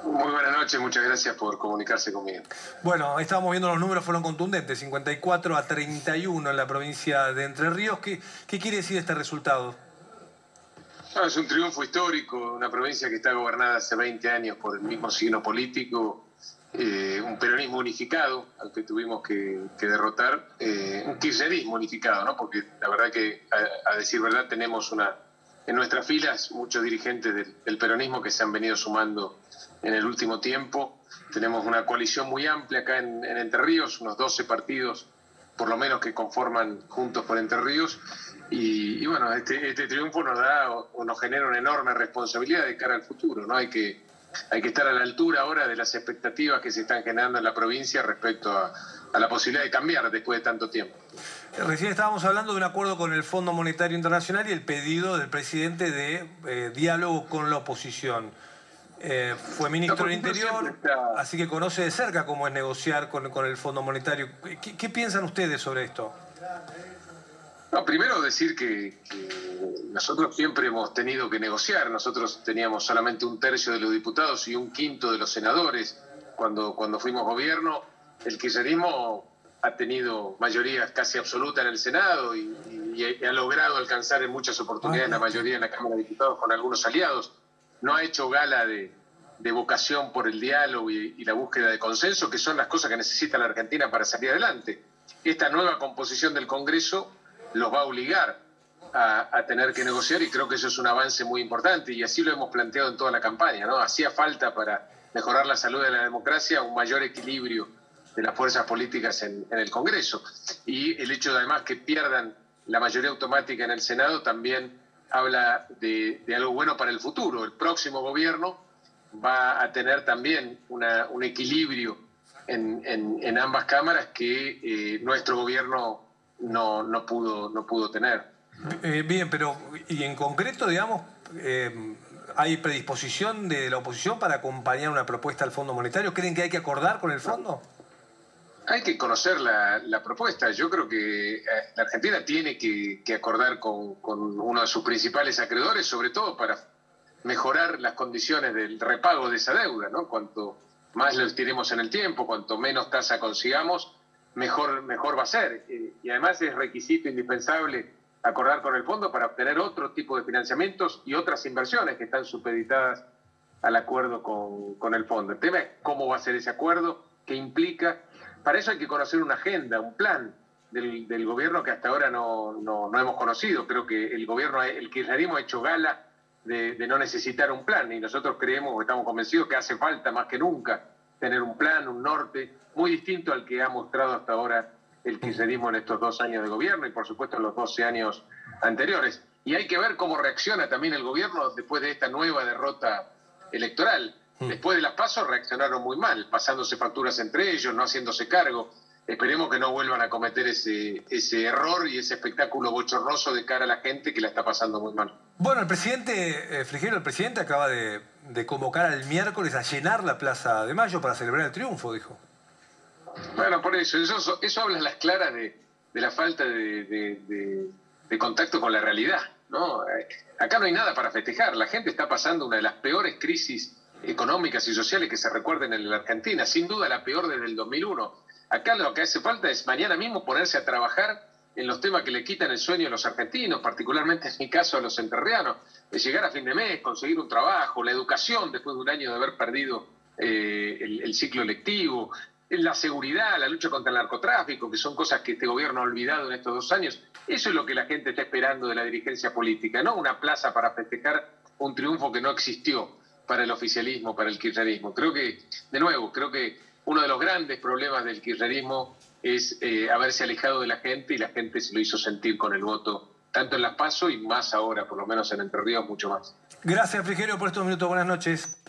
S27: Muy buenas noches, muchas gracias por comunicarse conmigo.
S21: Bueno, estábamos viendo los números, fueron contundentes, 54 a 31 en la provincia de Entre Ríos. ¿Qué, qué quiere decir este resultado?
S27: No, es un triunfo histórico, una provincia que está gobernada hace 20 años por el mismo signo político, eh, un peronismo unificado al que tuvimos que, que derrotar, eh, un kirchnerismo unificado, ¿no? porque la verdad que, a, a decir verdad, tenemos una en nuestras filas muchos dirigentes del, peronismo que se han venido sumando en el último tiempo. Tenemos una coalición muy amplia acá en, en Entre Ríos, unos 12 partidos por lo menos que conforman Juntos por Entre Ríos. Y, bueno, este, este triunfo nos da o, o nos genera una enorme responsabilidad de cara al futuro, ¿no? Hay que, hay que estar a la altura ahora de las expectativas que se están generando en la provincia respecto a, a la posibilidad de cambiar después de tanto tiempo.
S21: Recién estábamos hablando de un acuerdo con el Fondo Monetario Internacional y el pedido del presidente de eh, diálogo con la oposición. Eh, fue ministro del Interior,
S27: está-
S21: así que conoce de cerca cómo es negociar con, con el Fondo Monetario. ¿Qué, qué piensan ustedes sobre esto?
S27: No, primero decir que, que nosotros siempre hemos tenido que negociar. Nosotros teníamos solamente un tercio de los diputados y un quinto de los senadores cuando, cuando fuimos gobierno. El kirchnerismo ha tenido mayoría casi absoluta en el Senado y, y- y ha logrado alcanzar en muchas oportunidades la mayoría en la Cámara de Diputados con algunos aliados. No ha hecho gala de, de vocación por el diálogo y, y la búsqueda de consenso, que son las cosas que necesita la Argentina para salir adelante. Esta nueva composición del Congreso los va a obligar a, a tener que negociar y creo que eso es un avance muy importante y así lo hemos planteado en toda la campaña. ¿no? Hacía falta para mejorar la salud de la democracia un mayor equilibrio de las fuerzas políticas en, el Congreso. Y el hecho de además que pierdan la mayoría automática en el Senado también habla de, algo bueno para el futuro. El próximo gobierno va a tener también una- un equilibrio en, en- en ambas cámaras que eh, nuestro gobierno no, no, pudo, no pudo tener.
S21: Eh, bien, pero y en concreto, digamos, eh, ¿hay predisposición de la oposición para acompañar una propuesta al Fondo Monetario? ¿Creen que hay que acordar con el Fondo?
S27: Hay que conocer la, propuesta. Yo creo que eh, la Argentina tiene que, que acordar con, con uno de sus principales acreedores, sobre todo para mejorar las condiciones del repago de esa deuda. ¿no? Cuanto más lo estiremos en el tiempo, cuanto menos tasa consigamos, mejor, mejor va a ser. Eh, Y además es requisito indispensable acordar con el fondo para obtener otro tipo de financiamientos y otras inversiones que están supeditadas al acuerdo con, con el fondo. El tema es cómo va a ser ese acuerdo, qué implica. Para eso hay que conocer una agenda, un plan del, gobierno que hasta ahora no, no- hemos conocido. Creo que el gobierno, el kirchnerismo ha hecho gala de, de no necesitar un plan y nosotros creemos, estamos convencidos que hace falta más que nunca tener un plan, un norte, muy distinto al que ha mostrado hasta ahora el kirchnerismo en estos dos años de gobierno y por supuesto en los 12 años anteriores. Y hay que ver cómo reacciona también el gobierno después de esta nueva derrota electoral. Mm. Después de las pasos reaccionaron muy mal, pasándose facturas entre ellos, no haciéndose cargo. Esperemos que no vuelvan a cometer ese, ese error y ese espectáculo bochornoso de cara a la gente que la está pasando muy mal.
S21: Bueno, el presidente, eh, Frigero, el presidente acaba de, convocar al miércoles a llenar la Plaza de Mayo para celebrar el triunfo, dijo.
S27: Bueno, por eso, eso, eso habla a las claras de, la falta de, de, contacto con la realidad. ¿no? Acá no hay nada para festejar, la gente está pasando una de las peores crisis económicas y sociales que se recuerden en la Argentina, sin duda la peor desde el 2001. Acá lo que hace falta es mañana mismo ponerse a trabajar en los temas que le quitan el sueño a los argentinos, particularmente en mi caso a los enterreanos, de llegar a fin de mes, conseguir un trabajo, la educación después de un año de haber perdido eh, el, ciclo lectivo, la seguridad, la lucha contra el narcotráfico, que son cosas que este gobierno ha olvidado en estos dos años. Eso es lo que la gente está esperando de la dirigencia política, no una plaza para festejar un triunfo que no existió para el oficialismo, para el kirchnerismo. Creo que, de nuevo, creo que uno de los grandes problemas del kirchnerismo es eh, haberse alejado de la gente y la gente se lo hizo sentir con el voto, tanto en Las Paso y más ahora, por lo menos en Entre Ríos, mucho más.
S21: Gracias, Frigerio, por estos minutos. Buenas noches.